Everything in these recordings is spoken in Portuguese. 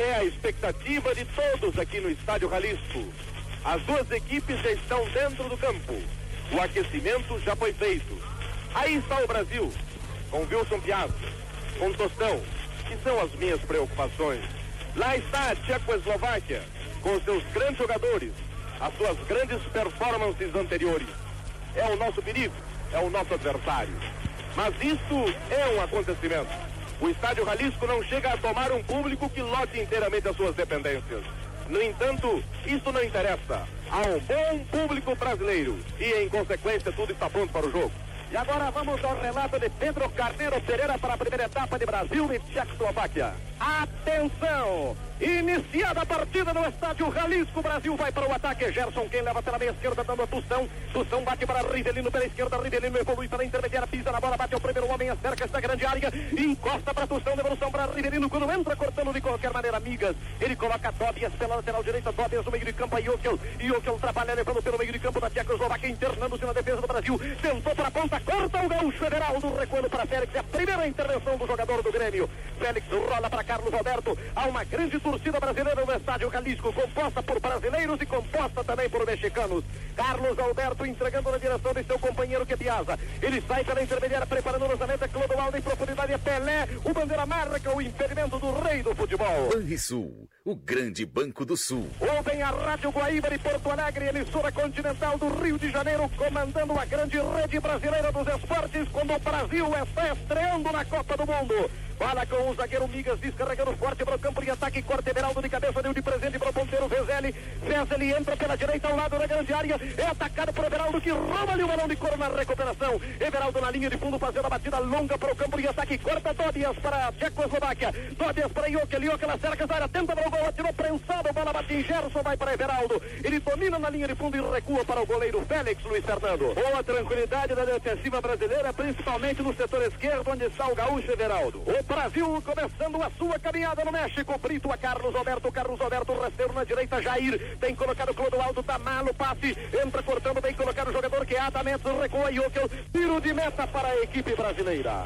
é a expectativa de todos aqui no Estádio Jalisco. As duas equipes já estão dentro do campo. O aquecimento já foi feito. Aí está o Brasil, com Wilson Piazza, com Tostão, que são as minhas preocupações. Lá está a Tchecoslováquia, com seus grandes jogadores, as suas grandes performances anteriores. É o nosso perigo, é o nosso adversário. Mas isso é um acontecimento. O estádio Jalisco não chega a tomar um público que lote inteiramente as suas dependências. No entanto, isso não interessa. Há um bom público brasileiro e, em consequência, tudo está pronto para o jogo. E agora vamos ao relato de Pedro Carneiro Pereira para a primeira etapa de Brasil e Tchecoslováquia. Atenção! Iniciada a partida no estádio Jalisco, Brasil vai para o ataque. Gerson, quem leva pela meia esquerda, dando a Tustão. Tustão bate para Rivelino pela esquerda. Rivelino evolui para a intermediária, pisa na bola, bate ao primeiro homem, acerca esta grande área. Encosta para Tustão, devolução para Rivelino. Quando entra, cortando de qualquer maneira, amigas. Ele coloca Tobias pela lateral direita, Tobias no meio de campo. Jokel, Jokel trabalha levando pelo meio de campo da Tchecoslováquia, internando-se na defesa do Brasil. Tentou para a ponta, corta o gaúcho Everaldo, recuando para Félix. É a primeira intervenção do jogador do Grêmio. Félix rola para Carlos Alberto. Há uma grande torcida brasileira no estádio Jalisco, composta por brasileiros e composta também por mexicanos. Carlos Alberto entregando na direção de seu companheiro que Piazza. Ele sai pela intermediária, preparando o lançamento. É Clodoaldo em profundidade. É Pelé. O bandeira marca o impedimento do rei do futebol. Banrisul, o grande banco do sul. Ouvem a Rádio Guaíba de Porto Alegre, emissora continental do Rio de Janeiro, comandando a grande rede brasileira dos esportes, quando o Brasil está estreando na Copa do Mundo. Fala com o zagueiro Migas, descarregando forte para o campo de ataque. Corte Everaldo de cabeça, deu de presente para o ponteiro Vezeli. Vezeli entra pela direita ao lado da grande área. É atacado por Everaldo que rouba ali o balão de cor na recuperação. Everaldo na linha de fundo fazendo a batida longa para o campo de ataque. Corta Tobias para a Tchecoslováquia. Tobias para Jokel. Jokel acerca essa área. Tenta para o gol. Atirou prensado. Bola bate em Gerson. Vai para Everaldo. Ele domina na linha de fundo e recua para o goleiro Félix Luiz Fernando. Boa tranquilidade da defensiva brasileira, principalmente no setor esquerdo, onde está o gaúcho Everaldo. O Brasil começando a sua caminhada no México. Brito a Carlos Alberto. Carlos Alberto rasteiro na direita. Jair tem colocado o Clodoaldo. Tá malo. Passe. Entra cortando. Bem colocado o jogador que é Adamento. Recua Jokel. Tiro de meta para a equipe brasileira.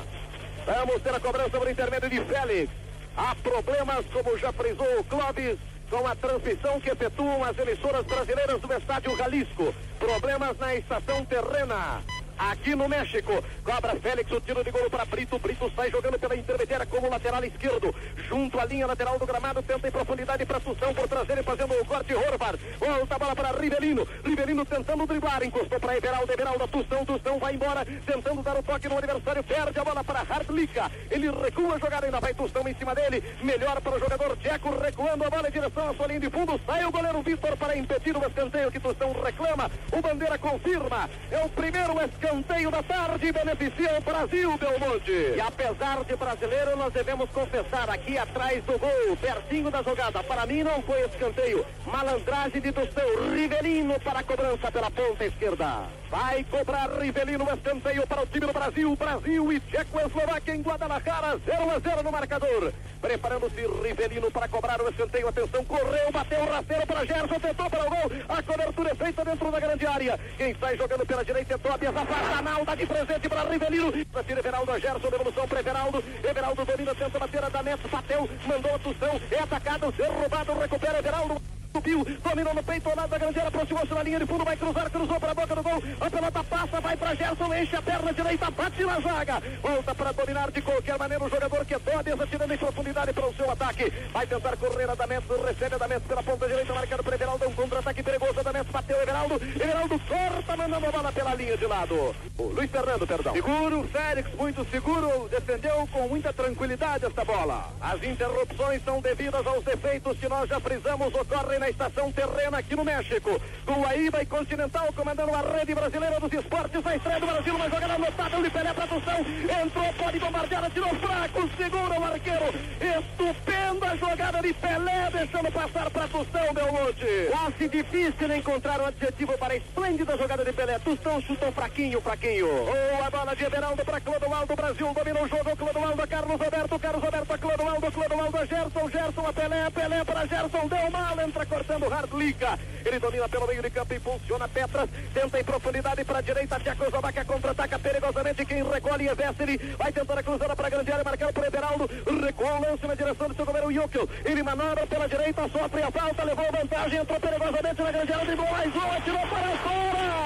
Vamos ter a cobrança por intermédio de Félix. Há problemas, como já frisou o Clóvis, com a transmissão que efetuam as emissoras brasileiras do estádio Jalisco. Problemas na estação terrena aqui no México. Cobra Félix o tiro de gol para Brito. Brito sai jogando pela intermediária como lateral esquerdo. Junto à linha lateral do gramado, tenta em profundidade para Tussão por trazer e fazendo o corte Horvath. Volta a bola para Rivelino. Rivelino tentando driblar. Encostou para Everaldo. Everaldo, Tussão. Tussão vai embora. Tentando dar o toque no adversário. Perde a bola para Hartlika. Ele recua a jogada. Ainda vai Tussão em cima dele. Melhor para o jogador Tcheco. Recuando a bola em direção à sua linha de fundo. Sai o goleiro Vitor para impedir o escanteio que Tussão reclama. O Bandeira confirma. É o primeiro escanteio escanteio da tarde beneficia o Brasil, Belmonte. E apesar de brasileiro, nós devemos confessar aqui atrás do gol, pertinho da jogada. Para mim não foi escanteio. Malandragem de Tostão, Rivelino para a cobrança pela ponta esquerda. Vai cobrar Rivelino escanteio para o time do Brasil. Brasil e Tchecoslováquia em Guadalajara, 0 a 0 no marcador. Preparando-se Rivelino para cobrar o escanteio. Atenção, correu, bateu o rasteiro para Gerson, tentou para o gol. A cobertura é feita dentro da grande área. Quem sai jogando pela direita é Tobias, afasta Nalda de presente para Rivelino. Tira Everaldo a Gerson, devolução para Everaldo. Everaldo domina, tenta bater a Danete, bateu, mandou a Tussão, é atacado, derrubado, recupera Everaldo subiu, dominou no peito, ao lado da grande área, aproximou-se na linha de fundo, vai cruzar, cruzou para a boca do gol, a pelota passa, vai para Gerson, enche a perna direita, bate na zaga, volta para dominar de qualquer maneira o jogador que é Tobias, atirando em profundidade para o seu ataque, vai tentar correr Adamento, recebe Adamento pela ponta direita, marcado para Everaldo, um contra-ataque perigoso, Adamento bateu Everaldo, Everaldo corta, mandando a bola pela linha de lado, o Luiz Fernando, perdão. Seguro, Félix, muito seguro, defendeu com muita tranquilidade esta bola. As interrupções são devidas aos defeitos que nós já frisamos, ocorrem na estação terrena aqui no México. Guaíba e Continental comandando a rede brasileira dos esportes. A estreia do Brasil, uma jogada notável de Pelé para Tussão. Entrou, pode bombardear, tirou fraco, segura o arqueiro. Estupenda jogada de Pelé, deixando passar para Tussão, Belmonte. Quase difícil encontrar um adjetivo para a esplêndida jogada de Pelé. Tussão chutou fraquinho, fraquinho. Boa bola de Everaldo para Clodoaldo. Brasil domina o jogo. Clodoaldo a Carlos Roberto. Carlos Roberto a Clodoaldo. Clodoaldo a Gerson. Gerson a Pelé. Pelé para Gerson. Deu mal. Entra cortando Hardlica. Ele domina pelo meio de campo, impulsiona Petras, tenta em profundidade para a direita, Tchecoslováquia contra-ataca perigosamente, quem recolhe é Vessely, vai tentar a cruzada para a grande área, marcado por Everaldo, recua o lance na direção do seu goleiro Jokel, ele manobra pela direita, sofre a falta, levou vantagem, entrou perigosamente na grande área, driblou mais um, atirou para fora!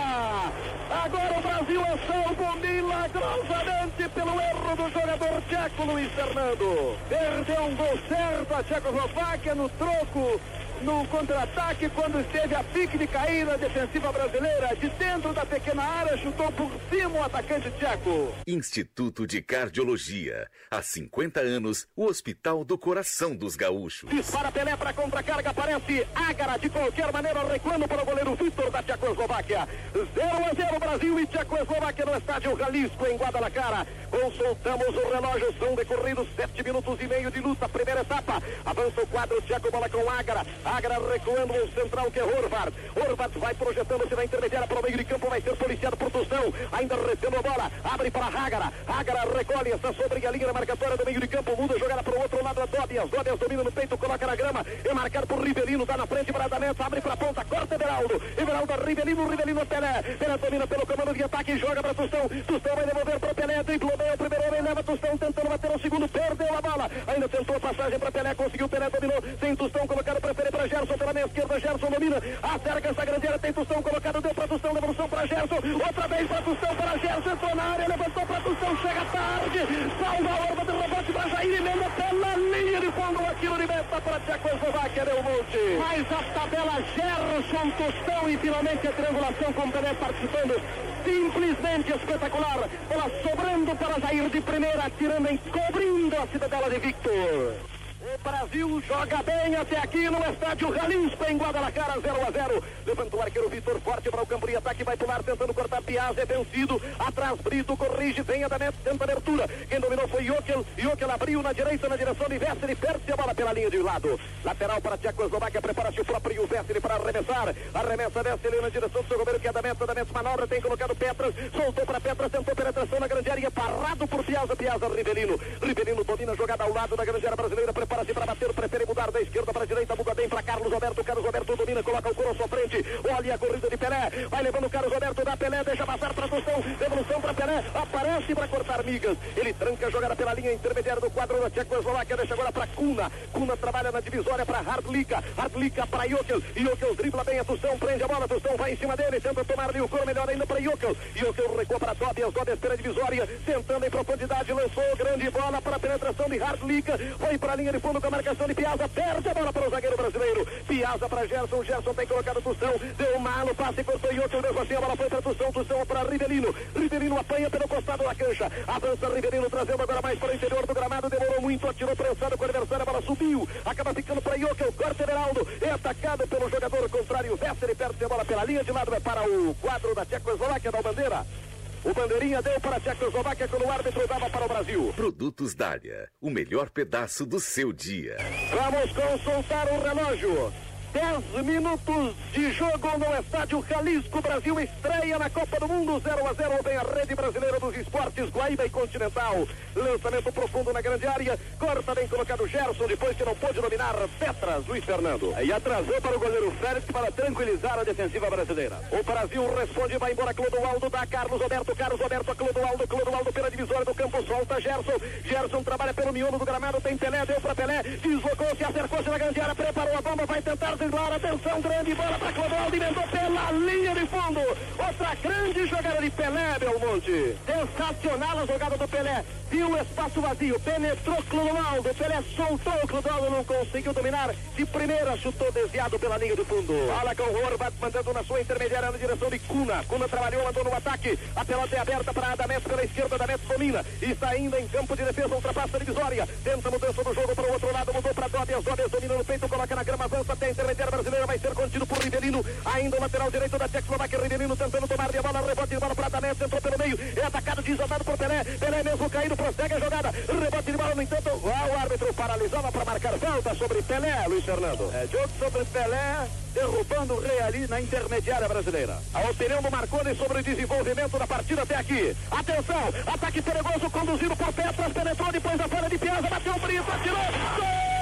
Agora o Brasil é salvo milagrosamente pelo erro do jogador tcheco Luiz Fernando. Perdeu um gol certo a Tchecoslováquia no troco no contra-ataque quando esteve a pique de cair na defensiva brasileira. De dentro da pequena área, chutou por cima o atacante tcheco. Instituto de Cardiologia. Há 50 anos, o Hospital do Coração dos Gaúchos. Dispara Pelé para contra-carga, aparece Ágara de qualquer maneira, recuando para o goleiro Vitor da Tchecoslováquia. 0 a 0 Brasil e Tchecoslováquia no estádio Jalisco, em Guadalajara. Consultamos o relógio, são decorridos 7 minutos e meio de luta. Primeira etapa, avança o quadro tcheco, bola com Ágara. Agra recuando o central que é Horvath. Horvath vai projetando-se na intermediária para o meio de campo, vai ser policiado por Tostão. Ainda retendo a bola, abre para Hagara. Hagara recolhe, está sobre a linha marcatória do meio de campo, muda a jogada para o outro lado Dobias. Dobias domina no peito, coloca na grama, é marcado por Rivelino, dá na frente para Adamento, abre para a ponta, corta Everaldo. Everaldo, Rivelino, Rivelino, Pelé. Pelé domina pelo comando de ataque, joga para Tostão. Tostão vai devolver para Pelé, driblou bem o primeiro homem, leva Tostão tentando bater o segundo, perdeu a bola. Ainda tentou a passagem para Pelé, conseguiu, Pelé dominou, tem Tostão colocado para Pelé para Gerson pela meia esquerda, Gerson domina, acerca essa grande área, tem Tustão colocado, deu para Tustão, devolução para Gerson, outra vez para Tustão, para Gerson, entrou na área, levantou para Tustão, chega tarde, salva a orba do rebote para Jair, emenda pela linha de fundo, aquilo de meta para Tchecoslováquia, deu monte. Mas a tabela Gerson, Tustão e finalmente a triangulação com Pelé participando, simplesmente espetacular, bola sobrando para Jair de primeira, atirando, encobrindo a cidadela de Victor. O Brasil joga bem até aqui no estádio Jalisco, em Guadalajara, 0 a 0. Levantou o arqueiro Vitor forte para o campo de ataque, vai pular tentando cortar Piazza, é vencido. Atrás, Brito corrige, vem a Danete, tenta abertura. Quem dominou foi Jokel. Jokel abriu na direita, na direção de Vesely, perde a bola pela linha de lado. Lateral para Tchecoslováquia, prepara-se o próprio Vesely para arremessar. Arremessa Vesely na direção do seu goleiro, que é Danete. Danete manobra, tem colocado Petras, soltou para Petras, tentou penetração na grande área, parado por Piazza, Piazza, Rivelino. Rivelino domina a jogada ao lado da grande área brasileira, prepara prepara-se para bater, prefere mudar da esquerda para a direita, muda bem para Carlos Roberto, Carlos Roberto domina, coloca o coro à sua frente, olha a corrida de Pelé, vai levando o Carlos Roberto da Pelé, deixa passar para Tostão, devolução para Pelé, aparece para cortar migas, ele tranca a jogada pela linha intermediária do quadro da Tchecoslováquia, deixa agora para Kuna, Kuna trabalha na divisória para Hardlika, Hardlika para Jokel, Jokel dribla bem a Tostão, prende a bola, Tostão vai em cima dele, tenta tomar ali o coro, melhor ainda para Jokel, Jokel recua para Tobias, Tobias pela divisória, tentando em profundidade, lançou grande bola para a penetração de Hardlika, foi para a linha de fundo com a marcação de Piazza, perde a bola para o zagueiro brasileiro. Piazza para Gerson, Gerson tem colocado Tussão, deu malo, passe, cortou e outro, mesmo assim a bola foi para Tussão, Tussão para Rivelino. Rivelino apanha pelo costado da cancha, avança Rivelino, trazendo agora mais para o interior do gramado, demorou muito, atirou prensado com o adversário, a bola subiu, acaba ficando para Jokel, corta Everaldo, é atacado pelo jogador contrário, Vesser e perde a bola pela linha de lado, é para o quadro da Tchecoslováquia da bandeira. O bandeirinha deu para a Tchecoslováquia quando o árbitro dava para o Brasil. Produtos Dália, o melhor pedaço do seu dia. Vamos consultar o relógio. 10 minutos de jogo no estádio Jalisco. Brasil estreia na Copa do Mundo 0 a 0 vem a rede brasileira dos esportes Guaíba e Continental. Lançamento profundo na grande área. Corta bem colocado Gerson depois que não pôde dominar Petras, Luiz Fernando. E atrasou para o goleiro Félix para tranquilizar a defensiva brasileira. O Brasil responde, vai embora Clodoaldo, dá Carlos Roberto, Carlos Roberto Clodoaldo, Clodoaldo pela divisória do campo, solta Gerson. Gerson trabalha pelo miolo do gramado, tem Pelé, deu para Pelé, deslocou-se, acercou-se na grande área, preparou a bomba, vai tentar atenção, grande bola para Clodoaldo, emendou pela linha de fundo. Outra grande jogada de Pelé, Belmonte. Sensacional a jogada do Pelé. Viu o espaço vazio, penetrou Clodoaldo, Pelé soltou, Clodoaldo não conseguiu dominar. De primeira chutou desviado pela linha de fundo. Fala com o Horvath, mandando na sua intermediária na direção de Cuna. Cuna trabalhou, mandou no ataque. A pelota é aberta para Adamés pela esquerda, Adamés domina. Está ainda em campo de defesa, ultrapassa a divisória. Tenta mudança do jogo para o outro lado, mudou para Dobias, Dobias domina no peito, coloca na grama, avança até a intermediária brasileira, vai ser contido por Rivelino. Ainda o lateral direito da Tchecoslováquia, Rivelino tentando tomar de bola, rebote de bola para Adamés, entrou pelo meio, é atacado, desatado por Pelé. Pelé mesmo caindo, prossegue a jogada. Rebote de bola, no entanto, o árbitro paralisava para marcar falta sobre Pelé, Luiz Fernando. É, jogo sobre Pelé, derrubando o Rei ali na intermediária brasileira. A opinião do Marconi sobre o desenvolvimento da partida até aqui. Atenção, ataque perigoso conduzido por Petras, penetrou depois da falha de Piazza, bateu o Brito, atirou. Gol!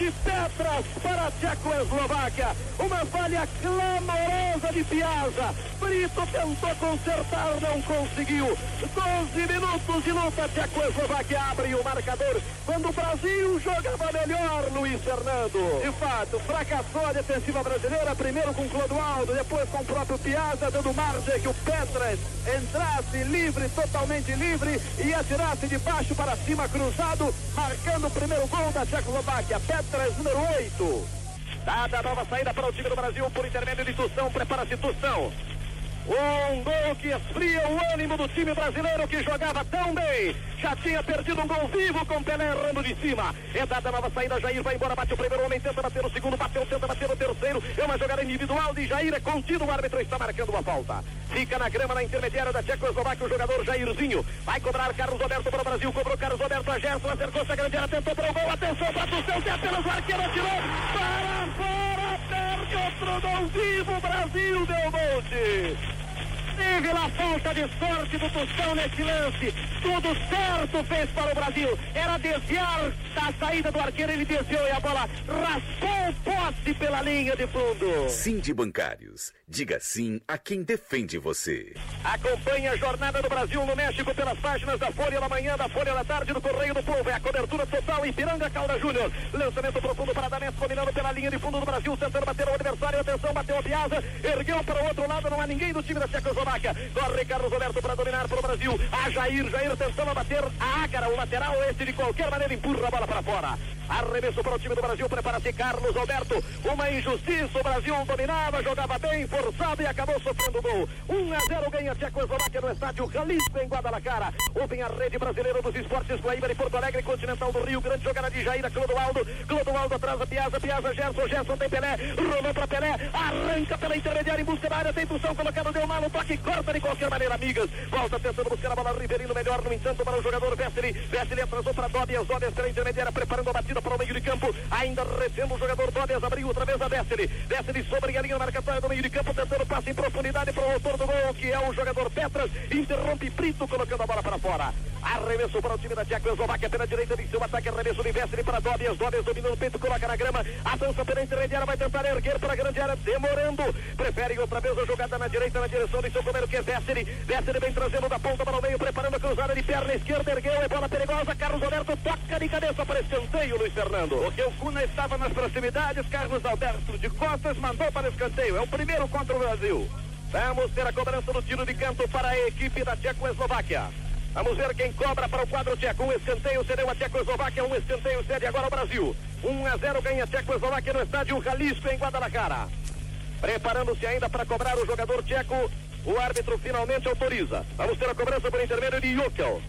De atrás para a Tchecoslováquia. Uma falha clamorosa de Piazza. Brito tentou consertar, não conseguiu. 12 minutos de luta. Tchecoslováquia abre o marcador. Quando o Brasil jogava melhor, Luiz Fernando. De fato, fracassou a defensiva brasileira. Primeiro com Clodoaldo, depois com o próprio Piazza, dando margem que o Petras entrasse livre, totalmente livre e atirasse de baixo para cima, cruzado, marcando o primeiro gol da Tchecoslováquia. Petras, número 8. Dada a nova saída para o time do Brasil por intermédio de Tussão. Prepara-se Tussão. Um gol que esfria o ânimo do time brasileiro que jogava tão bem. Já tinha perdido um gol vivo com Pelé errando de cima. É dada a nova saída, Jair vai embora, bate o primeiro homem, tenta bater o segundo, bateu, tenta bater o terceiro. É uma jogada individual de Jair, é contido, o árbitro está marcando uma falta. Fica na grama na intermediária da Tchecoslováquia o jogador Jairzinho. Vai cobrar Carlos Roberto para o Brasil, cobrou Carlos Roberto a Gerson, acercou-se a grande área, tentou para o gol, atenção, bate o seu, tem apenas o arqueiro, atirou, para fora, outro gol vivo, Brasil deu lá falta de sorte do Tostão nesse lance. Tudo certo fez para o Brasil. Era desviar da saída do arqueiro, ele desviou e a bola raspou o poste pela linha de fundo. Sim de Bancários. Diga sim a quem defende você. Acompanhe a jornada do Brasil no México pelas páginas da Folha da Manhã, da Folha da Tarde, do Correio do Povo. É a cobertura total em Piranga Calda Júnior. Lançamento profundo para Danete, dominando pela linha de fundo do Brasil, tentando bater o adversário. Atenção, bateu a Piazza, ergueu para o outro lado, não há ninguém do time da Tchecoslováquia. Tchecoslováquia. Corre Carlos Roberto para dominar para o Brasil. A Jair, Jair tentando bater a Ácara, o lateral. Este de qualquer maneira empurra a bola para fora. Arremesso para o time do Brasil. Prepara-se Carlos Roberto. Uma injustiça. O Brasil dominava, jogava bem, forçado e acabou sofrendo gol. 1 a 0 ganha a Tchecoslováquia no estádio Jalisco em Guadalajara. Ontem a rede brasileira dos esportes Guaíba de Porto Alegre, Continental do Rio. Grande jogada de Jair, Clodoaldo. Clodoaldo atrás Piazza, Piazza, Gerson, Gerson tem Pelé. Rolou para Pelé. Arranca pela intermediária em busca da área. Tem função colocado, deu mal. Toque corta de qualquer maneira, amigas. Volta tentando buscar a bola. Riverino melhor, no entanto, para o jogador Vesteli. Vesteli atrasou para Dobias. Dobias pela intermediária, preparando a batida para o meio de campo. Ainda recebe o jogador Dobias. Abriu outra vez a Vesteli. Vesteli sobre a linha marcatória do meio de campo, tentando passe em profundidade para o autor do gol, que é o jogador Petras. Interrompe Brito, colocando a bola para fora. Arremesso para o time da Tchecoslováquia pela direita de seu ataque. Arremesso de Vesteli para Dobias. Dobias dominou o peito, coloca na grama. Avança pela intermediária, vai tentar erguer para a grande área, demorando. Prefere outra vez a jogada na direita, na direção de seu companheiro que é Vesteli. Vesteli vem trazendo da ponta para o meio, preparando a cruzada de perna esquerda. Ergueu, é bola perigosa. Carlos Alberto toca de cabeça para escanteio, Luiz Fernando. Porque o Cuna estava nas proximidades. Carlos Alberto de costas mandou para escanteio. É o primeiro contra o Brasil. Vamos ter a cobrança do tiro de canto para a equipe da Tchecoslováquia. Vamos ver quem cobra para o quadro tcheco. Um escanteio cedeu a Tchecoslováquia, um escanteio cede agora o Brasil. 1 a 0 ganha a Tchecoslováquia no estádio Jalisco em Guadalajara. Preparando-se ainda para cobrar o jogador tcheco. O árbitro finalmente autoriza. Vamos ter a cobrança por intermédio de Jokel.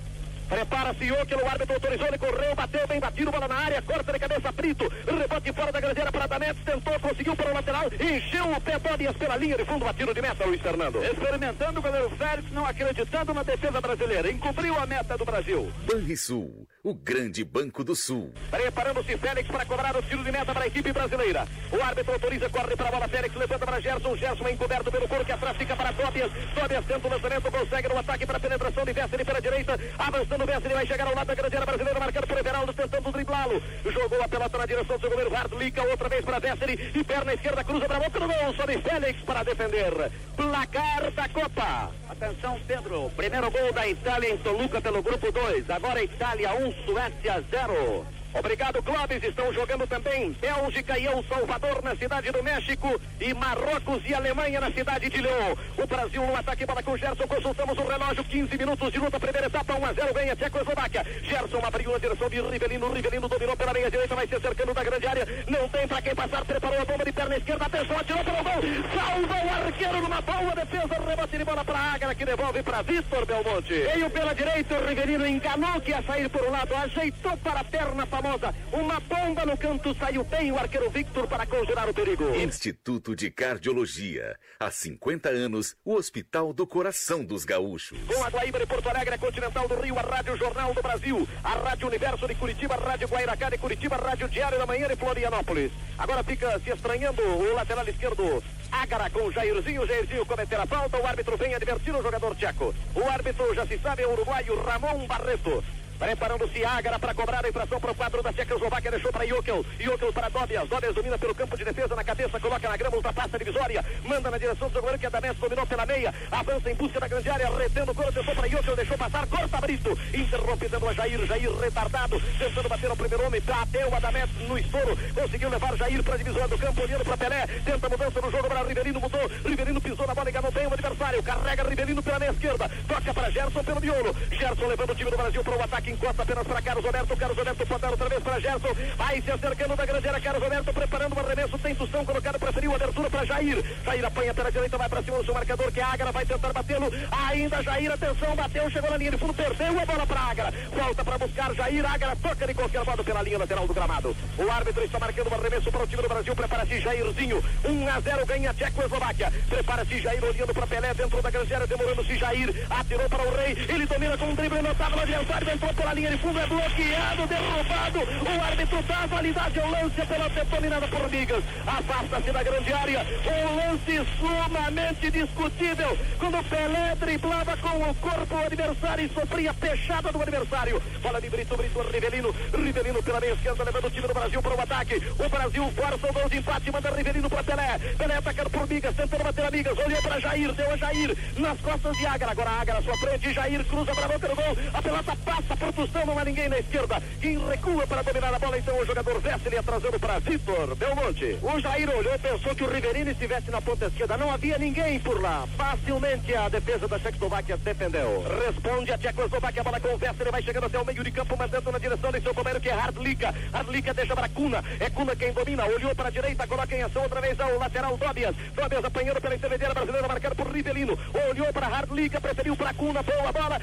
Prepara-se Jokel, o árbitro autorizou, ele correu, bateu, bem batido, bola na área, corta de cabeça, Brito, rebote fora da grandeira para Danetes, tentou, conseguiu para o lateral, encheu o pé Dódias pela linha de fundo, batido de meta, Luiz Fernando. Experimentando o goleiro Félix, não acreditando na defesa brasileira, encobriu a meta do Brasil. Banrisul, o grande banco do Sul. Preparando-se Félix para cobrar o tiro de meta para a equipe brasileira. O árbitro autoriza, corre para a bola, Félix levanta para Gerson, Gerson é encoberto pelo corpo que atrás fica para Dóbias, Dóbias tenta o lançamento, consegue no ataque para a penetração de Vessel pela direita, avançando Vessel, vai chegar ao lado da grandeira brasileira, marcando por Everaldo, tentando driblá-lo. Jogou a pelota na direção do seu goleiro Hardlica, outra vez para Vessel e perna esquerda, cruza para outro gol, sobre Félix para defender. Placar da Copa. Atenção, Pedro. Primeiro gol da Itália em Toluca pelo grupo 2. Agora Itália 1, um, Suécia 0. Obrigado, Clóvis. Estão jogando também Bélgica e El Salvador na cidade do México e Marrocos e Alemanha na cidade de Leão. O Brasil no ataque bola com Gerson. Consultamos o relógio. 15 minutos de luta. Primeira etapa 1 a 0 ganha Tchecoslováquia. Gerson abriu a direção de Rivelino. Rivelino dominou pela meia direita. Vai se cercando da grande área. Não tem para quem passar. Preparou a bomba de perna esquerda. Atenção, atirou para o gol. Salva o arqueiro numa boa defesa. Rebote de bola para Águia que devolve para Vitor Belmonte. Veio pela direita. O Rivelino enganou que ia sair por um lado. Ajeitou para a perna Uma bomba no canto saiu bem o arqueiro Victor para conjurar o perigo. Instituto de Cardiologia. Há 50 anos, o Hospital do Coração dos Gaúchos. Com a Guaíba de Porto Alegre, a Continental do Rio, a Rádio Jornal do Brasil, a Rádio Universo de Curitiba, a Rádio Guairacá de Curitiba, a Rádio Diário da Manhã de Florianópolis. Agora fica se estranhando o lateral esquerdo Ágara com Jairzinho, Jairzinho cometer a falta, o árbitro vem advertir o jogador tcheco. O árbitro já se sabe, é o uruguaio Ramon Barreto. Preparando-se Ágara para cobrar a infração para o quadro da Tchecoslováquia. Deixou para Jokel. Jokel para Dobias. Dobias domina pelo campo de defesa na cabeça. Coloca na grama, usa passa divisória. Manda na direção do goleiro que é da. Dominou pela meia. Avança em busca da grande área. Retendo o gol. Deixou para Jokel. Deixou passar. Corta Brito. Interrompe dando a Jair. Jair retardado. Tentando bater no primeiro homem. Bateu a Damet no estouro. Conseguiu levar Jair para a divisória do campo. Olhando para Pelé. Tenta mudança no jogo para Riverino. Mudou. Riverino pisou na bola e ganhou bem o adversário. Carrega Riverino pela meia esquerda. Toca para Gerson pelo miolo. Gerson levando o time do Brasil para o ataque. Encosta apenas para. Carlos Roberto, Carlos Roberto pode outra vez para Gerson, vai se acercando da grande área, Carlos Roberto preparando o arremesso, tem Tussão colocado, preferiu abertura para Jair, Jair apanha pela direita, vai para cima do seu marcador, que é Ágara, vai tentar batê-lo, ainda Jair, atenção, bateu, chegou na linha de fundo, perdeu a bola para Ágara, volta para buscar Jair, Ágara toca de qualquer modo pela linha lateral do gramado, o árbitro está marcando o arremesso para o time do Brasil, prepara-se Jairzinho, 1 a 0 ganha Tchecoslováquia, prepara-se Jair olhando para Pelé dentro da grande área, demorando-se Jair, atirou para o Rei, ele domina com um drible notável, o adversário entrou pela linha de fundo, é bloqueado, derrubado. O árbitro dá validade ao lance pela dominada por Migas. Afasta-se da grande área. Um lance sumamente discutível. Quando Pelé driblava com o corpo o adversário e sofria fechada do adversário. Bola de Brito, Brito, Rivelino. Rivelino pela meia esquerda, levando o time do Brasil para o ataque. O Brasil força o gol de empate, manda Rivelino para Pelé. Pelé atacando por Migas, tentando bater a Migas. Olhou para Jair, deu a Jair nas costas de Ágara. Agora Ágara à sua frente. Jair cruza para bater o gol. A pelota passa Tustão, não há ninguém na esquerda. Quem recua para dominar a bola, então o jogador Vesely atrasando para Vitor Belmonte. O Jair olhou pensou que o Riverino estivesse na ponta esquerda. Não havia ninguém por lá. Facilmente a defesa da Tchecoslováquia defendeu. Responde a Tchecoslováquia, a bola com o Vesely, vai chegando até o meio de campo, mandando na direção de seu companheiro que é Hardlika. Hardlika deixa para Cuna. É Cuna quem domina. Olhou para a direita, coloca em ação outra vez ao lateral Dobias. Dobias apanhando pela intermediária brasileira, marcado por Rivelino. Olhou para Hardlika, preferiu para Cuna. Boa bola.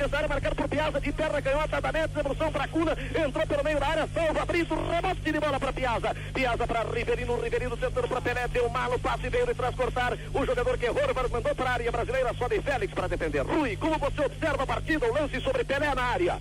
Essa área, marcado por Piazza de perna canhota da devolução para Cuna. Entrou pelo meio da área, salva Brito, rebote de bola para Piazza. Piazza para Riverino, Riverino tentando para Pelé, deu malo, passe veio de trás cortar. O jogador que errou, mandou para a área brasileira, sobe Félix para defender. Rui, como você observa a partida, o lance sobre Pelé na área.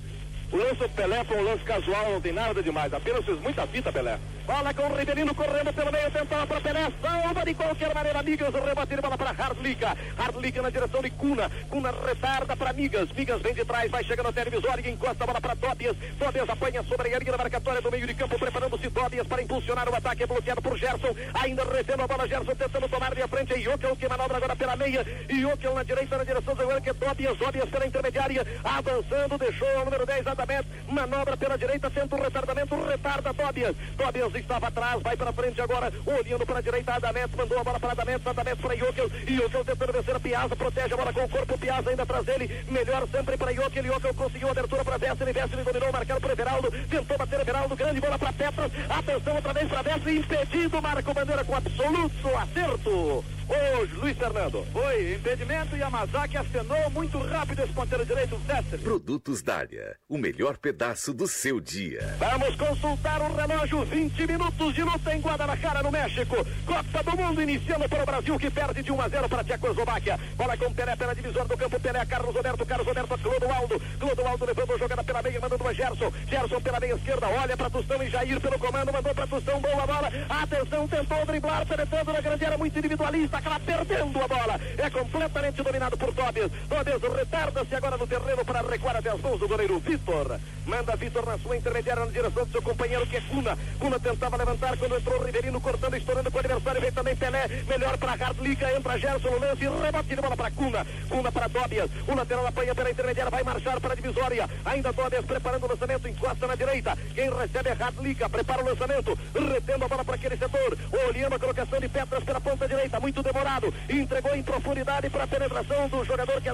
O lance do Pelé foi um lance casual, não tem nada demais. Apenas fez muita fita, Pelé. Bola com o Rivelino correndo pelo meio, tentando para Pelé. Salva de qualquer maneira, Migas. De bola para Hardlica. Hardlica na direção de Cuna. Cuna retarda para Migas. Migas vem de trás, vai chegando até a divisória encosta a bola para Tobias. Tobias apanha sobre a linha marcatória do meio de campo, preparando-se Tobias para impulsionar o ataque. É bloqueado por Gerson. Ainda retendo a bola, Gerson tentando tomar de frente. E Jokel que manobra agora pela meia. Jokel na direita, na direção do goleiro que é Tobias. Tobias pela intermediária. Avançando, deixou o número 10, Adamés. Manobra pela direita, tenta o retardamento, retarda Tobias. Tobias estava atrás, vai para frente agora, olhando para a direita, Adamés mandou a bola para Adamés, Adamés para Jokel. Jokel tentando vencer a Piazza, protege a bola com o corpo, Piazza ainda atrás dele. Melhor sempre para Jokel. Jokel conseguiu abertura para Vesely, Vesely dominou, marcado por Everaldo. Tentou bater Everaldo, grande bola para Petras. Atenção outra vez para Vesely, impedido, marca bandeira com absoluto acerto. Hoje, Luiz Fernando. Foi impedimento e Yamazaki acenou muito rápido esse ponteiro direito, Vesely. Produtos Dália, o melhor pedaço do seu dia. Vamos consultar o relógio, 20 minutos de luta em Guadalajara, no México. Copa do Mundo iniciando para o Brasil, que perde de 1 a 0 para a Tchecoslováquia. Bola com Pelé pela divisória do campo, Pelé, Carlos Roberto, Carlos Roberto, Clodoaldo. Clodoaldo levando a jogada pela meia, mandando para Gerson. Gerson pela meia esquerda, olha para Tustão e Jair pelo comando, mandou para Tustão, boa bola. Atenção, tentou driblar, penetrando na grande área, muito individualista, acaba perdendo a bola. É completamente dominado por Tobias. Tobias retarda-se agora no terreno para recuar até as mãos do goleiro Vitor. Manda Vitor na sua intermediária na direção do seu companheiro que é Cuna. Cuna tentava levantar quando entrou Riverino cortando, estourando com o adversário. Vem também Pelé. Melhor para Hardlica. Entra Gerson no lance. Rebate de bola para Cuna. Cuna para Tobias. O lateral apanha pela intermediária. Vai marchar para a divisória. Ainda Tobias preparando o lançamento. Encosta na direita. Quem recebe é Hardlica. Prepara o lançamento. Retendo a bola para aquele setor. Olhando a colocação de Petras pela ponta direita. Muito demorado. Entregou em profundidade para a penetração do jogador que é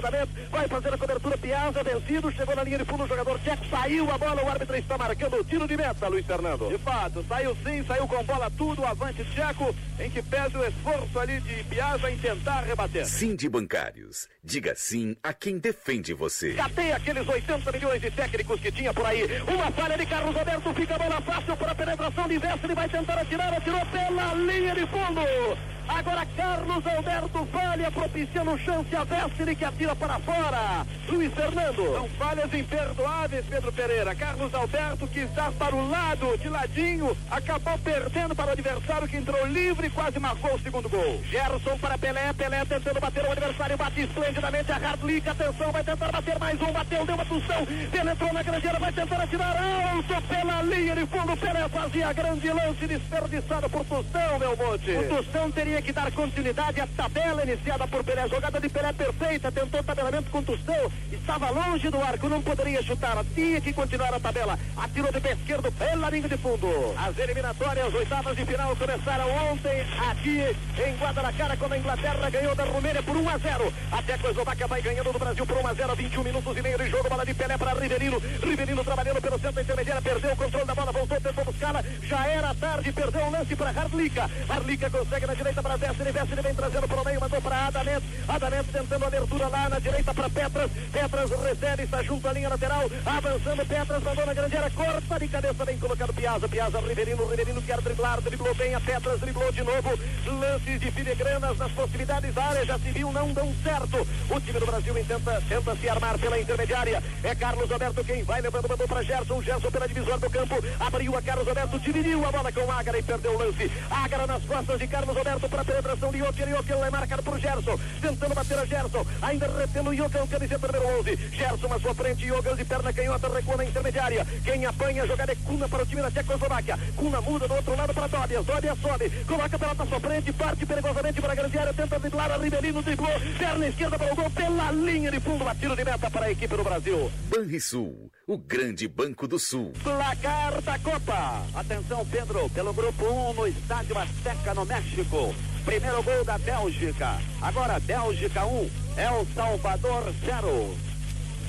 Vai fazer a cobertura. Piazza vencido. Chegou na linha de fundo. O jogador tcheco saiu a bola. O árbitro está marcando o tiro de meta, Luiz Fernando. De fato, saiu sim, saiu com bola tudo, avante Tcheco, em que pese o esforço ali de Piazza em tentar rebater. Sim de bancários. Diga sim a quem defende você. Catei aqueles 80 milhões de técnicos que tinha por aí. Uma falha de Carlos Roberto, fica a bola fácil para a penetração de Vestre, vai tentar atirar, atirou pela linha de fundo. Agora Carlos Alberto falha, propiciando chance a Vestri que atira para fora. Luiz Fernando. São falhas imperdoáveis, Pedro Pereira. Carlos Alberto, que está para o lado, de ladinho, acabou perdendo para o adversário que entrou livre e quase marcou o segundo gol. Gerson para Pelé, Pelé tentando bater o adversário, bate esplendidamente a Hardlick, atenção, vai tentar bater mais um, bateu, deu uma tustão, penetrou na grande área, vai tentar atirar alto pela linha de fundo, Pelé fazia grande lance desperdiçado por Tostão, meu monte. O Tostão teria que dar continuidade à tabela iniciada por Pelé, jogada de Pelé perfeita, tentou tabelamento com Tostão, estava longe do arco, não poderia chutar, tinha que continuar a tabela, atirou de pé esquerdo pela linha de fundo. As eliminatórias, oitavas de final começaram ontem aqui em Guadalajara, quando a Inglaterra ganhou da Romênia por 1 a 0. A Tecoslováquia vai ganhando do Brasil por 1 a 0, 21 minutos e meio de jogo, bola de Pelé para Riverino, Riverino trabalhando pelo centro intermediário, perdeu o controle da bola, voltou, tentou buscá-la, já era tarde, perdeu o lance para Harlica. Harlica consegue na direita para Vessel, Vessel vem trazendo para o meio, mandou para Adanet, Adanet tentando abertura lá na direita para Petras, Petras recebe, está junto à linha lateral, avançando Petras, mandou na grande área, corta de cabeça, bem colocado Piazza, Piazza, Riverino, Riverino quer driblar, driblou bem a Petras, driblou de novo, lances de filigranas nas proximidades da área, já se viu, não dão certo. O time do Brasil tenta, tenta se armar pela intermediária, é Carlos Alberto quem vai levando, mandou para Gerson, Gerson pela divisória do campo, abriu a Carlos Alberto, dividiu a bola com Ágara e perdeu o lance. Ágara nas costas de Carlos Alberto para a penetração de Joker, Joker é marcado por Gerson, tentando bater a Gerson, ainda retendo o Joker, camiseta número 11. Gerson à sua frente, Joker de perna canhota, recua na intermediária. Quem apanha a jogada é Kuna para o time da Tchecoslováquia. Kuna muda do outro lado para Tobias, Tobias sobe, coloca a pelota à sua frente, parte perigosamente para a grande área, tenta driblar a Rivelino, driblou, perna esquerda para o gol, pela linha de fundo, tiro de meta para a equipe do Brasil. Banrisul, o grande banco do Sul. Placar da Copa. Atenção, Pedro, pelo grupo 1 no estádio Azteca, no México. Primeiro gol da Bélgica. Agora, Bélgica 1, El Salvador 0.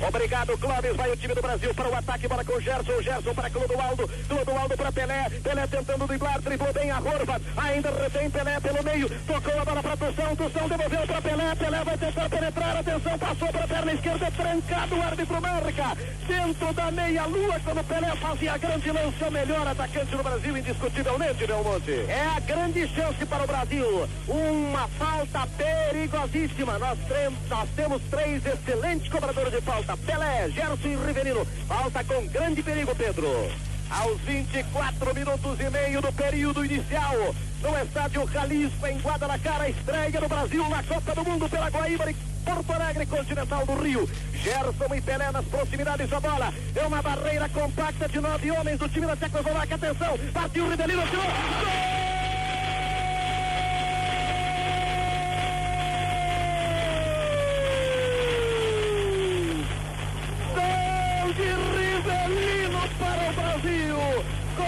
Obrigado, Clóvis. Vai o time do Brasil para o ataque. Bola com o Gerson. Gerson para Clodoaldo. Clodoaldo para Pelé. Pelé tentando driblar. Driblou bem a Horvat. Ainda retém Pelé pelo meio. Tocou a bola para Tussão. Tussão devolveu para Pelé. Pelé vai tentar penetrar. Atenção, passou para a perna esquerda. Trancado. O árbitro marca. Dentro da meia-lua, quando Pelé fazia a grande lance. O melhor atacante do Brasil, indiscutivelmente, Belmonte. É a grande chance para o Brasil. Uma falta perigosíssima. Nós, nós temos três excelentes cobradores de falta. Pelé, Gerson e Riverino. Falta com grande perigo, Pedro. Aos 24 minutos e meio do período inicial, no estádio Jalisco, em Guadalajara, estreia no Brasil na Copa do Mundo pela Guaíba de Porto Alegre, Continental do Rio. Gerson e Pelé nas proximidades da bola. É uma barreira compacta de nove homens do time da Tchecoslováquia. Atenção, partiu Rivelino, tirou. Gol!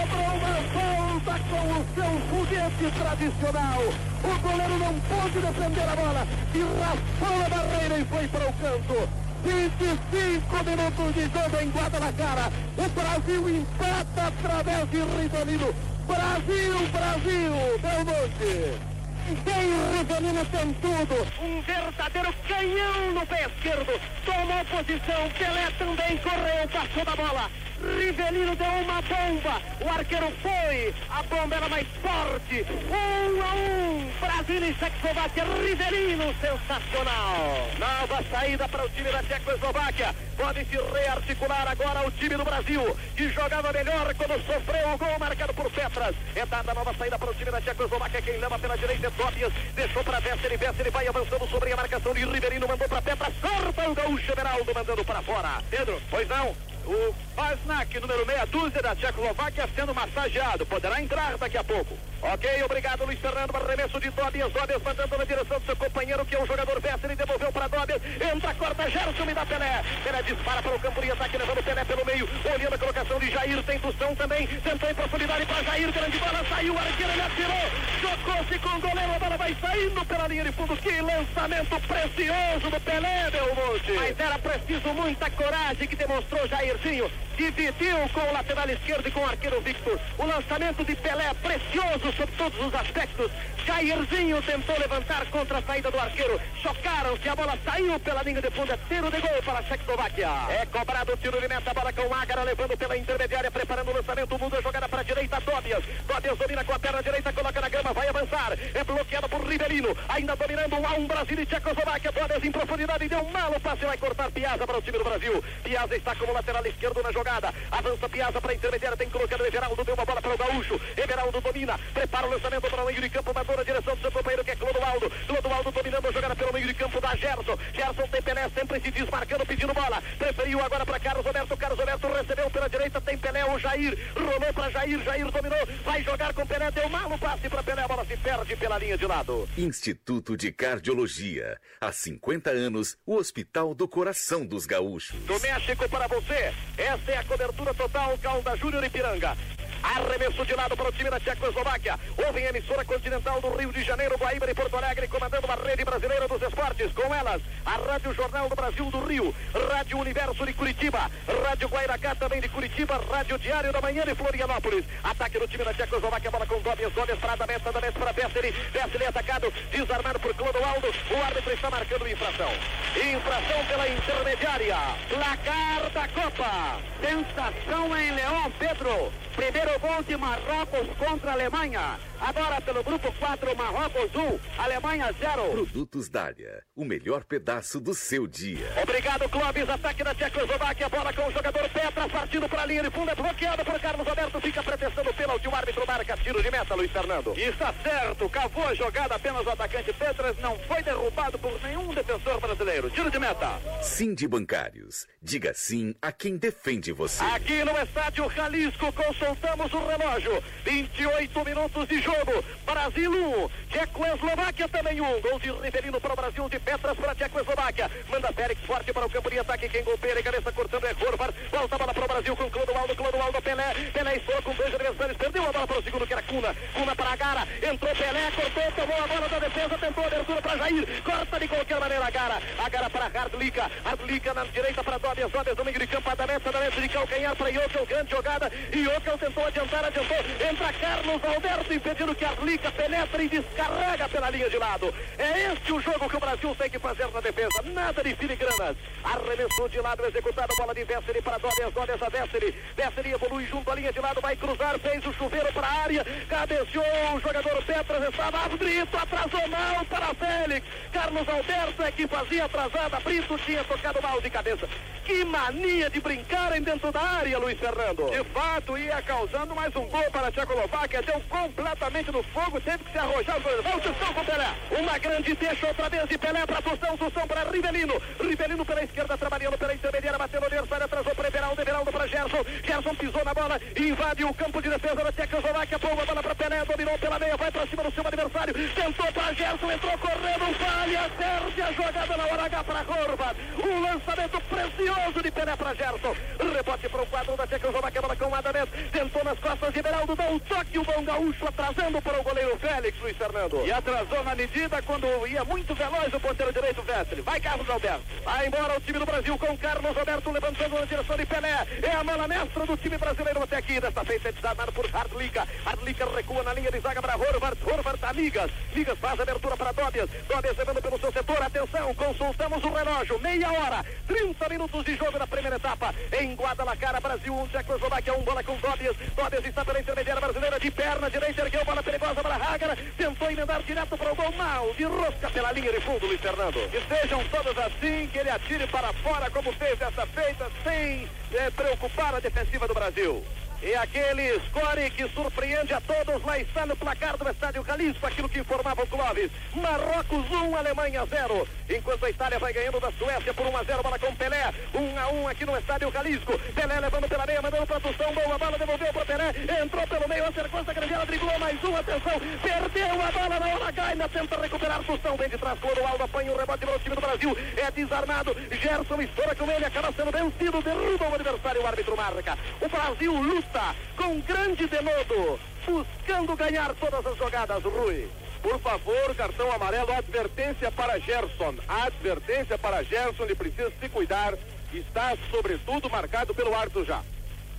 Cobrou uma falta com o seu foguete tradicional. O goleiro não pôde defender a bola e raspou a barreira e foi para o canto. 25 minutos de jogo em Guadalajara. O Brasil empata através de Rivelino. Brasil, Brasil, Belmonte. Vem Rivelino tem tudo. Um verdadeiro canhão no pé esquerdo. Tomou posição. Pelé também correu, passou da bola. Rivelino deu uma bomba. O arqueiro foi. A bomba era mais forte. Um a um. Brasil e Tchecoslováquia. Rivelino, sensacional. Nova saída para o time da Tchecoslováquia. Pode se rearticular agora o time do Brasil, que jogava melhor quando sofreu o gol marcado por Petras. É dada nova saída para o time da Tchecoslováquia. Quem leva pela direita é Tobias. Deixou para Vester e ele vai avançando sobre a marcação de Rivelino. Mandou para Petras. Corta o gaúcho Everaldo mandando para fora. Pedro, pois não. O Pasnak, número meia dúzia da Tchecoslováquia, sendo massageado. Poderá entrar daqui a pouco. Ok, obrigado Luiz Fernando. Arremesso de Tobias. Tobias mandando na direção do seu companheiro, que é o jogador Bessa. Ele devolveu para Tobias. Entra, corta, Gerson e dá Pelé. Pelé dispara para o campo de ataque, levando Pelé pelo meio. Olhando a colocação de Jair. Tem Tustão também. Tentou em profundidade para Jair. Grande bola. Saiu. Arqueiro ele atirou. Chocou-se com o goleiro. A bola vai saindo pela linha de fundo. Que lançamento precioso do Pelé, meu monte. Mas era preciso muita coragem que demonstrou Jair Jairzinho, dividiu com o lateral esquerdo e com o arqueiro Victor. O lançamento de Pelé, precioso sob todos os aspectos. Jairzinho tentou levantar contra a saída do arqueiro. Chocaram-se, a bola saiu pela linha de fundo. É tiro de gol para a Tchecoslováquia. É cobrado o tiro de meta, a bola com o Ágara, levando pela intermediária, preparando o lançamento. Muda a jogada para a direita, Dobias. Dobias domina com a perna direita, coloca na grama, vai avançar. É bloqueado por Rivelino, ainda dominando a um Brasil e Tchecoslováquia. Dobias em profundidade, deu um malo passe, vai cortar Piazza para o time do Brasil. Piazza está como lateral esquerdo na jogada. Avança Piazza para a intermediária, tem colocado Everaldo, deu uma bola para o Gaúcho. Everaldo domina, prepara o lançamento para o meio de campo, mandou na direção do seu companheiro que é Clodoaldo. Clodoaldo dominando a jogada pelo meio de campo da Gerson. Gerson tem Pelé sempre se desmarcando, pedindo bola. Preferiu agora para Carlos Roberto. Carlos Roberto recebeu pela direita, tem Pelé, o Jair. Rolou para Jair, Jair dominou. Vai jogar com Pelé, deu malo passe para Pelé. A bola se perde pela linha de lado. Instituto de Cardiologia. Há 50 anos, o Hospital do Coração dos Gaúchos. Do México para você. Essa é a cobertura total Calda Júnior e Piranga. Arremesso de lado para o time da Tchecoslováquia. Houve emissora continental do Rio de Janeiro, Guaíba e Porto Alegre, comandando a rede brasileira dos esportes. Com elas, a Rádio Jornal do Brasil do Rio, Rádio Universo de Curitiba, Rádio Guairacá também de Curitiba, Rádio Diário da Manhã de Florianópolis. Ataque do time da Tchecoslováquia, bola com Gomes, Gomes para Adamés, Adamés para Besseli. Besseli atacado, desarmado por Clodoaldo. O árbitro está marcando infração. Infração pela intermediária. Placar da Copa. Sensação em Leão Pedro. Primeiro gol de Marrocos contra a Alemanha. Agora pelo grupo 4, Marrocos 1, Alemanha 0. Produtos Dália, o melhor pedaço do seu dia. Obrigado, Clóvis. Ataque da Tchecoslováquia. Bola com o jogador Petra, partindo para a linha de fundo. É bloqueado por Carlos Alberto. Fica pretextando o pênalti. O árbitro marca tiro de meta, Luiz Fernando. E está certo. Cavou a jogada apenas o atacante Petras. Não foi derrubado por nenhum defensor brasileiro. Tiro de meta. Sim de Bancários. Diga sim a quem defende você. Aqui no estádio Jalisco, consultamos o relógio. 28 minutos de jogo. Brasil 1, Tchecoslováquia também 1. Gol de Rivelino para o Brasil, de Petras para a Tchecoslováquia. Manda Félix forte para o campo de ataque. Quem golpeia cabeça cortando é Horvath. Volta a bola para o Brasil com Clodoaldo. Clodoaldo Pelé. Pelé estourou com dois adversários. Perdeu a bola para o segundo, que era Cuna. Cuna para a Gara. Entrou Pelé, cortou, tomou a bola da defesa. Tentou a abertura para Jair. Corta de qualquer maneira a Gara. A Gara para Hardlica. Hardlica na direita para Dobias. Dobias no meio de campo. Adamés, Adamés de calcanhar para Iokel. Grande jogada. Iokel tentou adiantar, adiantou. Entra Carlos Alberto que Arlica penetra e descarrega pela linha de lado. É este o jogo que o Brasil tem que fazer na defesa. Nada de filigranas. Arremessou de lado, executado, bola de Vesseli para Dórias, Dórias a Vesseli. Vesseli evolui junto à linha de lado, vai cruzar, fez o chuveiro para a área, cabeceou o jogador Petras, estava Brito, atrasou mal para Félix. Carlos Alberto é que fazia atrasada, Brito tinha tocado mal de cabeça. Que mania de brincarem dentro da área, Luiz Fernando. De fato, ia causando mais um gol para a Tchecoslováquia, deu completamente no fogo, teve que se arrojar. Vai o Tostão com Pelé. Uma grande deixa outra vez de Pelé para Tostão, Tostão para Rivelino. Rivelino pela esquerda, trabalhando pela intermediária, bateu no adversário, atrasou para Everaldo, Everaldo para Gerson. Gerson pisou na bola, invade o campo de defesa da Tchecoslováquia, põe a bola para Pelé, dominou pela meia, vai para cima do seu adversário, tentou para Gerson, entrou correndo, falha, perde a jogada na hora H para Horvath. Um lançamento precioso de Pelé para Gerson. Rebote para o quadro da Tchecoslováquia, bola com o Adamés, tentou nas costas de Everaldo, dá um toque, o bom gaúcho atrasando para o goleiro Félix, Luiz Fernando. E atrasou na medida quando ia muito veloz o ponteiro direito Vestre. Vai Carlos Alberto. Vai embora o time do Brasil com Carlos Alberto levantando na direção de Pelé. É a mala mestra do time brasileiro até aqui. Desta feita é desarmado por Hardlica. Hardlica recua na linha de zaga para Horvath. Horvath a Migas. Migas faz abertura para Dobias. Dobias levando pelo seu setor. Atenção, consultamos o relógio. Meia hora, 30 minutos de jogo na primeira etapa. Em Guadalajara, Brasil 1, um, Tchecoslováquia 1, um, bola com Dobias. Dobias está pela intermediária brasileira de perna direita. Ergueu bola perigosa para Hagar. Tentou emendar direto para o gol mal. De rosca pela linha de fundo, Luiz Fernando. Que sejam todas assim, que ele atire para fora como fez dessa feita, sem eh, preocupar a defensiva do Brasil. E aquele score que surpreende a todos lá está no placar do Estádio Jalisco, aquilo que informava o Clóvis. Marrocos 1, Alemanha 0. Enquanto a Itália vai ganhando da Suécia por 1 a 0, bola com Pelé. 1 a 1 aqui no Estádio Jalisco. Pelé levando pela meia, mandando para Tostão, boa bola, devolveu para Pelé. Entrou pelo meio, acercou essa grande driblou mais um, atenção. Perdeu a bola na hora H, ainda tenta recuperar Tostão, vem de trás, Clodoaldo apanha o rebote para o time do Brasil. É desarmado, Gerson estoura com ele, acaba sendo vencido, derruba o adversário, o árbitro marca. O Brasil luta com grande denodo, buscando ganhar todas as jogadas, Rui. Por favor, cartão amarelo, advertência para Gerson. Advertência para Gerson, ele precisa se cuidar. está, sobretudo, marcado pelo árbitro já.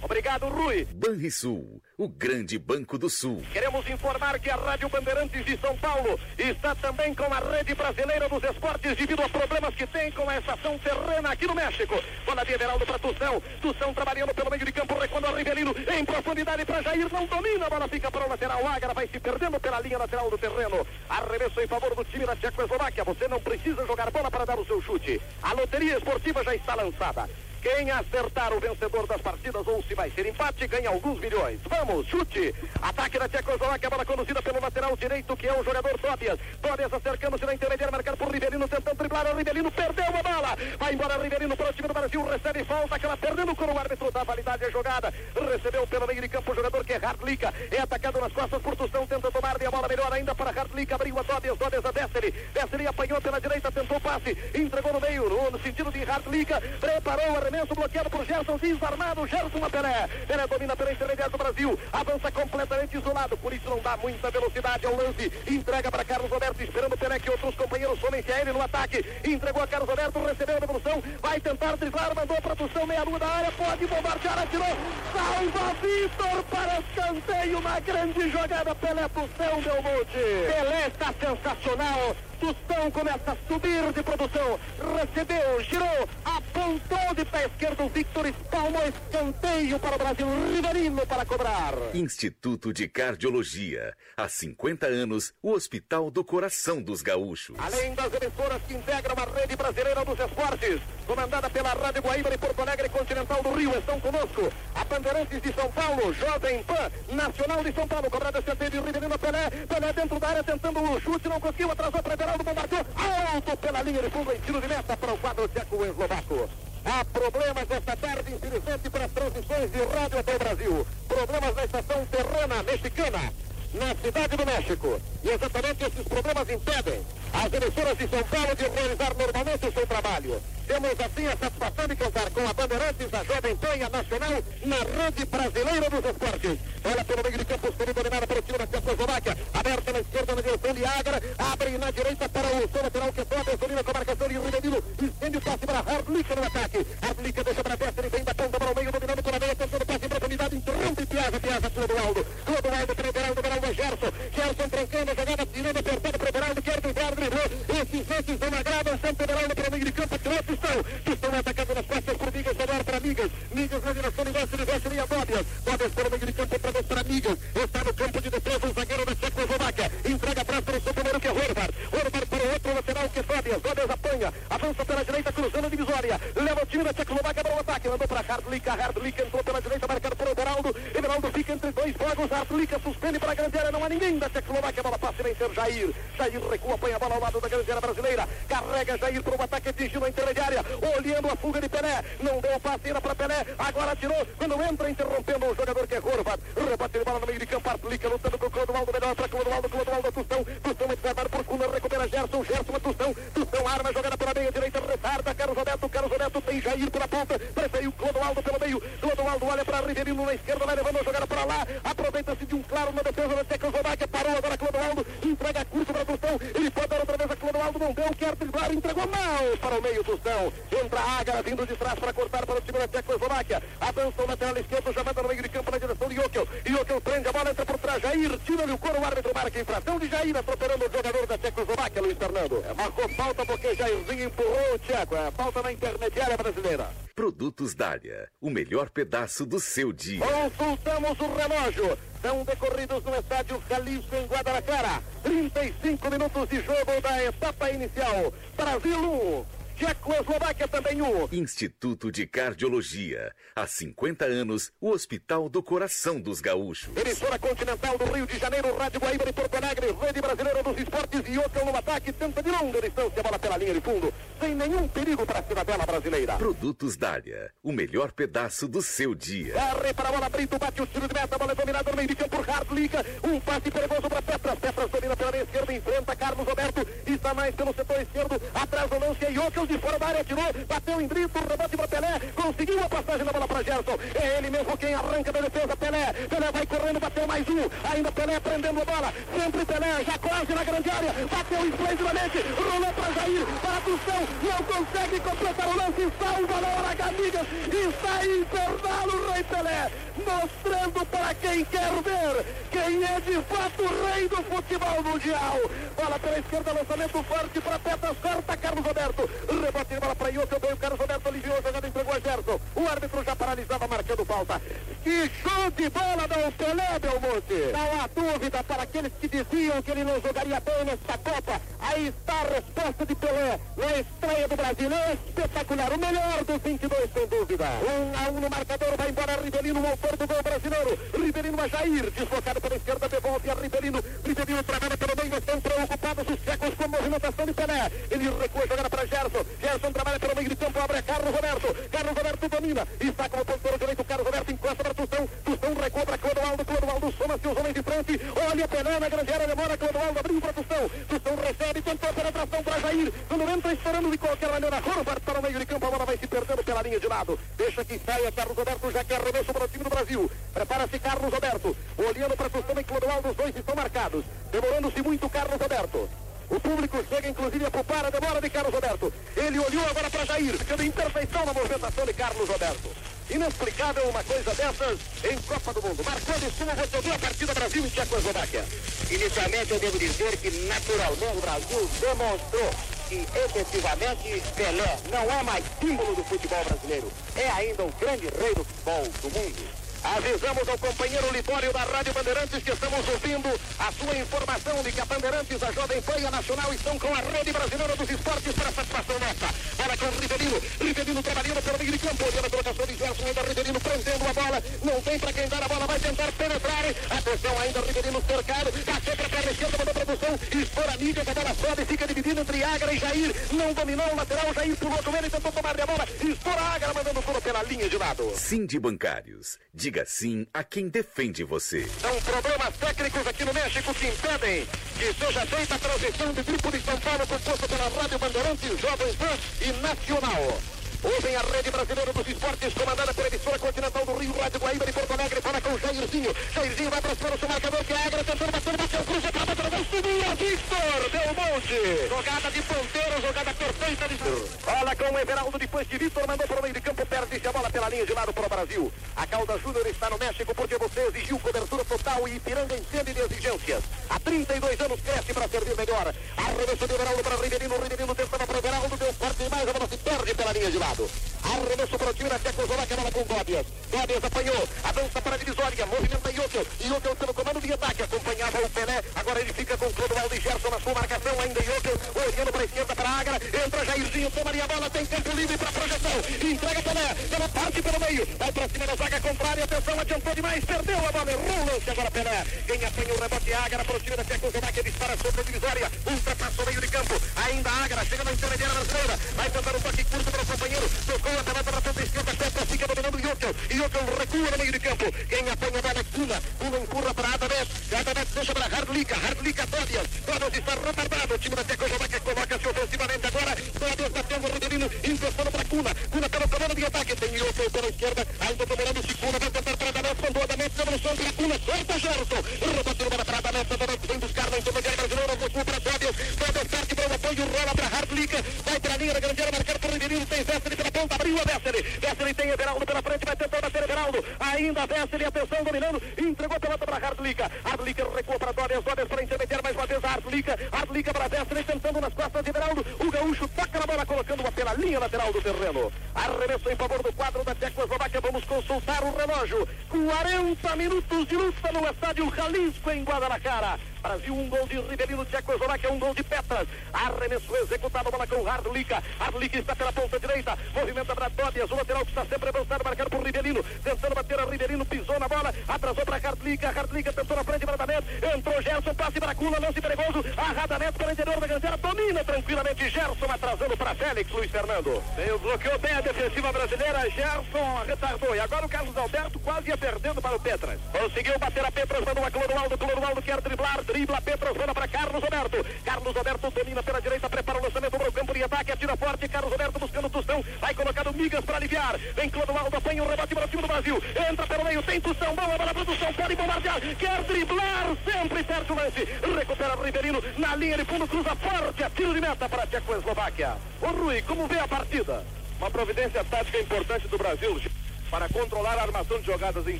Obrigado, Rui. Banrisul, o grande banco do sul. Queremos informar que a Rádio Bandeirantes de São Paulo está também com a rede brasileira dos esportes devido a problemas que tem com a estação terrena aqui no México. Bola de Everaldo para Tução. Tução trabalhando pelo meio de campo, recuando a Rivelino em profundidade para Jair. Não domina, a bola fica para o lateral. Ágara vai se perdendo pela linha lateral do terreno. Arremesso em favor do time da Tchecoslováquia. Você não precisa jogar bola para dar o seu chute. A loteria esportiva já está lançada. Quem acertar o vencedor das partidas ou se vai ser empate ganha alguns milhões. Vamos, chute. Ataque da Tchecoslováquia, bola conduzida pelo lateral direito, que é o jogador Tobias. Tobias acercando-se na intermediária, marcado por Rivelino, tentando driblar. O Rivelino perdeu a bola. Vai embora Rivelino para o time do Brasil, recebe falta, aquela perdendo com o árbitro da validade a jogada. Recebeu pelo meio de campo o jogador que é Hartlika. É atacado nas costas por Tustão, tenta tomar e a bola melhor ainda para Hartlika. Abriu a Tobias, Tobias a Destiny. Destiny apanhou pela direita, tentou passe, entregou no meio, no, sentido de Hartlika. Preparou a arremesso bloqueado por Gerson, desarmado, Gerson a Pelé. Pelé domina pela intermediária do Brasil, avança completamente isolado, por isso não dá muita velocidade ao lance. Entrega para Carlos Roberto, esperando Pelé que outros companheiros somem-se a ele no ataque. Entregou a Carlos Roberto, recebeu a devolução, vai tentar driblar, mandou a meia lua da área, pode bombardear, atirou. Salva Vitor para escanteio, uma grande jogada, Pelé do céu, meu monte. Pelé está sensacional. Tostão começa a subir de produção. Recebeu, girou, apontou de pé esquerdo. Victor espalmou escanteio para o Brasil. Riverino para cobrar. Instituto de Cardiologia. Há 50 anos, o Hospital do Coração dos Gaúchos. Além das emissoras que integram a rede brasileira dos esportes, comandada pela Rádio Guaíba de Porto Alegre Continental do Rio, estão conosco. A Bandeirantes de São Paulo, Jovem Pan, Nacional de São Paulo, cobrada escanteio de Riverino Pelé. Pelé dentro da área tentando o chute, não conseguiu, atrasou para Everaldo, bombardeou alto pela linha de fundo em tiro de meta para o quadro tcheco-eslovaco. Há problemas esta tarde, infelizmente, para as transmissões de rádio até o Brasil. Problemas na estação terrena mexicana na cidade do México. E exatamente esses problemas impedem as emissoras de São Paulo de realizar normalmente o seu trabalho. Temos assim a satisfação de contar com a Bandeirantes, a Jovem Pan Nacional na rede brasileira dos esportes. Olha pelo meio de campo, sendo dominada pelo time da Tchecoslováquia. Aberta na esquerda na direção de Agra. Abre na direita para o seu lateral que sobe. Domina com a marcação de Rivelino. Estende o passe para Harlika no ataque. Harlika deixa para a testa. Ele vem da ponta para o meio, dominando por a meia. Tentando passe em profundidade. Interrompe Piazza. Piazza, Clodoaldo. Clodoaldo para o Beraldo. Beraldo é Gerson. Gerson trancando a jogada. Tirando, apertando para o Beraldo. Quer driblar, driblou. Esses lances não agradam. Santo Beraldo para o meio de campo. Pistão. Pistão atacando nas costas por Migas. Agora para Migas. Migas na direção de West. West linha Bobias. Bobias para o meio de campo. Outra vez para Migas. Está no campo de defesa o zagueiro da Tchecoslováquia. Entrega para o seu número que é Horvath. Horvath para o outro lateral que é Bobias. Bobias apanha. Avança pela direita, cruzando a divisória. Leva o time da Tchecoslováquia para o ataque. Mandou para Hardlika. Hardlika entrou pela direita, marcado por Everaldo. Everaldo fica entre dois fogos. Hardlika suspende para a grande área. Não há ninguém da Tchecoslováquia. Bola passa vem ser Jair. Jair recua, apanha a bola ao lado da grande área brasileira. Carrega Jair para o ataque, atingindo a intermediária. Olhando a fuga de Pelé. Não deu passe ainda para Pelé. Agora tirou. Quando entra, interrompendo o jogador que é Horvath. Rebate de bola no meio de campo. Hardlika lutando com o Clodoaldo. Melhor para Clodoaldo. Clodoaldo, Tustão. Tustão é desarmado por Cuna. Recupera Gerson. Gerson é Tustão. Tustão arma, jogada pela meia direita. Retarda. Carlos Roberto. Carlos Roberto tem Jair pela ponta. Preferiu Clodoaldo pelo meio. Clodoaldo olha para Riverino na esquerda. Vai levando a jogada para lá. Aproveita-se de um claro na defesa da Tchecoslováquia. Parou agora Clodoaldo. Entrega curto para Tustão. Ele pode dar outra vez a Clodoaldo. Não deu. Quer driblar. Entregou mal para o meio Tustão. Entra a Ágara vindo de trás para cortar para o time da Tchecoslováquia. Avança o lateral esquerdo. Já manda no meio de campo na direção de Jokel. Jokel prende a bola. Entra por trás. Jair. Tira-lhe o couro. O árbitro marca a infração de Jair. Atropelando o jogador da Tchecoslováquia, Luiz Fernando. É, marcou falta porque Jairzinho empurrou o Tcheco. É falta na intermediária brasileira. Produtos Dália. O melhor pedaço do seu dia. Consultamos o relógio. São decorridos no estádio Jalisco em Guadalajara. 35 minutos de jogo da etapa inicial. Brasil 1. Tchecoslováquia também 1. Instituto de Cardiologia. Há 50 anos, o Hospital do Coração dos Gaúchos. Emissora Continental do Rio de Janeiro, Rádio Guaíba de Porto Alegre, Rede Brasileira dos Esportes e outro no ataque, tenta de longa distância, bola pela linha de fundo, sem nenhum perigo para a cidadela brasileira. Produtos Dália. O melhor pedaço do seu dia. Corre para a bola, Brito, bate o tiro de meta, bola é dominada no meio de campo por Hartliga, um passe perigoso para Petras, Petras domina pela meia esquerda, enfrenta Carlos Roberto, está mais pelo setor esquerdo, atrás do lance, e Jokel de fora da área, tirou, bateu em Brito, rebote para Pelé, conseguiu a passagem da bola para Gerson. É ele mesmo quem arranca da defesa, Pelé. Pelé vai correndo, bateu mais um. Ainda Pelé prendendo a bola. Sempre Pelé, já quase na grande área. Bateu esplendidamente, rolou para Jair, para Tustão, não consegue completar o lance, salva na hora, Gamigas. Está internado o Rei Pelé, mostrando para quem quer ver quem é de fato o rei do futebol mundial. Bola pela esquerda, lançamento forte para Petas, corta Carlos Roberto. Rebote de bola para Ioto, o Carlos Roberto aliviou a jogada, entregou a Gerson. O árbitro já paralisava, marcando falta. Que show de bola do Pelé, Belmonte. Não há dúvida para aqueles que diziam que ele não jogaria bem nesta Copa. Aí está a resposta de Pelé na estreia do Brasil. É espetacular, o melhor dos 22, sem dúvida. Um a um no marcador, vai embora Rivelino, o autor do gol brasileiro. Rivelino a Jair, deslocado pela esquerda, devolve a Rivelino. Rivelino travada pelo meio, estão preocupados os secos com a movimentação de Pelé. Ele recua, jogada para Gerson. Gerson trabalha pelo meio de campo, abre a Carlos Roberto. Carlos Roberto domina, está com o ponteiro direito, Carlos Roberto encosta para Tustão. Tustão recua para Clodoaldo, Clodoaldo soma-se os homens de frente. Olha Pelé na grande área, demora Clodoaldo, abriu para Tustão. Tustão recebe, tentou penetração para Jair. No momento, esperando de qualquer maneira, Horvath para o meio de campo, a bola vai se perdendo pela linha de lado. Deixa que saia Carlos Roberto, já que arremesso para o time do Brasil. Prepara-se Carlos Roberto, olhando para Tustão e Clodoaldo, os dois estão marcados. Demorando-se muito Carlos Roberto. O público chega inclusive a culpar a demora de Carlos Roberto. Ele olhou agora para Jair, ficando em perfeição na movimentação de Carlos Roberto. Inexplicável uma coisa dessas em Copa do Mundo. Marcou de você viu a partida Brasil e Tchecoslováquia. Inicialmente eu devo dizer que naturalmente o Brasil demonstrou que efetivamente Pelé não é mais símbolo do futebol brasileiro. É ainda o grande rei do futebol do mundo. Avisamos ao companheiro Libório da Rádio Bandeirantes que estamos ouvindo a sua informação de que a Bandeirantes, a Jovem Pan e a Nacional estão com a Rede Brasileira dos Esportes para satisfação nossa. Bola com o Rivelino, Rivelino trabalhando pelo meio de campo, olhando a colocação de Gerson, ainda Rivelino prendendo a bola, não tem para quem dar a bola, vai tentar penetrar, atenção ainda Rivelino cercado, passou para a perna esquerda, mandou produção, estoura a mídia, a bola sobe, fica dividido entre Agra e Jair, não dominou o lateral, Jair pulou com ele, tentou tomar a bola, estoura a Agra, mandando tudo pela linha de lado. Sim de Bancários. Diga sim a quem defende você. São problemas técnicos aqui no México que impedem que seja feita a transição do grupo de São Paulo composto pela Rádio Bandeirantes, Jovem Pan e Nacional. Ouvem a Rede Brasileira dos Esportes, comandada pela emissora continental do Rio, Rádio Guaíba de Porto Alegre, fala com o Jairzinho. Jairzinho vai para do seu marcador, que é Agra, tentando bater, bateu, cruza, para para o subia, Victor, deu monte. Jogada de ponteiro, jogada perfeita de... Bola com o Everaldo, depois de Victor, mandou para o meio de campo, perde-se a bola pela linha de lado para o Brasil. A Calda Júnior está no México porque você exigiu cobertura total e Ipiranga entende de exigências. Há 32 anos cresce para servir melhor. Arremesso de Everaldo para Riverino, Riverino tentando para o Everaldo, deu forte demais, a bola se perde pela linha de lado. Arremesso para o time da Tchecoslováquia, bola com Góbias. Góbias apanhou, avança para a divisória, movimenta Iotel. Iotel pelo comando de ataque, acompanhava o Pelé. Agora ele fica com Clodoaldo e Gerson na sua marcação, ainda Iotel, olhando para a esquerda, para a Agra. Entra Jairzinho, tomaria a bola, tem tempo livre para projeção. Entrega Pelé, pela parte pelo meio, vai para cima da zaga contrária, atenção, adiantou demais, perdeu a bola, errou o lance agora Pelé. Quem apanha o rebote Agra para o time da Tchecoslováquia, dispara sobre a divisória, ultrapassou meio de campo, ainda Agra, chega na intermediária brasileira, vai tentar um toque curto para o companheiro, tocou a pelota para a esquerda, Petra fica dominando o Iotel, Iotel recua no meio de campo, quem apanha a bola é Kuna, Kuna empurra para Adamet, Adamet deixa para Hardlika, Hardlika Tóbias, Tóbias está retardado, o time da Tchecoslováquia coloca-se ofensivamente agora, Tóbias batendo o Riverino, encostando para Kuna, Kuna pelo comando de ataque, tem Iotel pela esquerda, ainda dominando-se Kuna, vai tentar para Adamet, mandou Adamet, devolução para Kuna, corta Gerson, rebate bola para Adamet, Adamet vem buscar na intermediária brasileira, recua para Tóbias, Tóbias parte para o apoio, rola para Hardlika, vai para a linha da grande área, marcado por Riverino, tem Vésseli pela ponta, abriu a Vésseli, Vésseli tem Everaldo pela frente, vai tentar bater Everaldo, ainda Vésseli, atenção, dominando, entregou a pelota para Hardlika, Hardlika recuou para Dórias, Dórias para intermediária, mais uma vez Hardlika, Hardlika para Vésseli, tentando nas costas de Everaldo, o gaúcho toca na bola, colocando-a pela linha lateral do terreno, arremesso em favor do quadro da Tchecoslováquia, vamos consultar o relógio, 40 minutos de luta no estádio Jalisco em Guadalajara, Brasil, um gol de Rivelino, Tchecoslováquia, um gol de Petras. Arremesso executado, bola com Hardlika. Hardlika está pela ponta direita. Movimenta para Tóbias, o lateral que está sempre avançado, marcado por Rivelino. Tentando bater a Rivelino, pisou na bola, atrasou para Hardlika. Hardlika tentou na frente para Damet. Entrou Gerson, passe para Cula, lance perigoso. Arradamento para o interior da canteira, domina tranquilamente Gerson, atrasando para Félix, Luiz Fernando. Veio, bloqueou bem a defensiva brasileira. Gerson retardou. E agora o Carlos Alberto quase ia perdendo para o Petras. Conseguiu bater a Petras, mandou a Clodoaldo. Clodoaldo quer driblar. dribla Petrosona para Carlos Roberto. Carlos Roberto domina pela direita, prepara o lançamento para o campo de ataque, atira forte. Carlos Roberto buscando o Tostão, vai colocando migas para aliviar. Vem Clodoaldo, apanha o um rebote para o do Brasil. Entra pelo meio, tem Tostão, boa bola para Tostão, pode bombardear, quer driblar, sempre perde o lance. Recupera Riverino na linha de fundo, cruza forte, atiro de meta para a Tchecoslováquia. O Rui, como vê a partida? Uma providência tática importante do Brasil para controlar a armação de jogadas em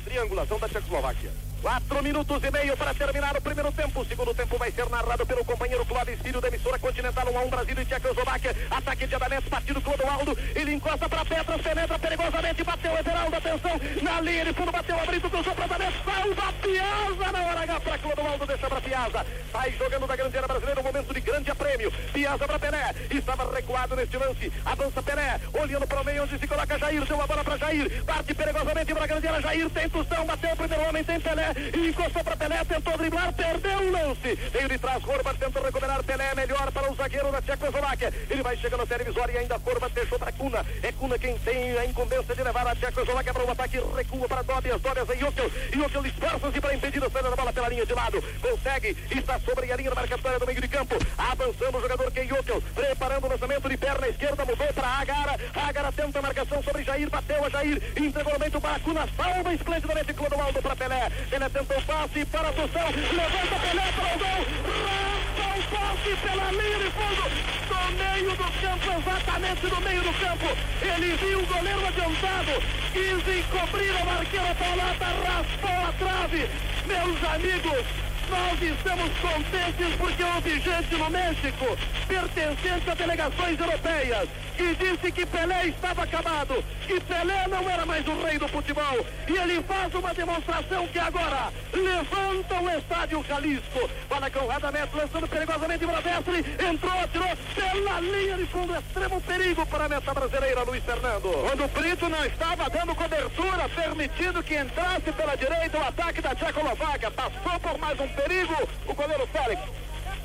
triangulação da Tchecoslováquia. Quatro minutos e meio para terminar o primeiro tempo. O segundo tempo vai ser narrado pelo companheiro Clóvis Filho da emissora Continental 1 a 1 Brasil e Tchecoslováquia. Ataque de Adamés, partido Clodoaldo. Ele encosta para Petras, penetra perigosamente. Bateu Everaldo, atenção. Na linha de fundo, bateu abrindo, cruzou para Adamés. Salva Piazza na hora H para Clodoaldo, deixa para Piazza. Sai jogando da grande área brasileira, um momento de grande aprêmio. Piazza para Pelé. Estava recuado neste lance. Avança Pelé, olhando para o meio onde se coloca Jair. Deu a bola para Jair. Parte perigosamente para a grande área. Jair tem Tostão, bateu o primeiro homem, tem Pelé e encostou para Pelé, tentou driblar, perdeu o lance. Veio de trás, Corba tentou recuperar Pelé, melhor para o zagueiro da Tchecoslováquia. Ele vai chegando até a divisória e ainda Corba deixou para Cuna. É Cuna quem tem a incumbência de levar a Tchecoslováquia para o ataque, recua para Dobias, Dobias e Jokel. Jokel esforça-se para impedir a saída da bola pela linha de lado. Consegue, está sobre a linha da marcatória do meio de campo. Avançando o jogador Ken Jokel, preparando o lançamento de perna esquerda, mudou para Agara. Agara tenta a marcação sobre Jair, bateu a Jair, entregou no meio para Cuna, salva esplendidamente Clodoaldo para Pelé. Pelé tentou passe para a Tussão, levanta Pelé para o gol, raspa o passe pela linha de fundo, do meio do campo, exatamente do meio do campo. Ele viu o goleiro adiantado, quis encobrir a marqueira Paulata, raspou a trave. Meus amigos, nós estamos contentes porque houve gente no México, pertencente a delegações europeias, que disse que Pelé estava acabado, que Pelé não era mais o rei do futebol. E ele faz uma demonstração que agora levanta o estádio Jalisco. Bola com Radamés lançando perigosamente para Mestre, entrou, atirou pela linha de fundo, extremo perigo para a meta brasileira, Luiz Fernando. Quando o Brito não estava dando cobertura, permitindo que entrasse pela direita o ataque da Tchecoslováquia, passou por mais um perigo o goleiro Félix.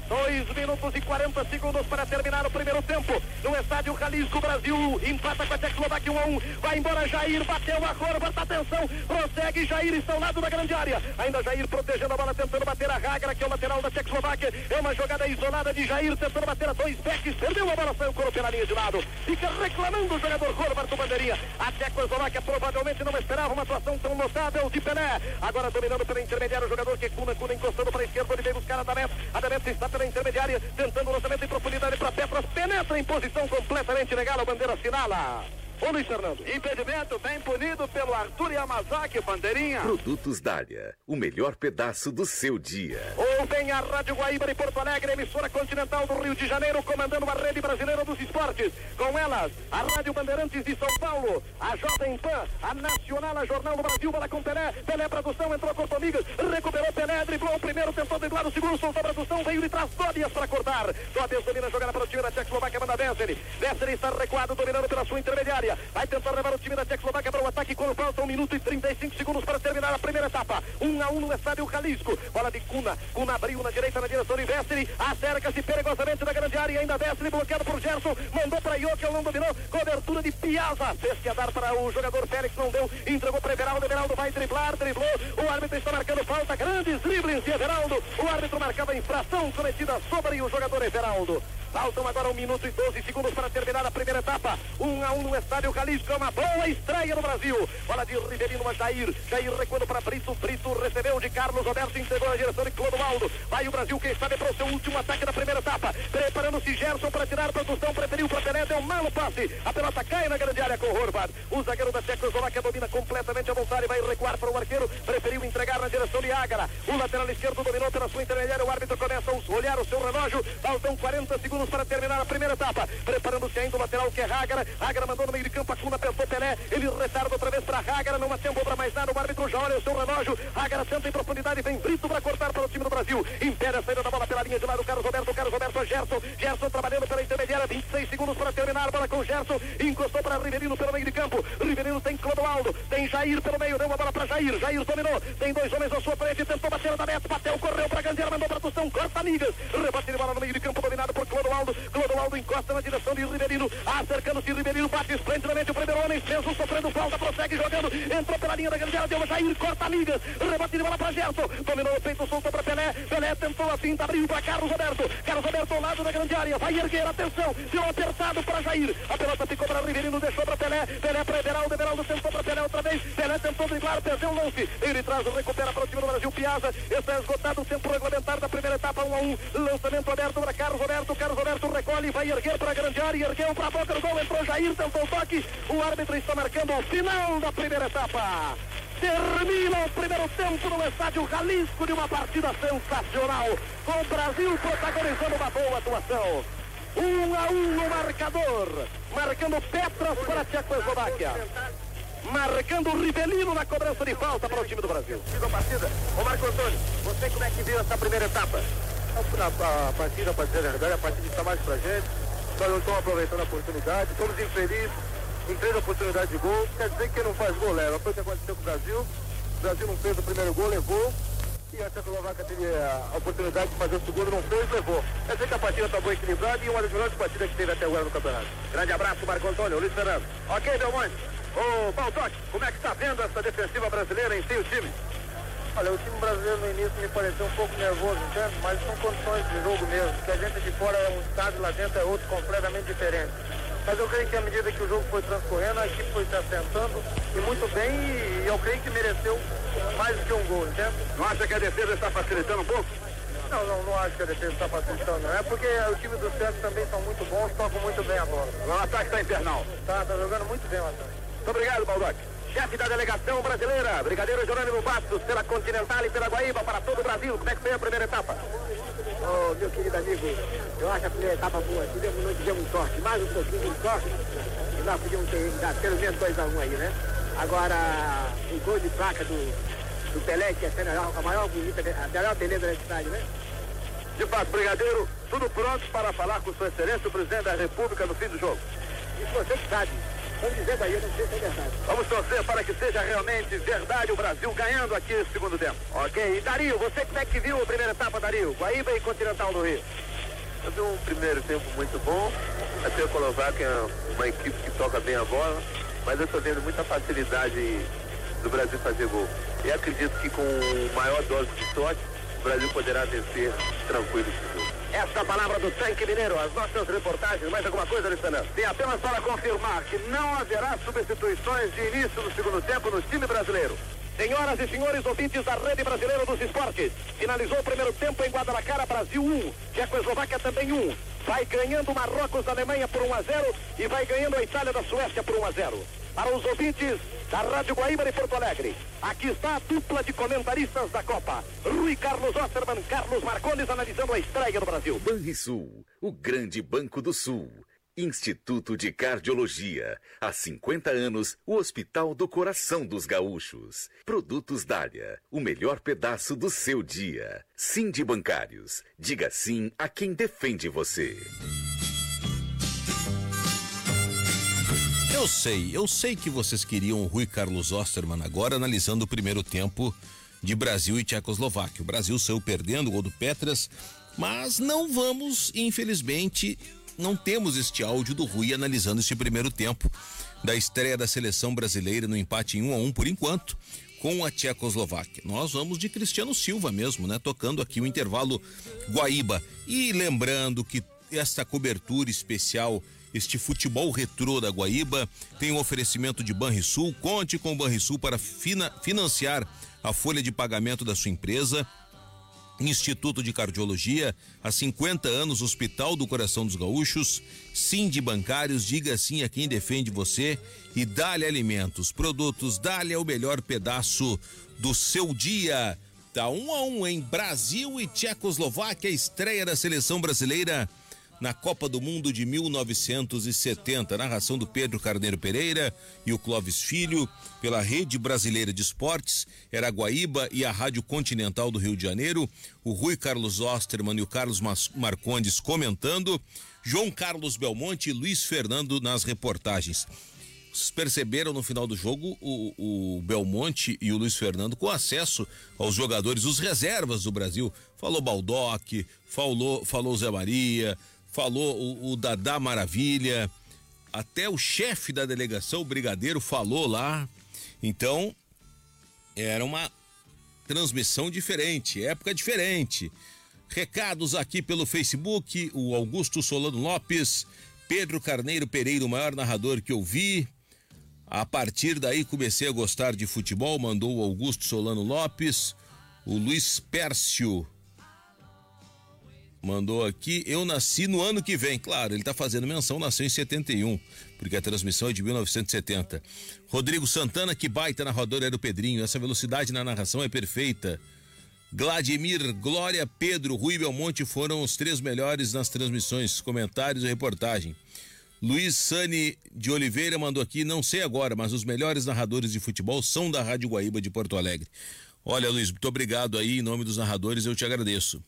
2 minutos e 40 segundos para terminar o primeiro tempo. No estádio Jalisco, Brasil empata com a Tchecoslováquia 1 a 1. Vai embora Jair, bateu a corva, atenção, prossegue Jair, está ao lado da grande área. Ainda Jair protegendo a bola, tentando bater a Ragra, que é o lateral da Tchecoslováquia. É uma jogada isolada de Jair, tentando bater a dois backs, perdeu a bola, saiu o pela linha de lado. Fica reclamando o jogador Roberto Bandeirinha. A Tchecoslováquia provavelmente não esperava uma atuação tão notável de Pelé. Agora dominando pela intermediária o jogador que Cuna, Cuna encostando para a esquerda, A Damet está pela intermediária, tentando o lançamento em profundidade para Petras, penetra em posição completamente legal, a bandeira assinala. Ô Luiz Fernando. Impedimento bem punido pelo Arthur Yamazaki, bandeirinha. Produtos Dália, o melhor pedaço do seu dia. Ouvem a Rádio Guaíba de Porto Alegre, emissora continental do Rio de Janeiro, comandando a rede brasileira dos esportes. Com elas, a Rádio Bandeirantes de São Paulo, a Jovem Pan, a Nacional, a Jornal do Brasil, bola com Pelé. Pelé, produção, entrou com Tomigas, recuperou Pelé, driblou o primeiro, tentou driblar o segundo, soltou a produção, veio de trás, Dóbias para cortar. Dóbias domina jogada para o time da Tchecoslováquia, manda Desseri. Desseri está recuado, dominando pela sua intermediária. Vai tentar levar o time da Tchecoslováquia para o ataque quando falta 1 minuto e 35 segundos para terminar a primeira etapa. 1 a 1 no estádio Jalisco. Bola de Cuna. Cuna abriu na direita na direção de Vestri. Acerca-se perigosamente da grande área. Ainda Vestri bloqueado por Gerson. Mandou para Iokel, não dominou. Cobertura de Piazza. Fez que dar para o jogador Félix, não deu. Entregou para Everaldo. Everaldo vai driblar, driblou. O árbitro está marcando falta. Grandes dribles de Everaldo. O árbitro marcava infração cometida sobre o jogador Everaldo. Faltam agora 1 minuto e 12 segundos para terminar a primeira etapa. 1 a 1 no estádio Jalisco. É uma boa estreia no Brasil. Bola de Riverino a Jair. Jair recuando para Brito. Brito recebeu de Carlos Roberto. Entregou na direção de Clodoaldo. Vai o Brasil, quem sabe, para o seu último ataque da primeira etapa. Preparando-se Gerson para tirar produção. Preferiu para Pelé. Deu um malo passe. A pelota cai na grande área com Horvath. O zagueiro da Tchecoslováquia domina completamente a vontade. Vai recuar para o arqueiro. Preferiu entregar na direção de Ágara. O lateral esquerdo dominou pela sua intermediária. O árbitro começa a olhar o seu relógio. Faltam 40 segundos para terminar a primeira etapa. Preparando-se ainda o lateral que é Hágara. Hágara mandou no meio de campo. A Cuna pensou Pelé. Ele retarda outra vez para Hágara. Não tempo para mais nada. O árbitro já olha o seu relógio. Hágara senta em profundidade. Vem Brito para cortar para o time do Brasil. Impera a saída da bola pela linha de lado. Carlos Roberto. Carlos Roberto Gerson. Gerson trabalhando pela intermediária. 26 segundos para terminar. Bola com Gerson. Encostou para Riverino pelo meio de campo. Riverino tem Clodoaldo. Tem Jair pelo meio. Deu a bola para Jair. Jair dominou. Tem dois homens à sua frente. Tentou bater da meta. Bateu. Correu para Gandeira. Mandou para Tostão. Corta amigas. Rebate de bola no meio de campo. Dominado por Clodoaldo. Clodoaldo encosta na direção de Riverino. Acercando-se Riverino. Bate esplendidamente o primeiro homem. Penso sofrendo falta. Prossegue jogando. entrou pela linha da grande área, deu Jair, corta ligas, rebate de bola para Gerson, dominou o peito, soltou para Pelé, Pelé tentou a finta, abriu para Carlos Roberto, Carlos Roberto ao lado da grande área, vai erguer, atenção, deu apertado para Jair, a pelota ficou para Riverino, deixou para Pelé, Pelé para Everaldo, Everaldo tentou para Pelé outra vez, Pelé tentou driblar, perdeu o lance, ele traz, recupera para o time do Brasil, Piazza, está esgotado o tempo regulamentar da primeira etapa, 1 um a 1, um, lançamento aberto para Carlos Roberto, Carlos Roberto recolhe, vai erguer para a grande área, ergueu para a boca do gol, entrou Jair, tentou o toque, o árbitro está marcando o final da primeira etapa. Termina o primeiro tempo no estádio Jalisco de uma partida sensacional, com o Brasil protagonizando uma boa atuação. Um a um no marcador, marcando Petras para a Tchecoslováquia. Marcando o Rivelino na cobrança de falta para o time do Brasil. A partida. Ô Marco Antônio, você como é que viu essa primeira etapa? A, a partida, para dizer a verdade, a partida está mais pra gente. Nós não estamos aproveitando a oportunidade, estamos infelizes em três oportunidades de gol. Quer dizer que quem não faz gol leva. Foi o que aconteceu com o Brasil. O Brasil não fez o primeiro gol, levou. E a Tchecoslováquia teve a oportunidade de fazer o segundo, não fez, levou. Quer dizer que a partida está boa equilibrada e uma das melhores partidas que teve até agora no campeonato. Grande abraço, Marco Antônio. Luiz Fernando. Ok, Belmonte. Ô, Baldock, como é que está vendo essa defensiva brasileira em si, o time? Olha, o time brasileiro no início me pareceu um pouco nervoso, entende? Mas são condições de jogo mesmo. Que a gente de fora é um estado, lá dentro é outro completamente diferente. Mas eu creio que à medida que o jogo foi transcorrendo, a equipe foi se assentando e muito bem, e eu creio que mereceu mais do que um gol, entende? Não acha que a defesa está facilitando um pouco? Não, não, não acho que a defesa está facilitando, não. É porque o time do Santos também são muito bons, tocam muito bem a bola. O ataque está infernal. Tá, tá jogando muito bem o ataque. Muito obrigado, Baldock. Chefe da delegação brasileira, Brigadeiro Jerônimo Bastos, pela Continental e pela Guaíba, para todo o Brasil. Como é que foi a primeira etapa? Ô, oh, meu querido amigo, eu acho a primeira etapa boa. Tivemos, não tivemos sorte, mais um pouquinho de sorte, e nós podíamos ter dado pelo menos 2 a 1 um aí, né? Agora, o gol de placa do, do Pelé, que é a maior bonita, a melhor beleza da cidade, né? De fato, Brigadeiro, tudo pronto para falar com Sua Excelência, o Presidente da República, no fim do jogo. Isso você que sabe. Vamos dizer daí, eu não sei se é verdade. Vamos torcer para que seja realmente verdade o Brasil ganhando aqui esse segundo tempo. Ok. E Dario, você como é que viu a primeira etapa, Dario? Guaíba e Continental do Rio. Eu vi um primeiro tempo muito bom. A Tchecoslováquia é uma equipe que toca bem a bola, mas eu estou vendo muita facilidade do Brasil fazer gol. E acredito que com maior dose de sorte, o Brasil poderá vencer tranquilo esse jogo. Essa palavra do tanque mineiro, as nossas reportagens, mais alguma coisa, Luiz? Tem apenas para confirmar que não haverá substituições de início do segundo tempo no time brasileiro. Senhoras e senhores ouvintes da Rede Brasileira dos Esportes, finalizou o primeiro tempo em Guadalajara, Brasil 1, Tchecoslováquia também 1. Vai ganhando Marrocos da Alemanha por 1 a 0 e vai ganhando a Itália da Suécia por 1 a 0. Para os ouvintes da Rádio Guaíba de Porto Alegre, aqui está a dupla de comentaristas da Copa. Rui Carlos Osterman, Carlos Marcones analisando a estreia do Brasil. Banrisul, o grande banco do Sul. Instituto de Cardiologia. Há 50 anos, o Hospital do Coração dos Gaúchos. Produtos Dália, o melhor pedaço do seu dia. Sim de Bancários. Diga sim a quem defende você. Eu sei, eu sei que vocês queriam o Rui Carlos Osterman agora analisando o primeiro tempo de Brasil e Tchecoslováquia. O Brasil saiu perdendo o gol do Petras, mas não vamos, infelizmente, não temos este áudio do Rui analisando este primeiro tempo da estreia da seleção brasileira no empate em 1 um a 1 um, por enquanto com a Tchecoslováquia. Nós vamos de Cristiano Silva mesmo, né? Tocando aqui o intervalo Guaíba. E lembrando que esta cobertura especial, este futebol retrô da Guaíba, tem um oferecimento de Banrisul. Conte com o Banrisul para fina, financiar a folha de pagamento da sua empresa Instituto de Cardiologia, há 50 anos, Hospital do Coração dos Gaúchos, Sim de Bancários, diga sim a quem defende você e Dale Alimentos. Produtos é o melhor pedaço do seu dia. Tá um a um em Brasil e Tchecoslováquia, estreia da seleção brasileira na Copa do Mundo de 1970. Narração do Pedro Carneiro Pereira e o Clóvis Filho, pela Rede Brasileira de Esportes, era a Guaíba e a Rádio Continental do Rio de Janeiro, o Rui Carlos Osterman e o Carlos Marcondes comentando, João Carlos Belmonte e Luiz Fernando nas reportagens. Vocês perceberam no final do jogo o, o, Belmonte e o Luiz Fernando com acesso aos jogadores, os reservas do Brasil. Falou Baldock, falou, falou Zé Maria, falou o, o Dadá Maravilha, até o chefe da delegação, o brigadeiro, falou lá. Então, era uma transmissão diferente, época diferente. Recados aqui pelo Facebook, o Augusto Solano Lopes, Pedro Carneiro Pereira, o maior narrador que eu vi. A partir daí comecei a gostar de futebol, mandou o Augusto Solano Lopes, o Luiz Pércio mandou aqui, eu nasci no ano que vem. Claro, ele está fazendo menção, nasceu em 71, porque a transmissão é de 1970. Rodrigo Santana, que baita narrador era o Pedrinho, essa velocidade na narração é perfeita. Vladimir, Glória, Pedro, Rui Belmonte foram os três melhores nas transmissões, comentários e reportagem. Luiz Sani de Oliveira mandou aqui, não sei agora, mas os melhores narradores de futebol são da Rádio Guaíba de Porto Alegre. Olha, Luiz, muito obrigado aí, em nome dos narradores, eu te agradeço.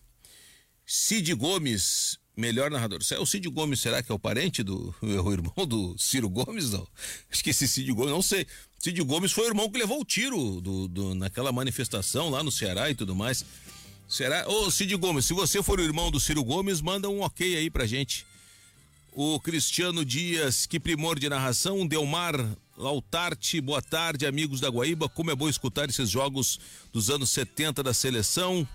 Cid Gomes, melhor narrador. O Cid Gomes, será que é o parente do o irmão do Ciro Gomes? Não. Esse Cid Gomes, não sei. Cid Gomes foi o irmão que levou o tiro do, do, naquela manifestação lá no Ceará e tudo mais. Será? Ô, Cid Gomes, se você for o irmão do Ciro Gomes, manda um ok aí pra gente. O Cristiano Dias, que primor de narração. Delmar Lautarte, boa tarde, amigos da Guaíba. Como é bom escutar esses jogos dos anos 70 da seleção.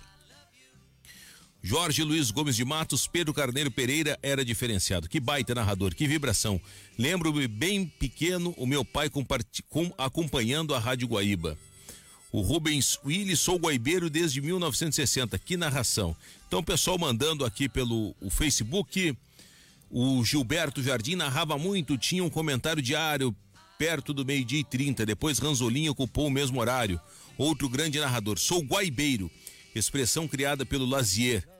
Jorge Luiz Gomes de Matos, Pedro Carneiro Pereira era diferenciado. Que baita narrador, que vibração. Lembro-me bem pequeno o meu pai com, acompanhando a Rádio Guaíba. O Rubens Willis, sou guaibeiro desde 1960. Que narração. Então, pessoal mandando aqui pelo o Facebook. O Gilberto Jardim narrava muito, tinha um comentário diário perto do meio-dia e 30. Depois Ranzolin ocupou o mesmo horário. Outro grande narrador. Sou guaibeiro expressão criada pelo Lazier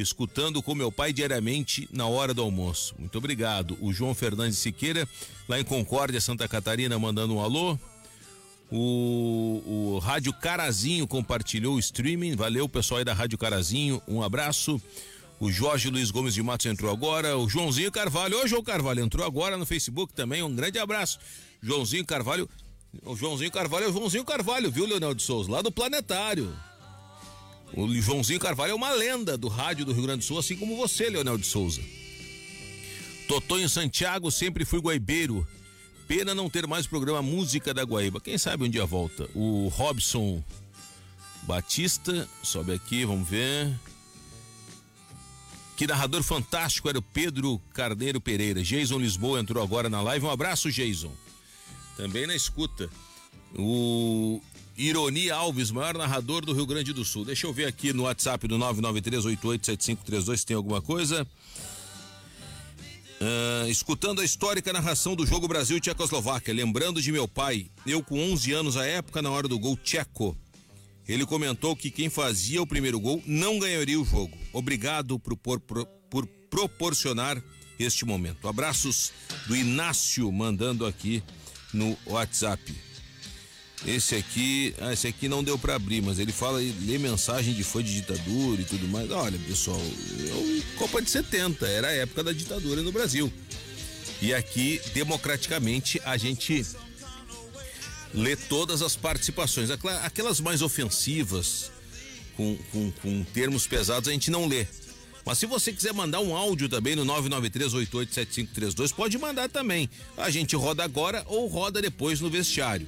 escutando com meu pai diariamente na hora do almoço. Muito obrigado. O João Fernandes Siqueira, lá em Concórdia, Santa Catarina, mandando um alô. O, o Rádio Carazinho compartilhou o streaming. Valeu, pessoal aí da Rádio Carazinho. Um abraço. O Jorge Luiz Gomes de Matos entrou agora. O Joãozinho Carvalho. Ô, João Carvalho, entrou agora no Facebook também. Um grande abraço. Joãozinho Carvalho. O Joãozinho Carvalho é o Joãozinho Carvalho, viu, Leonel de Souza? Lá do Planetário. O Joãozinho Carvalho é uma lenda do rádio do Rio Grande do Sul, assim como você, Leonel de Souza. Totonho Santiago, sempre fui guaibeiro. Pena não ter mais o programa Música da Guaíba. Quem sabe um dia volta. O Robson Batista, sobe aqui, vamos ver. Que narrador fantástico era o Pedro Carneiro Pereira. Jason Lisboa entrou agora na live. Um abraço, Jason. Também na escuta. O Ironi Alves, maior narrador do Rio Grande do Sul. Deixa eu ver aqui no WhatsApp do 993887532 se tem alguma coisa. Uh, escutando a histórica narração do jogo Brasil e Tchecoslováquia, lembrando de meu pai, eu com 11 anos à época, na hora do gol tcheco. Ele comentou que quem fazia o primeiro gol não ganharia o jogo. Obrigado por, por, por proporcionar este momento. Abraços do Inácio mandando aqui no WhatsApp. Esse aqui, ah, esse aqui não deu para abrir, mas ele fala e lê mensagem de fã de ditadura e tudo mais. Olha, pessoal, eu, Copa de 70, era a época da ditadura no Brasil. E aqui, democraticamente, a gente lê todas as participações. Aquelas mais ofensivas, com, com, com termos pesados, a gente não lê. Mas se você quiser mandar um áudio também no 993887532, pode mandar também. A gente roda agora ou roda depois no vestiário.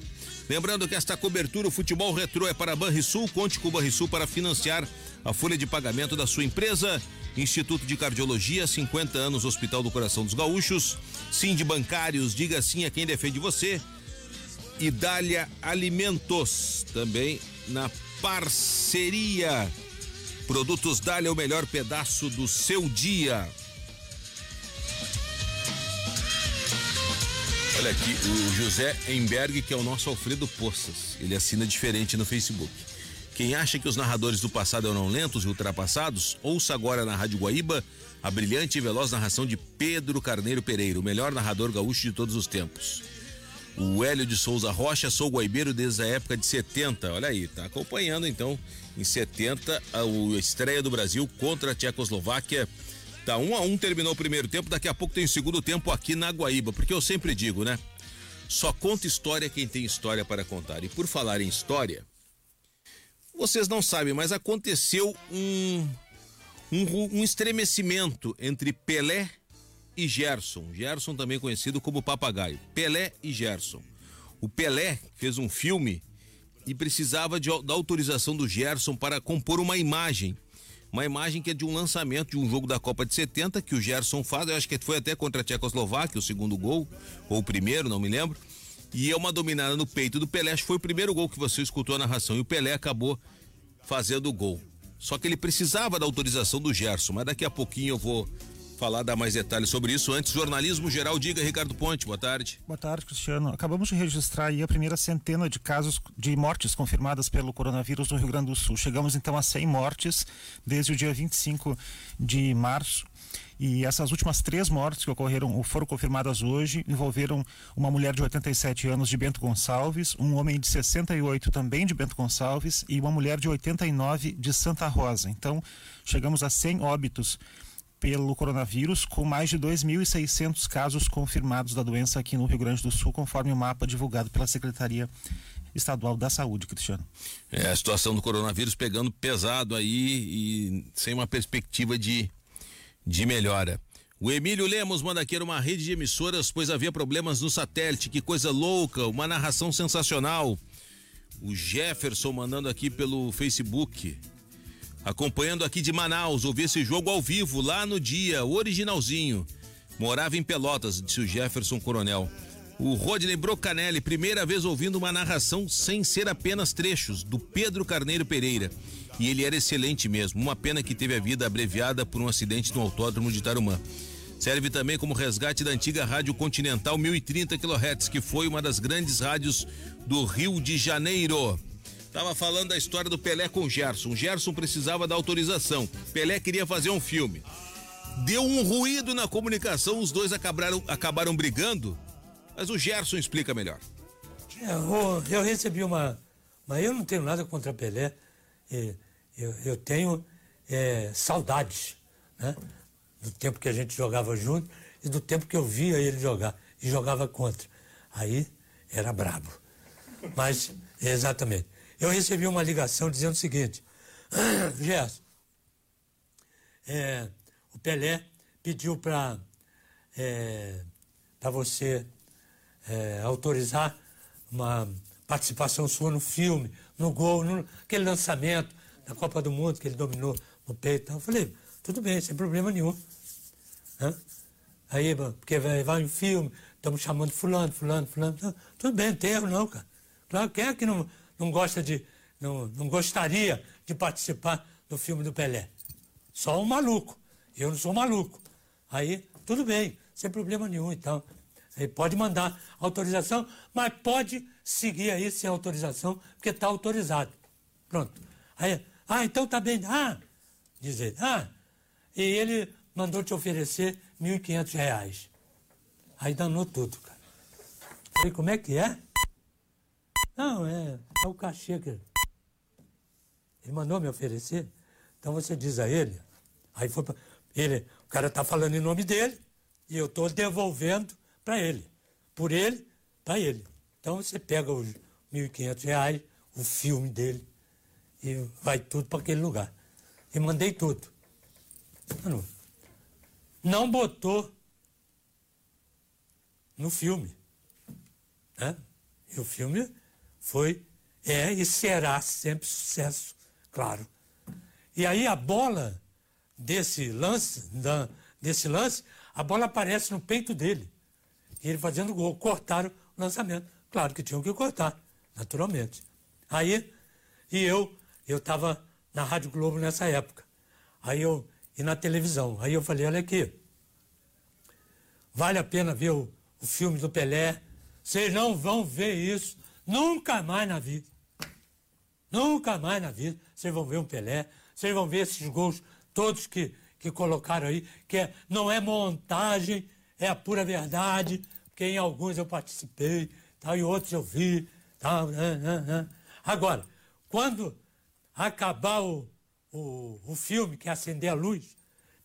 Lembrando que esta cobertura, o futebol retrô é para Banrisul, conte com o Banrisul para financiar a folha de pagamento da sua empresa. Instituto de Cardiologia, 50 anos, Hospital do Coração dos Gaúchos. Sim de Bancários, diga sim a quem defende você. Idália Alimentos, também na parceria. Produtos Dália, o melhor pedaço do seu dia. Olha aqui, o José Emberg, que é o nosso Alfredo Poças. Ele assina diferente no Facebook. Quem acha que os narradores do passado eram lentos e ultrapassados, ouça agora na Rádio Guaíba a brilhante e veloz narração de Pedro Carneiro Pereira, o melhor narrador gaúcho de todos os tempos. O Hélio de Souza Rocha, sou guaibeiro desde a época de 70. Olha aí, tá acompanhando então em 70 a, a estreia do Brasil contra a Tchecoslováquia Tá, um a um terminou o primeiro tempo, daqui a pouco tem o segundo tempo aqui na Guaíba, porque eu sempre digo, né? Só conta história quem tem história para contar. E por falar em história, vocês não sabem, mas aconteceu um, um, um estremecimento entre Pelé e Gerson. Gerson também conhecido como Papagaio. Pelé e Gerson. O Pelé fez um filme e precisava de, da autorização do Gerson para compor uma imagem. Uma imagem que é de um lançamento de um jogo da Copa de 70 que o Gerson faz, eu acho que foi até contra a Tchecoslováquia, o segundo gol, ou o primeiro, não me lembro. E é uma dominada no peito do Pelé, acho que foi o primeiro gol que você escutou a narração. E o Pelé acabou fazendo o gol. Só que ele precisava da autorização do Gerson, mas daqui a pouquinho eu vou falar, dar mais detalhes sobre isso. Antes, jornalismo geral, diga Ricardo Ponte, boa tarde. Boa tarde, Cristiano. Acabamos de registrar aí a primeira centena de casos de mortes confirmadas pelo coronavírus no Rio Grande do Sul. Chegamos então a 100 mortes desde o dia 25 de março. E essas últimas três mortes que ocorreram ou foram confirmadas hoje envolveram uma mulher de 87 anos de Bento Gonçalves, um homem de 68 também de Bento Gonçalves e uma mulher de 89 de Santa Rosa. Então, chegamos a 100 óbitos pelo coronavírus, com mais de 2.600 casos confirmados da doença aqui no Rio Grande do Sul, conforme o mapa divulgado pela Secretaria Estadual da Saúde, Cristiano. É, a situação do coronavírus pegando pesado aí e sem uma perspectiva de, de melhora. O Emílio Lemos manda aqui uma rede de emissoras, pois havia problemas no satélite. Que coisa louca, uma narração sensacional. O Jefferson mandando aqui pelo Facebook acompanhando aqui de Manaus, ouvi esse jogo ao vivo, lá no dia, originalzinho. Morava em Pelotas, disse o Jefferson Coronel. O Rodney Brocanelli, primeira vez ouvindo uma narração sem ser apenas trechos, do Pedro Carneiro Pereira. E ele era excelente mesmo. Uma pena que teve a vida abreviada por um acidente no autódromo de Tarumã. Serve também como resgate da antiga Rádio Continental 1030 kHz, que foi uma das grandes rádios do Rio de Janeiro. Tava falando da história do Pelé com o Gerson. O Gerson precisava da autorização. Pelé queria fazer um filme. Deu um ruído na comunicação, os dois acabaram, acabaram brigando. Mas o Gerson explica melhor. É, eu, eu, recebi uma. Mas eu não tenho nada contra Pelé. Eu, eu tenho é, saudades né? do tempo que a gente jogava junto e do tempo que eu via ele jogar e jogava contra. Aí era brabo. Mas, exatamente eu recebi uma ligação dizendo o seguinte: Gerson, é, o Pelé pediu para é, você é, autorizar uma participação sua no filme, no gol, no, aquele lançamento da Copa do Mundo que ele dominou no peito. Eu falei, tudo bem, sem problema nenhum. Hã? Aí, porque vai, vai em filme, estamos chamando fulano, fulano, fulano. Tudo bem, não tem erro não, cara. Claro, quem é que não não gosta de. Não, não gostaria de participar do filme do Pelé. Só um maluco. Eu não sou maluco. Aí, tudo bem, sem problema nenhum, então. Aí pode mandar autorização, mas pode seguir aí sem autorização, porque está autorizado. Pronto. Aí, ah, então tá bem. Ah, diz ele. Ah, e ele mandou te oferecer R$ 1.500. Aí danou tudo, cara. Falei, como é que é? Não, é, é o cachê que ele mandou me oferecer. Então você diz a ele, aí foi pra, ele, o cara está falando em nome dele e eu estou devolvendo para ele, por ele, para ele. Então você pega os R$ 1.500, o filme dele e vai tudo para aquele lugar. E mandei tudo. Mano, não botou no filme. Né? E o filme foi, é e será sempre sucesso, claro. E aí a bola desse lance, da, desse lance, a bola aparece no peito dele. E ele fazendo gol, cortaram o lançamento. Claro que tinham que cortar, naturalmente. Aí, e eu, eu estava na Rádio Globo nessa época. Aí eu, e na televisão. Aí eu falei, olha aqui, vale a pena ver o, o filme do Pelé. Vocês não vão ver isso Nunca mais na vida. Nunca mais na vida. Vocês vão ver um Pelé, vocês vão ver esses gols todos que, que colocaram aí, que é, não é montagem, é a pura verdade, porque em alguns eu participei, tal, e outros eu vi. Tal, né, né, né. Agora, quando acabar o, o, o filme, que é acender a luz,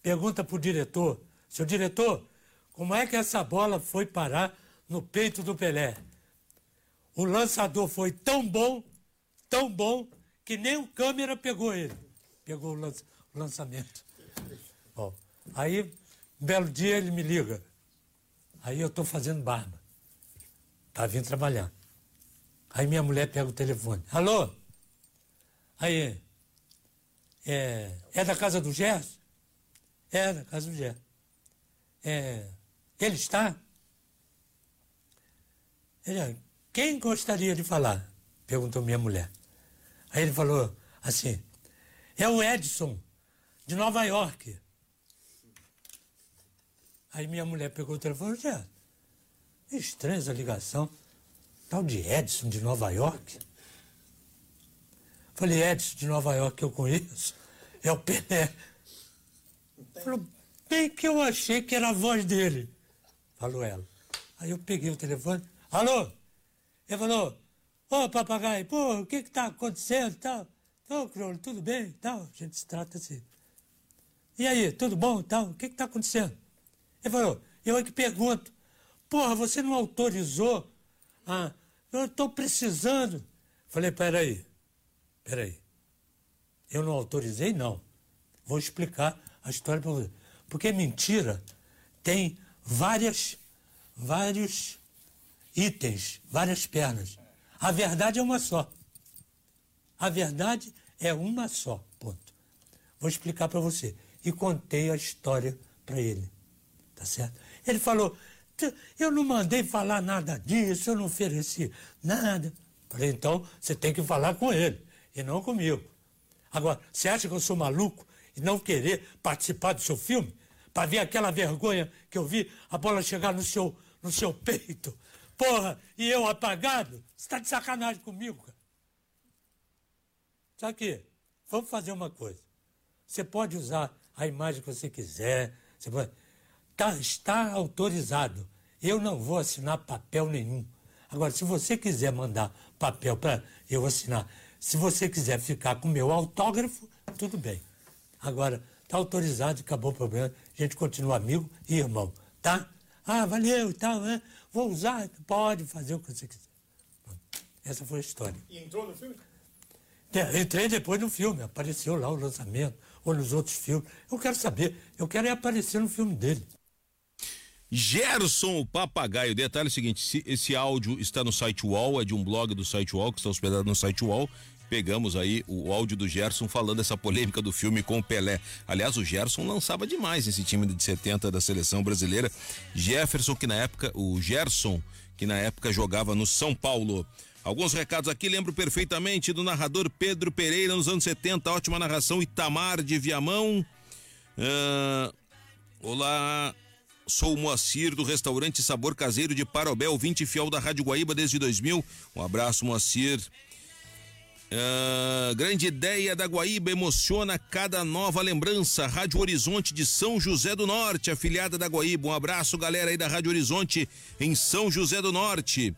pergunta para o diretor, seu diretor, como é que essa bola foi parar no peito do Pelé? O lançador foi tão bom, tão bom, que nem o câmera pegou ele. Pegou o, lança, o lançamento. Bom, aí, um belo dia ele me liga. Aí eu estou fazendo barba. Tá vindo trabalhar. Aí minha mulher pega o telefone. Alô? Aí, é, é da casa do Gerson? É, da casa do Gerson. É, ele está? Ele, quem gostaria de falar? Perguntou minha mulher. Aí ele falou assim, é o Edson, de Nova York. Aí minha mulher pegou o telefone e disse, estranha essa ligação. Tal de Edson de Nova York. Falei, Edson de Nova York que eu conheço, é o Pelé. Falou, bem que eu achei que era a voz dele. Falou ela. Aí eu peguei o telefone, alô? Ele falou, ô oh, papagaio, pô, o que que tá acontecendo tal? Ô, Crolo, tudo bem tal? A gente se trata assim. E aí, tudo bom tal? O que que tá acontecendo? Ele falou, eu é que pergunto, porra, você não autorizou? Ah, eu estou precisando. Falei, peraí, peraí. Eu não autorizei, não. Vou explicar a história para você. Porque mentira tem várias, vários itens, várias pernas. A verdade é uma só. A verdade é uma só, ponto. Vou explicar para você. E contei a história para ele. Tá certo? Ele falou: eu não mandei falar nada disso, eu não ofereci nada. Falei: então você tem que falar com ele e não comigo. Agora, você acha que eu sou maluco e não querer participar do seu filme? Para ver aquela vergonha que eu vi a bola chegar no seu, no seu peito. Porra, e eu apagado? Você está de sacanagem comigo, cara. Sabe que? Vamos fazer uma coisa. Você pode usar a imagem que você quiser. Você pode tá, está autorizado. Eu não vou assinar papel nenhum. Agora, se você quiser mandar papel para eu assinar, se você quiser ficar com meu autógrafo, tudo bem. Agora, está autorizado, acabou o problema. A gente continua amigo e irmão, tá? Ah, valeu e tal, né? Vou usar, pode fazer o que você quiser. Essa foi a história. E entrou no filme? É, entrei depois no filme, apareceu lá o lançamento, ou nos outros filmes. Eu quero saber, eu quero é aparecer no filme dele. Gerson, o papagaio. Detalhe é o seguinte: esse áudio está no site UOL, é de um blog do site UOL, que está hospedado no site UOL. Pegamos aí o áudio do Gerson falando essa polêmica do filme com o Pelé. Aliás, o Gerson lançava demais esse time de 70 da seleção brasileira. Jefferson, que na época, o Gerson, que na época jogava no São Paulo. Alguns recados aqui, lembro perfeitamente do narrador Pedro Pereira nos anos 70, ótima narração, Itamar de Viamão. Uh, olá, Sou o Moacir do restaurante Sabor Caseiro de Parobel, 20 fiel da Rádio Guaíba desde 2000. Um abraço, Moacir. Uh, grande ideia da Guaíba emociona cada nova lembrança. Rádio Horizonte de São José do Norte, afiliada da Guaíba. Um abraço, galera aí da Rádio Horizonte em São José do Norte.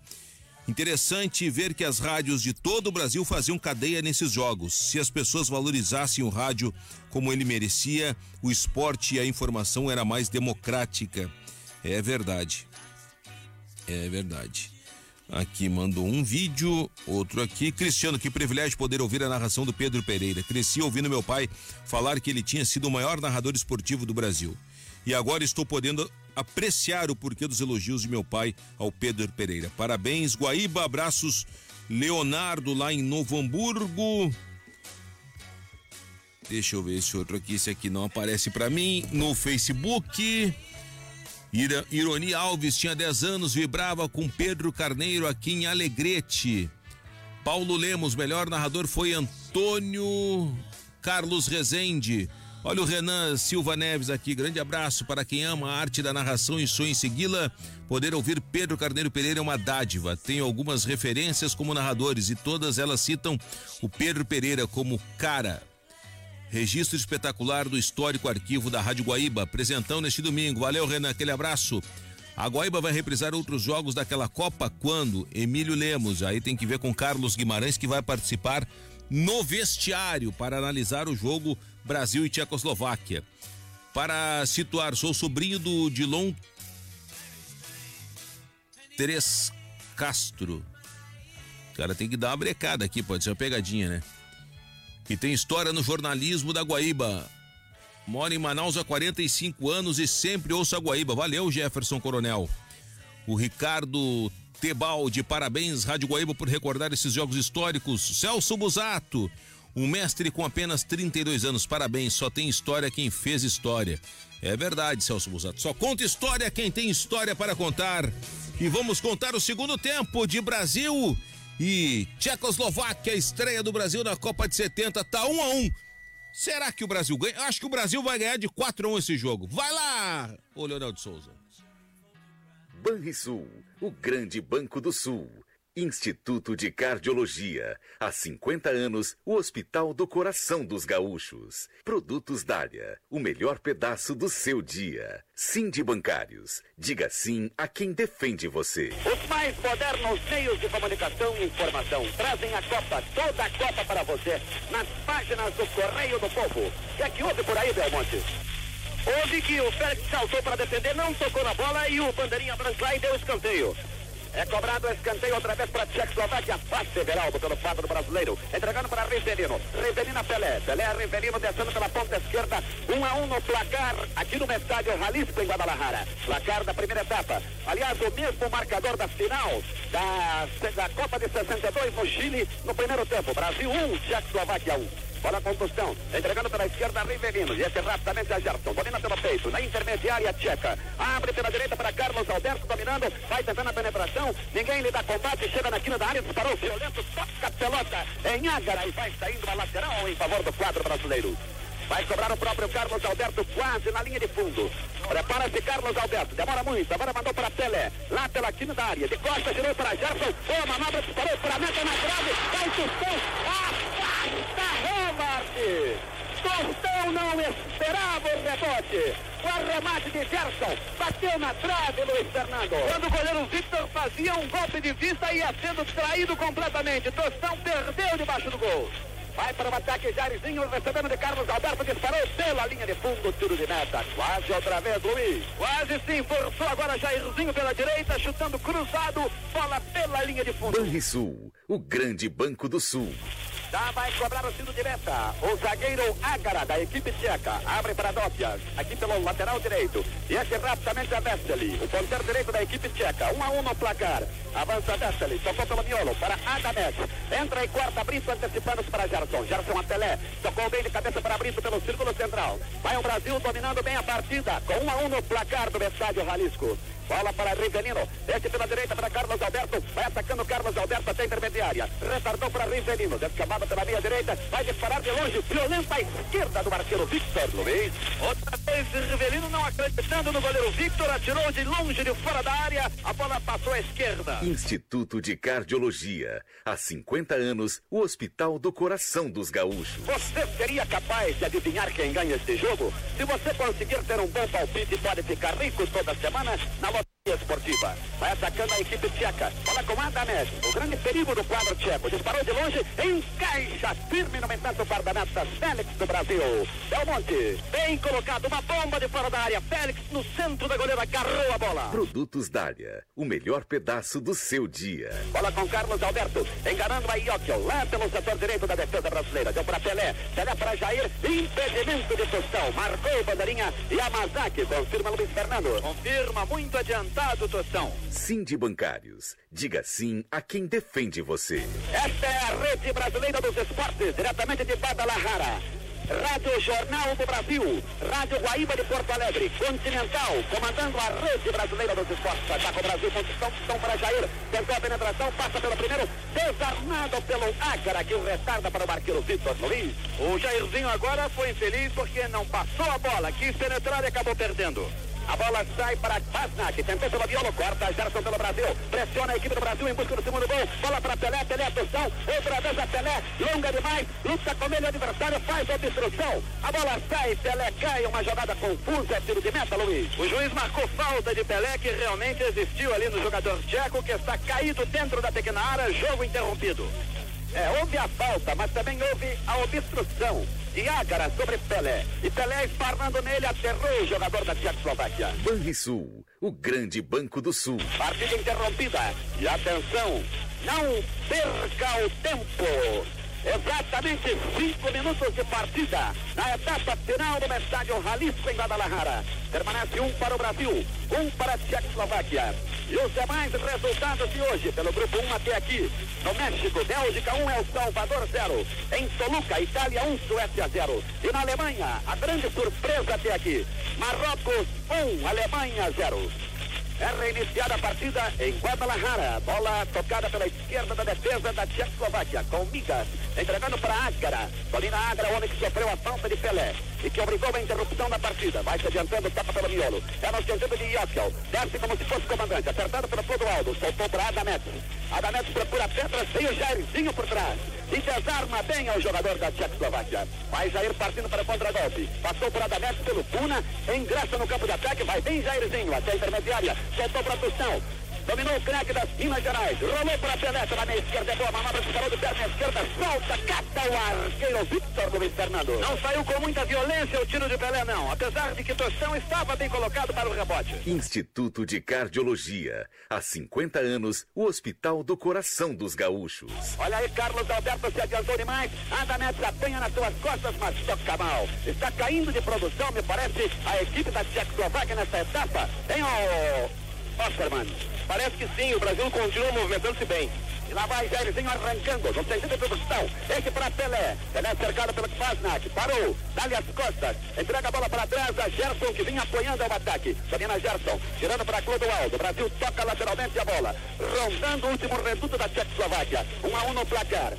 Interessante ver que as rádios de todo o Brasil faziam cadeia nesses jogos. Se as pessoas valorizassem o rádio como ele merecia, o esporte e a informação era mais democrática. É verdade. É verdade. Aqui mandou um vídeo, outro aqui. Cristiano, que privilégio poder ouvir a narração do Pedro Pereira. Cresci ouvindo meu pai falar que ele tinha sido o maior narrador esportivo do Brasil. E agora estou podendo apreciar o porquê dos elogios de meu pai ao Pedro Pereira. Parabéns, Guaíba, abraços, Leonardo lá em Novo Hamburgo. Deixa eu ver esse outro aqui, esse aqui não aparece para mim no Facebook. Ironi Alves tinha 10 anos, vibrava com Pedro Carneiro aqui em Alegrete. Paulo Lemos, melhor narrador foi Antônio Carlos Rezende. Olha o Renan Silva Neves aqui, grande abraço para quem ama a arte da narração e sonha em segui-la. Poder ouvir Pedro Carneiro Pereira é uma dádiva. Tenho algumas referências como narradores e todas elas citam o Pedro Pereira como cara. Registro espetacular do histórico arquivo da Rádio Guaíba. Presentão neste domingo. Valeu, Renan, aquele abraço. A Guaíba vai reprisar outros jogos daquela Copa quando? Emílio Lemos. Aí tem que ver com Carlos Guimarães que vai participar no vestiário para analisar o jogo Brasil e Tchecoslováquia. Para situar, sou sobrinho do Dilon Teres Castro. O cara tem que dar uma brecada aqui, pode ser uma pegadinha, né? Que tem história no jornalismo da Guaíba. Mora em Manaus há 45 anos e sempre ouço a Guaíba. Valeu, Jefferson Coronel. O Ricardo Tebaldi, parabéns, Rádio Guaíba, por recordar esses jogos históricos. Celso Busato, um mestre com apenas 32 anos, parabéns, só tem história quem fez história. É verdade, Celso Busato, só conta história quem tem história para contar. E vamos contar o segundo tempo de Brasil e Tchecoslováquia, estreia do Brasil na Copa de 70, tá um a um. Será que o Brasil ganha? Eu acho que o Brasil vai ganhar de 4 a 1 esse jogo. Vai lá, ô Leonel de Souza. Banrisul, o grande banco do Sul. Instituto de Cardiologia. Há 50 anos, o Hospital do Coração dos Gaúchos. Produtos Dália, o melhor pedaço do seu dia. Sim de Bancários. Diga sim a quem defende você. Os mais modernos meios de comunicação e informação trazem a Copa, toda a Copa para você, nas páginas do Correio do Povo. O que é que houve por aí, Belmonte? Houve que o Félix saltou para defender, não tocou na bola e o bandeirinha branco lá e deu escanteio. É cobrado o escanteio outra vez para a Tchecoslováquia. Passe Beraldo pelo quadro brasileiro. Entregando para Rivelino. Rivelino Pelé. Pelé Rivelino descendo pela ponta esquerda. 1 um a 1 um no placar aqui no estádio Jalisco em Guadalajara. Placar da primeira etapa. Aliás, o mesmo marcador da final da, da Copa de 62 no Chile no primeiro tempo. Brasil 1, um, Tchecoslováquia 1. Bola com Tostão, entregando pela esquerda Rivelino, e esse rapidamente a Gerson, domina pelo peito, na intermediária tcheca, abre pela direita para Carlos Alberto, dominando, vai tentando a penetração, ninguém lhe dá combate, chega na quina da área, disparou. Violento, toca a pelota em Ágara. E vai saindo uma lateral em favor do quadro brasileiro. Vai cobrar o próprio Carlos Alberto quase na linha de fundo. Prepara-se Carlos Alberto. Demora muito. Agora mandou para Pelé. Lá pela quina da área. De costa girou para Gerson. Boa manobra. Disparou para a meta na trave. Vai Tostão. Afasta remate. Tostão não esperava o rebote. O arremate de Gerson bateu na trave, Luiz Fernando. Quando o goleiro Victor fazia um golpe de vista, ia sendo traído completamente. Tostão perdeu debaixo do gol. Vai para o ataque Jairzinho, recebendo de Carlos Alberto, disparou pela linha de fundo, tiro de meta. Quase outra vez, Luiz. Quase sim, forçou agora Jairzinho pela direita, chutando cruzado, bola pela linha de fundo. Banrisul, o grande banco do sul. Já vai cobrar o tiro de meta. O zagueiro Ágara, da equipe tcheca, abre para Dócias, aqui pelo lateral direito. E aqui rapidamente a Vesely, o ponteiro direito da equipe tcheca. 1 um a 1 um no placar. Avança Vesely, tocou pelo miolo para Adames. Entra e corta Brito, antecipando-se para Gerson. Gerson a Pelé, tocou bem de cabeça para Brito pelo círculo central. Vai o Brasil dominando bem a partida, com 1 um a 1 no placar do estádio Jalisco. Bola para Rivelino. Desce pela direita para Carlos Alberto. Vai atacando Carlos Alberto até a intermediária. Retardou para Rivelino. Descamada pela linha direita. Vai disparar de longe. Violenta à esquerda do arqueiro Victor Luiz. Outra vez Rivelino não acreditando no goleiro Victor. Atirou de longe de fora da área. A bola passou à esquerda. Instituto de Cardiologia. Há 50 anos, o Hospital do Coração dos Gaúchos. Você seria capaz de adivinhar quem ganha este jogo? Se você conseguir ter um bom palpite, pode ficar rico toda semana na esportiva. Vai atacando a equipe tcheca. Bola com Adames. O grande perigo do quadro tcheco. Disparou de longe. Encaixa firme no mentanto guarda-meta. Félix do Brasil. Belmonte. Bem colocado. Uma bomba de fora da área. Félix no centro da goleira. Agarrou a bola. Produtos Dália. O melhor pedaço do seu dia. Bola com Carlos Alberto. Enganando a Iocchio. Lá pelo setor direito da defesa brasileira. Deu para Pelé. Pelé para Jair. Impedimento de Tostão. Marcou bandeirinha. Yamazaki. Confirma Luiz Fernando. Confirma muito Sim de Bancários. Diga sim a quem defende você. Esta é a rede brasileira dos esportes, diretamente de Guadalajara. Rádio Jornal do Brasil, Rádio Guaíba de Porto Alegre, Continental, comandando a rede brasileira dos esportes. Ataca o Brasil, condição, estão para Jair, tentou a penetração, passa pelo primeiro, desarmado pelo Ágara, que o retarda para o marqueiro Vitor Luiz. O Jairzinho agora foi infeliz porque não passou a bola, quis penetrar e acabou perdendo. A bola sai para Basnak, tentou pelo Violo, corta Gerson pelo Brasil, pressiona a equipe do Brasil em busca do segundo gol, bola para Pelé, Pelé atenção, outra vez a Pelé, longa demais, luta com ele, o adversário faz a obstrução, a bola sai, Pelé cai, uma jogada confusa, é tiro de meta, Luiz. O juiz marcou falta de Pelé, que realmente existiu ali no jogador tcheco, que está caído dentro da pequena área, jogo interrompido. É, houve a falta, mas também houve a obstrução de Ágara sobre Pelé. E Pelé esparnando nele, aterrou o jogador da Tchecoslováquia. Banrisul, o grande banco do sul. Partida interrompida. E atenção, não perca o tempo. Exatamente cinco minutos de partida na etapa final do estádio Jalisco em Guadalajara. Permanece um para o Brasil, um para a Tchecoslováquia. E os demais resultados de hoje, pelo grupo 1 até aqui. No México, Bélgica 1, El Salvador 0. Em Toluca, Itália 1, Suécia 0. E na Alemanha, a grande surpresa até aqui. Marrocos 1, Alemanha 0. É reiniciada a partida em Guadalajara. Bola tocada pela esquerda da defesa da Tchecoslováquia, com Migas, entregando para Ágara. Domina Ágara, o homem que sofreu a falta de Pelé e que obrigou a interrupção da partida. Vai se adiantando, tapa pelo miolo. É no sentido de Yokel. Desce como se fosse comandante, acertado pelo Clodoaldo. Soltou para Adametes. Adametes procura Petras, vem o Jairzinho por trás. E desarma bem ao jogador da Tchecoslováquia. Vai Jair partindo para contra-golpe. Passou por Adametes pelo Puna, ingressa no campo de ataque, vai bem Jairzinho até a intermediária. Soltou para Tostão. Dominou o craque das Minas Gerais. Rolou para Pelé pela meia esquerda. É boa manobra. Disparou de perna esquerda. Solta. Cata o arqueiro Victor Luiz Fernando. Não saiu com muita violência o tiro de Pelé, não. Apesar de que Tostão estava bem colocado para o rebote. Instituto de Cardiologia. Há 50 anos, o Hospital do Coração dos Gaúchos. Olha aí, Carlos Alberto se adiantou demais. Adamet apanha nas suas costas, mas toca mal. Está caindo de produção, me parece, a equipe da Tchecoslováquia nessa etapa. Tem o Oscarman. Parece que sim, o Brasil continua movimentando-se bem. E lá vai Jairzinho arrancando, no sentido de produção. Esse para Pelé. Pelé cercado pelo Fasnac. Parou. Dá-lhe as costas. Entrega a bola para trás a Gerson, que vinha apoiando ao ataque. Domina Gerson. Tirando para Clodoaldo. O Brasil toca lateralmente a bola. Rondando o último reduto da Tchecoslováquia. Um a um no placar.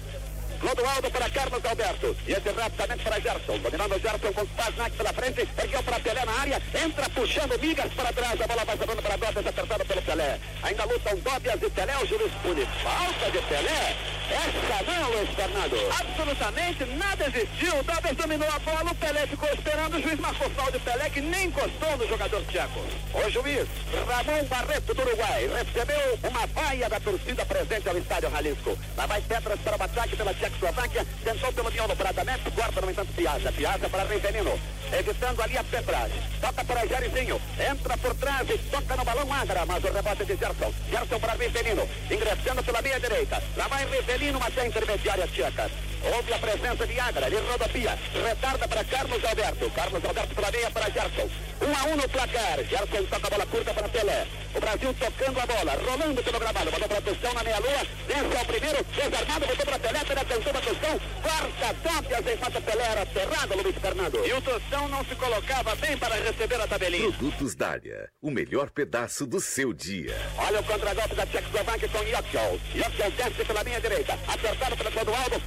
Clodoaldo para Carlos Alberto. E esse rapidamente para Gerson. Dominando Gerson com Spaznak pela frente. Ergueu para Pelé na área. Entra puxando Migas para trás. A bola vai sobrando para Dóbias, apertada pelo Pelé. Ainda lutam Dóbias e Pelé. O juiz pune. Falta de Pelé. Essa não, Luiz Fernando. Absolutamente nada existiu. O Dóbias dominou a bola. O Pelé ficou esperando. O juiz marcou falta de Pelé, que nem encostou no jogador tcheco. O juiz Ramon Barreto do Uruguai recebeu uma vaia da torcida presente ao estádio Jalisco. Lá vai Petras para o ataque pela Tchecoslováquia. Tentou pelo miolo para Adamet. Guarda, no entanto, Piazza. Piazza para Rivelino. Evitando ali a Petras. Toca para Jairzinho. Entra por trás e toca no balão Agra. Mas o rebote de Gerson. Gerson para Rivelino. Ingressando pela meia direita. Lá vai Rivelino até a intermediária tcheca. Houve a presença de Agra, ele rodopia, retarda para Carlos Alberto. Carlos Alberto pela meia para Gerson. Um a um no placar. Gerson toca a bola curta para Pelé. O Brasil tocando a bola, rolando pelo gramado. Mandou para a Tostão na meia-lua. Vence ao primeiro, desarmado, botou para Pelé. Pelé tentou a Tostão. Quarta Tópias, empata Pelé. Era cerrado, Luiz Fernando. E o Tostão não se colocava bem para receber a tabelinha. Produtos Dália, o melhor pedaço do seu dia. Olha o contra-golpe da Tchecoslováquia com Yokel. Yokel desce pela minha direita. Acertado pelo Clodoaldo.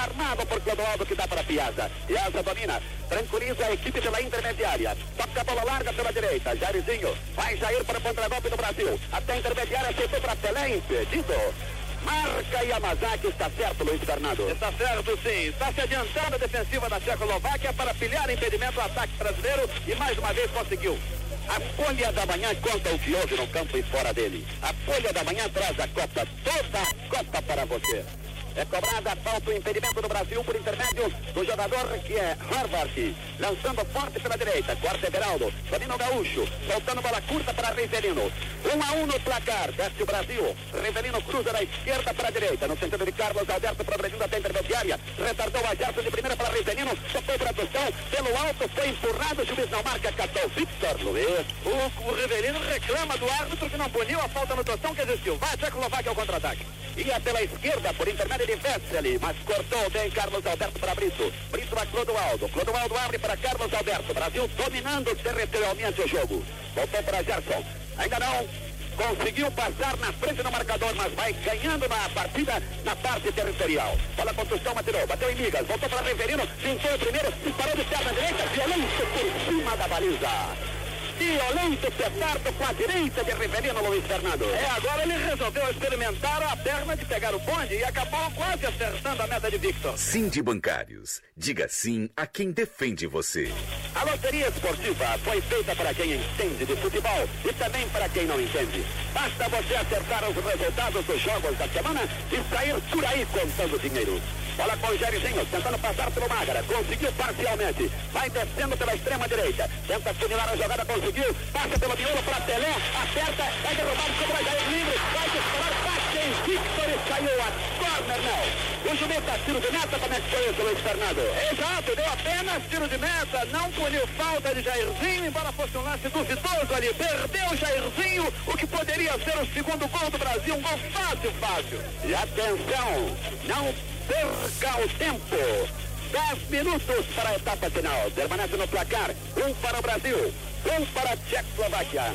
Desarmado por Clodoaldo que dá para Piazza. Piazza domina. Tranquiliza a equipe pela intermediária. Toca a bola larga pela direita. Jairzinho. Vai Jair para o contra-golpe do Brasil. Até a intermediária. Aceitou para Pelé. Impedido. Marca Yamazaki, está certo, Luiz Fernando? Está certo, sim. Está se adiantando a defensiva da Tchecoslováquia para pilhar impedimento ao ataque brasileiro e mais uma vez conseguiu. A Folha da Manhã conta o que houve no campo e fora dele. A Folha da Manhã traz a Copa, toda a Copa para você. É cobrada a falta o impedimento do Brasil por intermédio do jogador que é Harvard. Lançando forte pela direita. Corta Everaldo. Domina o Gaúcho. Soltando bola curta para Rivelino. Um a um no placar. Desce o Brasil. Rivelino cruza da esquerda para a direita. No sentido de Carlos Alberto progredindo até a intermediária. Retardou a Gerson de primeira para Rivelino. Tocou para a Tostão. Pelo alto foi empurrado. O juiz não marca. Catou Victor Luiz. O, o Rivelino reclama do árbitro que não puniu a falta no Tostão que existiu. Vai a Tchecoslováquia ao contra-ataque. Ia pela esquerda por intermédio de Vesely, mas cortou bem Carlos Alberto para Brito. Brito a Clodoaldo. Clodoaldo abre para Carlos Alberto. Brasil dominando territorialmente o jogo. Voltou para Gerson. Ainda não. Conseguiu passar na frente do marcador, mas vai ganhando na partida na parte territorial. Bola construção, atirou, bateu em migas, voltou para Reverino, pintou o primeiro, disparou de perna direita, violência por cima da baliza. Violento petardo com a direita de Rivelino Luiz Fernando. É, agora ele resolveu experimentar a perna de pegar o bonde e acabou quase acertando a meta de Victor. Sim de Bancários. Diga sim a quem defende você. A loteria esportiva foi feita para quem entende de futebol e também para quem não entende. Basta você acertar os resultados dos jogos da semana e sair por aí contando dinheiro. Bola com o Jairzinho, tentando passar pelo Magara. Conseguiu parcialmente. Vai descendo pela extrema direita. Tenta funilar a jogada, conseguiu. Passa pelo miolo para Pelé. Acerta. É derrubado sobre o Jair livre. Vai disparar. Bate em Victor e saiu a corner, não. O tá tiro de meta. Como é que foi isso, Luiz Fernando? Exato, deu apenas tiro de meta. Não puniu falta de Jairzinho, embora fosse um lance duvidoso ali. Perdeu Jairzinho, o que poderia ser o segundo gol do Brasil. Um gol fácil, fácil. E atenção, não perca o tempo. 10 minutos para a etapa final. Permanece no placar. Um para o Brasil, um para a Tchecoslováquia.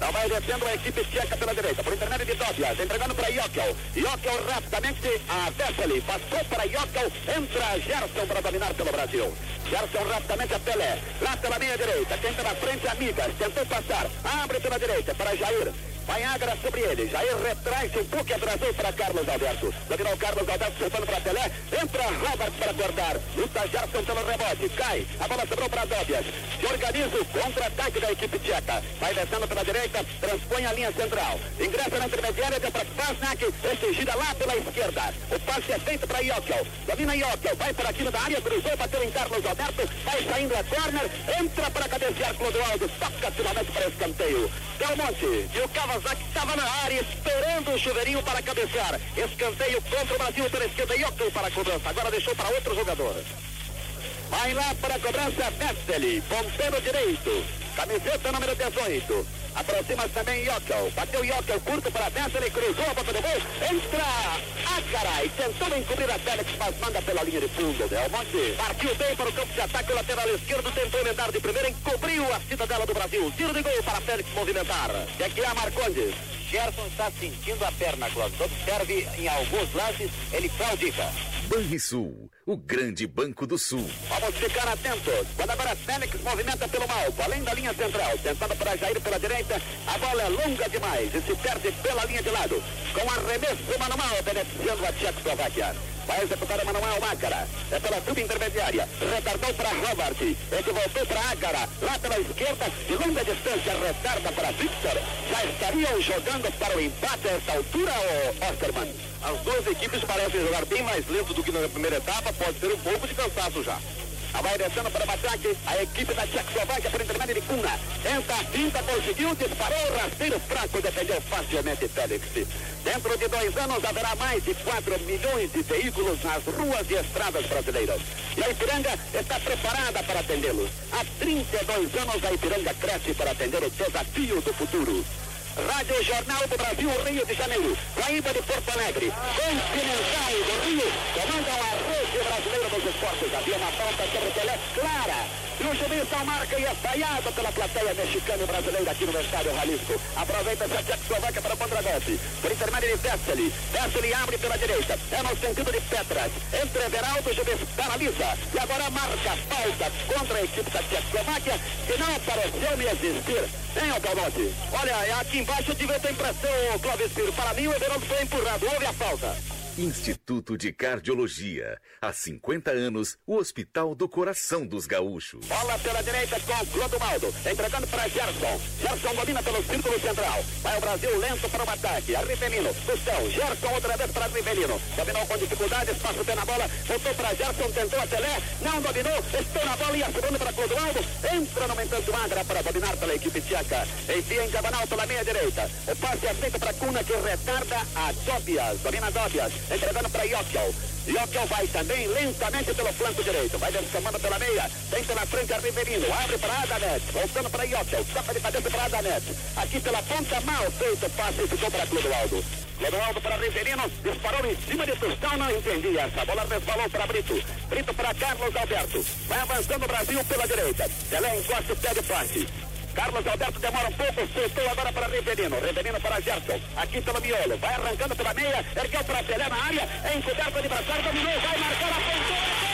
Não vai descendo a equipe tcheca pela direita, por intermédio de Dobias, entregando para Jokel. Jokel rapidamente a Vesely, passou para Jokel, entra Gerson para dominar pelo Brasil. Gerson rapidamente a Pelé, lá pela meia direita, tenta na frente Amigas, tentou passar, abre pela direita para Jair. Vai Agra sobre ele. Jair retrai-se um pouco e atrasou para Carlos Alberto. Dominou Carlos Alberto, soltando para Pelé. Entra Robert para cortar. Luta Gerson pelo rebote. Cai. A bola sobrou para Dobias. Se organiza o contra-ataque da equipe tcheca. Vai descendo pela direita, transpõe a linha central. Ingressa na intermediária, deu para Pasnak. Este gira lá pela esquerda. O passe é feito para Jokel. Domina Jokel. Vai para aqui da área, cruzou, bateu em Carlos Alberto. Vai saindo a corner. Entra para cabecear Clodoaldo. Toca finalmente para escanteio. Del Monte. E o Kawasaki estava na área esperando o chuveirinho para cabecear. Escanteio contra o Brasil pela esquerda. Jokel para a cobrança. Agora deixou para outro jogador. Vai lá para a cobrança Vesely, ponteiro direito, camiseta número 18. Aproxima também Jokel, bateu Jokel curto para Vesely, cruzou a boca do gol, entra Acaray, tentou encobrir a Félix, mas manda pela linha de fundo. Belmonte partiu bem para o campo de ataque, o lateral esquerdo tentou emendar de primeira, encobriu a cidadela do Brasil. Tiro de gol para Félix movimentar. É que é Marcondes. Gerson está sentindo a perna, Clóvis. Observe em alguns lances, ele claudica. Banrisul, o grande banco do sul. Vamos ficar atentos. Quando agora Félix movimenta pelo alto, além da linha central, tentando para Jair pela direita, a bola é longa demais e se perde pela linha de lado. Com arremesso manual beneficiando a Tchecoslováquia. Vai executar o Manuel Mácara. É pela subintermediária. Retardou para Robert. Ele voltou para Ágara. Lá pela esquerda. De longa distância, retarda para Victor. Já estariam jogando para o empate a esta altura, o Osterman? As duas equipes parecem jogar bem mais lento do que na primeira etapa. Pode ser um pouco de cansaço já. Vai descendo para o ataque a equipe da Tchecoslováquia por intermédio de Kuna. Tenta a finta, conseguiu, disparou, rasteiro fraco, defendeu facilmente Félix. Dentro de dois anos haverá mais de 4 milhões de veículos nas ruas e estradas brasileiras. E a Ipiranga está preparada para atendê-los. Há 32 anos a Ipiranga cresce para atender o desafio do futuro. Rádio Jornal do Brasil, Rio de Janeiro. Guaíba de Porto Alegre. Continental do Rio. Comandam a rede brasileira dos esportes. Havia uma falta sobre Pelé clara. E o juiz não marca e é falhado pela plateia mexicana e brasileira aqui no estádio Jalisco. Aproveita-se a Tchecoslováquia para o Pondragote. Por intermédio de Vesely. Vesely abre pela direita. É no sentido de Petras. Entre Everaldo, o juiz paralisa. E agora marca falta contra a equipe da Tchecoslováquia que não pareceu me existir. Hein, Alcalmote? Olha, aqui embaixo eu tive essa impressão, Clóvis Piro. Para mim, o Everaldo foi empurrado. Houve a falta. Instituto de Cardiologia. Há 50 anos, o Hospital do Coração dos Gaúchos. Bola pela direita com Clodomaldo. Entregando para Gerson. Gerson domina pelo círculo central. Vai o Brasil lento para o ataque. Rivelino. Tostão. Gerson outra vez para Rivelino. Dominou com dificuldade. Passa o pé na bola. Voltou para Gerson. Tentou a Pelé. Não dominou. Estou na bola e a segunda para Clodomaldo. Entra no entanto Magra para dominar pela equipe tcheca. Enfia em Cabanal pela meia direita. O passe é feito para Cuna que retarda a Dobias. Domina Dobias entregando para Jokel. Jokel vai também lentamente pelo flanco direito. Vai descamando pela meia. Tenta na frente a Riverino. Abre para Adanet. Voltando para Jokel. Toca de cabeça para Adanet. Aqui pela ponta, mal feito o passe e ficou para Clodoaldo. Clodoaldo para Riverino. Disparou em cima de Tostão. Não entendi essa. bola resvalou para Brito. Brito para Carlos Alberto. Vai avançando o Brasil pela direita. Pelé encosta o pé de passe. Carlos Alberto demora um pouco, soltou agora para Rivelino. Rivelino para Gerson. Aqui pelo miolo. Vai arrancando pela meia. Ergueu para Pelé na área. É encoberto o adversário. Dominou. Vai marcar a ponteira.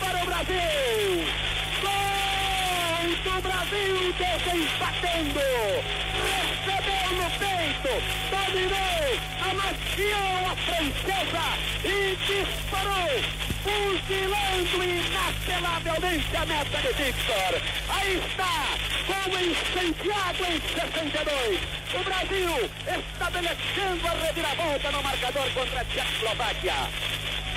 para o Brasil! Do Brasil, desempatando! recebeu no peito, dominou, amaciou a francesa e disparou, fuzilando inapelavelmente a meta de Victor. Aí está, como incendiado em 62. O Brasil estabelecendo a reviravolta no marcador contra a Tchecoslováquia.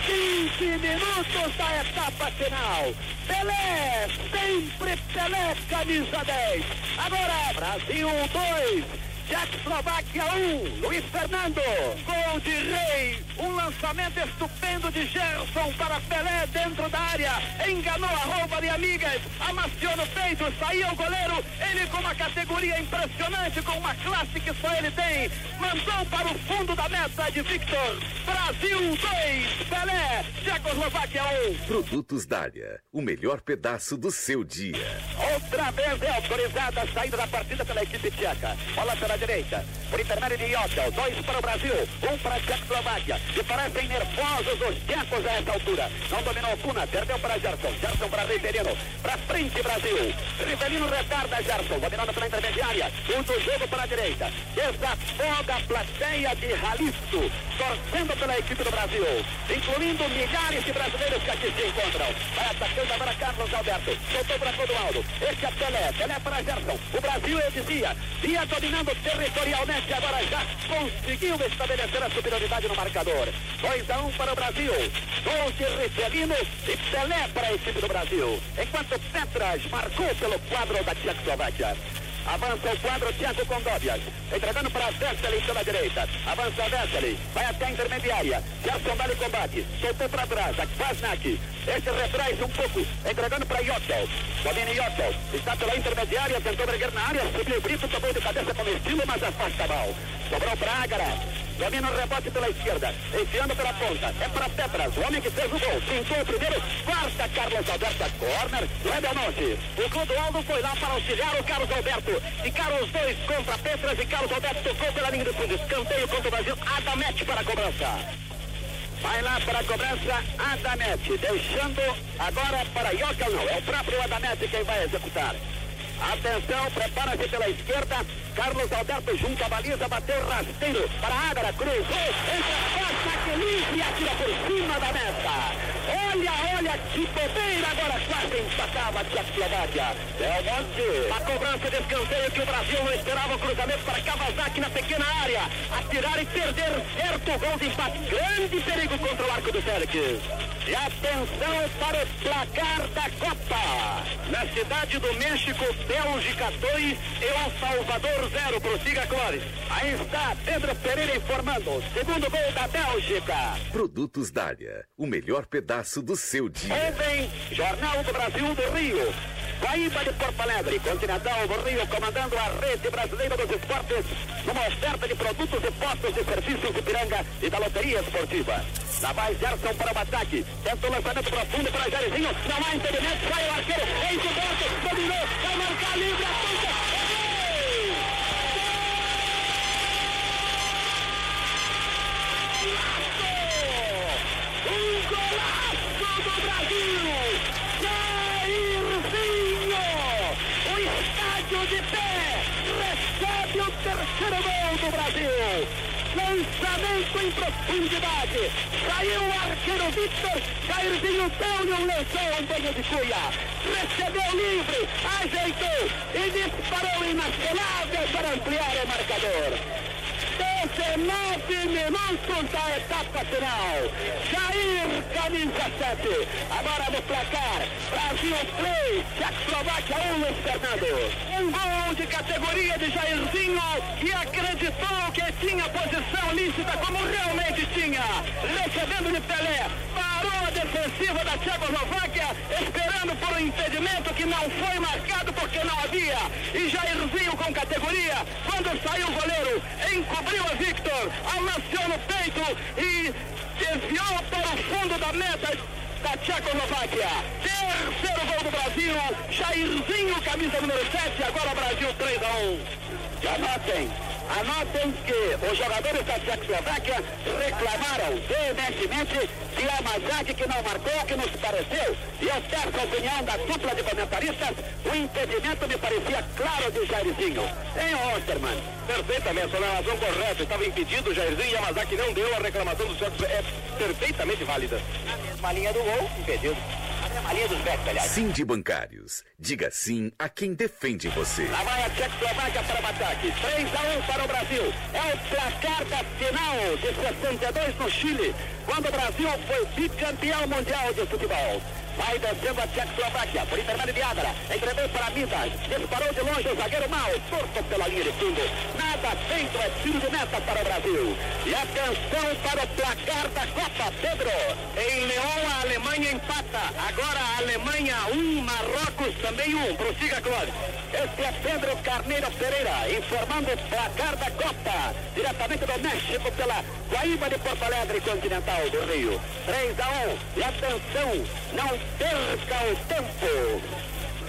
15 minutos da etapa final. Pelé, sempre Pelé, camisa 10. Agora, Brasil 2, Tchecoslováquia 1, Luiz Fernando, gol de Rei, um lançamento estupendo de Gerson para Pelé dentro da área, enganou a roupa de amigas, amaciou no peito, saiu o goleiro, ele com uma categoria impressionante, com uma classe que só ele tem, mandou para o fundo da meta de Victor, Brasil 2, Pelé, Tchecoslováquia 1. Produtos Dália, o melhor pedaço do seu dia. Outra vez é autorizada a saída da partida pela equipe tcheca. Bola pela direita, por intermédio de Yotel. Dois para o Brasil, um para a Tchecoslováquia. E parecem nervosos os tchecos a essa altura. Não dominou Cuna, perdeu para Gerson. Gerson para Riverino. Para frente, Brasil. Riverino retarda Gerson, dominando pela intermediária. Um do jogo para a direita. Desafoga a plateia de Jalisco, torcendo pela equipe do Brasil, incluindo milhares de brasileiros que aqui se encontram. Vai atacando agora Carlos Alberto. Soltou para Clodoaldo. Esse é Pelé. Pelé para Gerson. O Brasil, eu dizia, ia dominando territorialmente, agora já conseguiu estabelecer a superioridade no marcador. 2 a 1 um para o Brasil. Gol de Rivelino e Pelé para a equipe do Brasil. Enquanto Petras marcou pelo quadro da Tchecoslováquia. Avança o quadro Thiago Condóbias. Entregando para Vesely pela direita. Avança Vesely. Vai até a intermediária. Gerson dá combate. Soltou para trás. A Kwasnak. Este retrai um pouco. Entregando para Yotel. Domina Yotel. Está pela intermediária. Tentou bregar na área. Subiu o Brito. Tomou de cabeça com estilo, mas afasta a mal. Sobrou para Ágara. Domina o rebote pela esquerda. Enfiando pela ponta. É para Petras. O homem que fez o gol. Pintou o primeiro. Quarta Carlos Alberto. Corner. Lebemonte. O Clodoaldo foi lá para auxiliar o Carlos Alberto. Ficaram os dois contra Petras e Carlos Alberto tocou pela linha do fundo. Escanteio contra o Brasil. Adamete para a cobrança. Vai lá para a cobrança, Adamete, deixando agora para Yokel, não, é o próprio Adamete quem vai executar. Atenção, prepara-se pela esquerda, Carlos Alberto junto à baliza, bateu rasteiro para Ágara, cruzou, entra a costa que e atira por cima da meta. Olha, olha que bobeira, agora quase empatava a Tchecoslováquia. Del Monte, a cobrança de escanteio que o Brasil não esperava o cruzamento para Kawasaki na pequena área. Atirar e perder certo gol de empate. Grande perigo contra o arco do Félix. E atenção para o placar da Copa. Na cidade do México, Bélgica 2 e El Salvador 0. Prossiga, Clóris. Aí está Pedro Pereira informando. Segundo gol da Bélgica. Produtos Dália, o melhor pedaço do seu dia. Ontem, Jornal do Brasil do Rio. Guaíba de Porto Alegre, Continental do Rio, comandando a rede brasileira dos esportes, numa oferta de produtos e postos de serviços de piranga e da loteria esportiva. Lá vai Gerson para o ataque, tenta o lançamento profundo para Jairzinho, não há impedimento, sai o arqueiro, é encoberto, dominou, vai marcar livre, a ponta, um golaço do Brasil! Terceiro gol do Brasil! Lançamento em profundidade! Saiu o arqueiro Victor! Jairzinho um lençol um banho de cuia! Recebeu livre, ajeitou e disparou inapelável para ampliar o marcador! 19 minutos da etapa final. Jair, camisa 7. Agora no placar, Brasil 3, Tchecoslováquia 1, Luiz Fernando. Um gol de categoria de Jairzinho que acreditou que tinha posição lícita como realmente tinha. Recebendo de Pelé, parou a defensiva da Tchecoslováquia, esperando por um impedimento que não foi marcado porque não havia. E Jairzinho com categoria, quando saiu o goleiro, encobriu a Victor, amaciou no peito e desviou para o fundo da meta da Tchecoslováquia. Terceiro gol do Brasil, Jairzinho, camisa número 7, agora Brasil 3 a 1. Já notem, Anotem que os jogadores da Tchecoslováquia reclamaram veementemente de Amazak que não marcou, que nos pareceu. E eu peço a opinião da dupla de comentaristas, o impedimento me parecia claro de Jairzinho. Hein, Osterman? Perfeitamente, a narração correta. Estava impedido, Jairzinho e Yamazaki não deu. A reclamação do Santos é perfeitamente válida. Na mesma linha do gol, impedido. Sim de Bancários. Diga sim a quem defende você. Lá vai a Tchecoslováquia para o ataque. 3 a 1 para o Brasil. É o placar da final de 62 no Chile, quando o Brasil foi bicampeão mundial de futebol. Vai descendo a Tchecoslováquia, por intermédio de Adara. Entregou para Midas. Disparou de longe o zagueiro mal. Torto pela linha de fundo. Nada feito, é tiro de meta para o Brasil. E atenção para o placar da Copa, Pedro. Em Leão, a Alemanha empata. Agora a Alemanha 1, um, Marrocos também 1. Um. Prossiga, Clóvis. Este é Pedro Carneiro Pereira, informando o placar da Copa. Diretamente do México pela Guaíba de Porto Alegre Continental do Rio. 3 a 1. E atenção, não perca o tempo.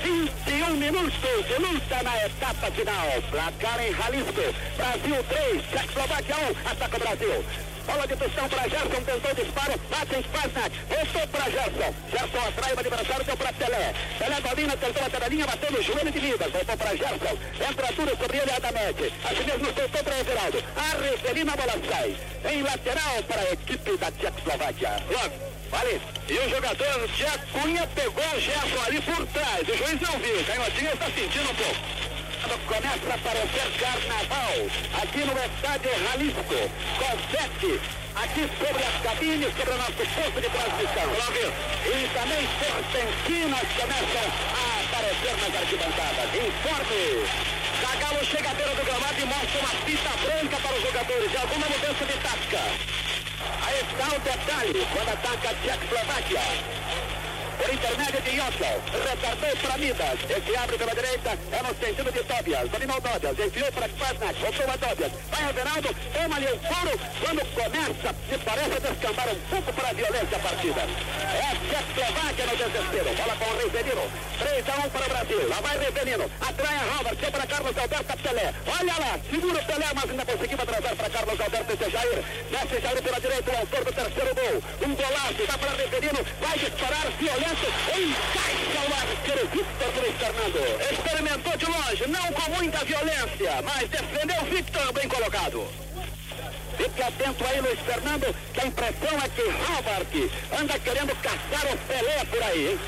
21 minutos de luta na etapa final. Placar em Jalisco. Brasil 3, Tchecoslováquia 1. Ataca o Brasil. Bola de pressão para Gerson, tentou disparo, bate em Spasnak, voltou para Gerson. Gerson atrai o adversário, deu para Pelé. Pelé domina, tentou a tabelinha, bateu no joelho de Midas, voltou para Gerson. Entra tudo sobre ele, Adamete. Assim mesmo voltou para Everaldo. A Reverina, a bola sai. Em lateral para a equipe da Tchecoslováquia. Logo. Vale. E o jogador Tia Cunha pegou o Gerson ali por trás. O juiz não viu. Canhotinha está sentindo um pouco. Começa a aparecer carnaval aqui no estádio Jalisco. Confete aqui sobre as cabines, sobre o nosso posto de transmissão. E também serpentinas começam a aparecer nas arquibancadas. Informe. Zagalo chega à beira do gramado e mostra uma fita branca para os jogadores. De alguma mudança de tática. Aí está o detalhe, quando ataca a Tchecoslováquia. Por intermédio de Yossel, retardou para Midas. Esse abre pela direita, é no sentido de Tobias. Dominou Tobias, enfiou para Kvasnak, voltou a Tobias. Vai Everaldo, toma ali o furo. Quando começa, se parece descambar um pouco para a violência a partida. É Tchecoslováquia no desespero. Bola com o Rivelino. 3 a 1 para o Brasil. Lá vai Rivelino. Atrai a Robert, seu para Carlos Alberto Pelé. Olha lá, segura o Pelé, mas ainda conseguiu atrasar para Carlos Alberto e Jair. Desce Jair pela direita, o autor do terceiro gol. Um golaço, dá para Rivelino. Vai disparar violento. Encaixa o arqueiro Victor Luiz Fernando. Experimentou de longe, não com muita violência, mas defendeu Victor bem colocado. Fique atento aí, Luiz Fernando, que a impressão é que Robert anda querendo caçar o Pelé por aí, hein?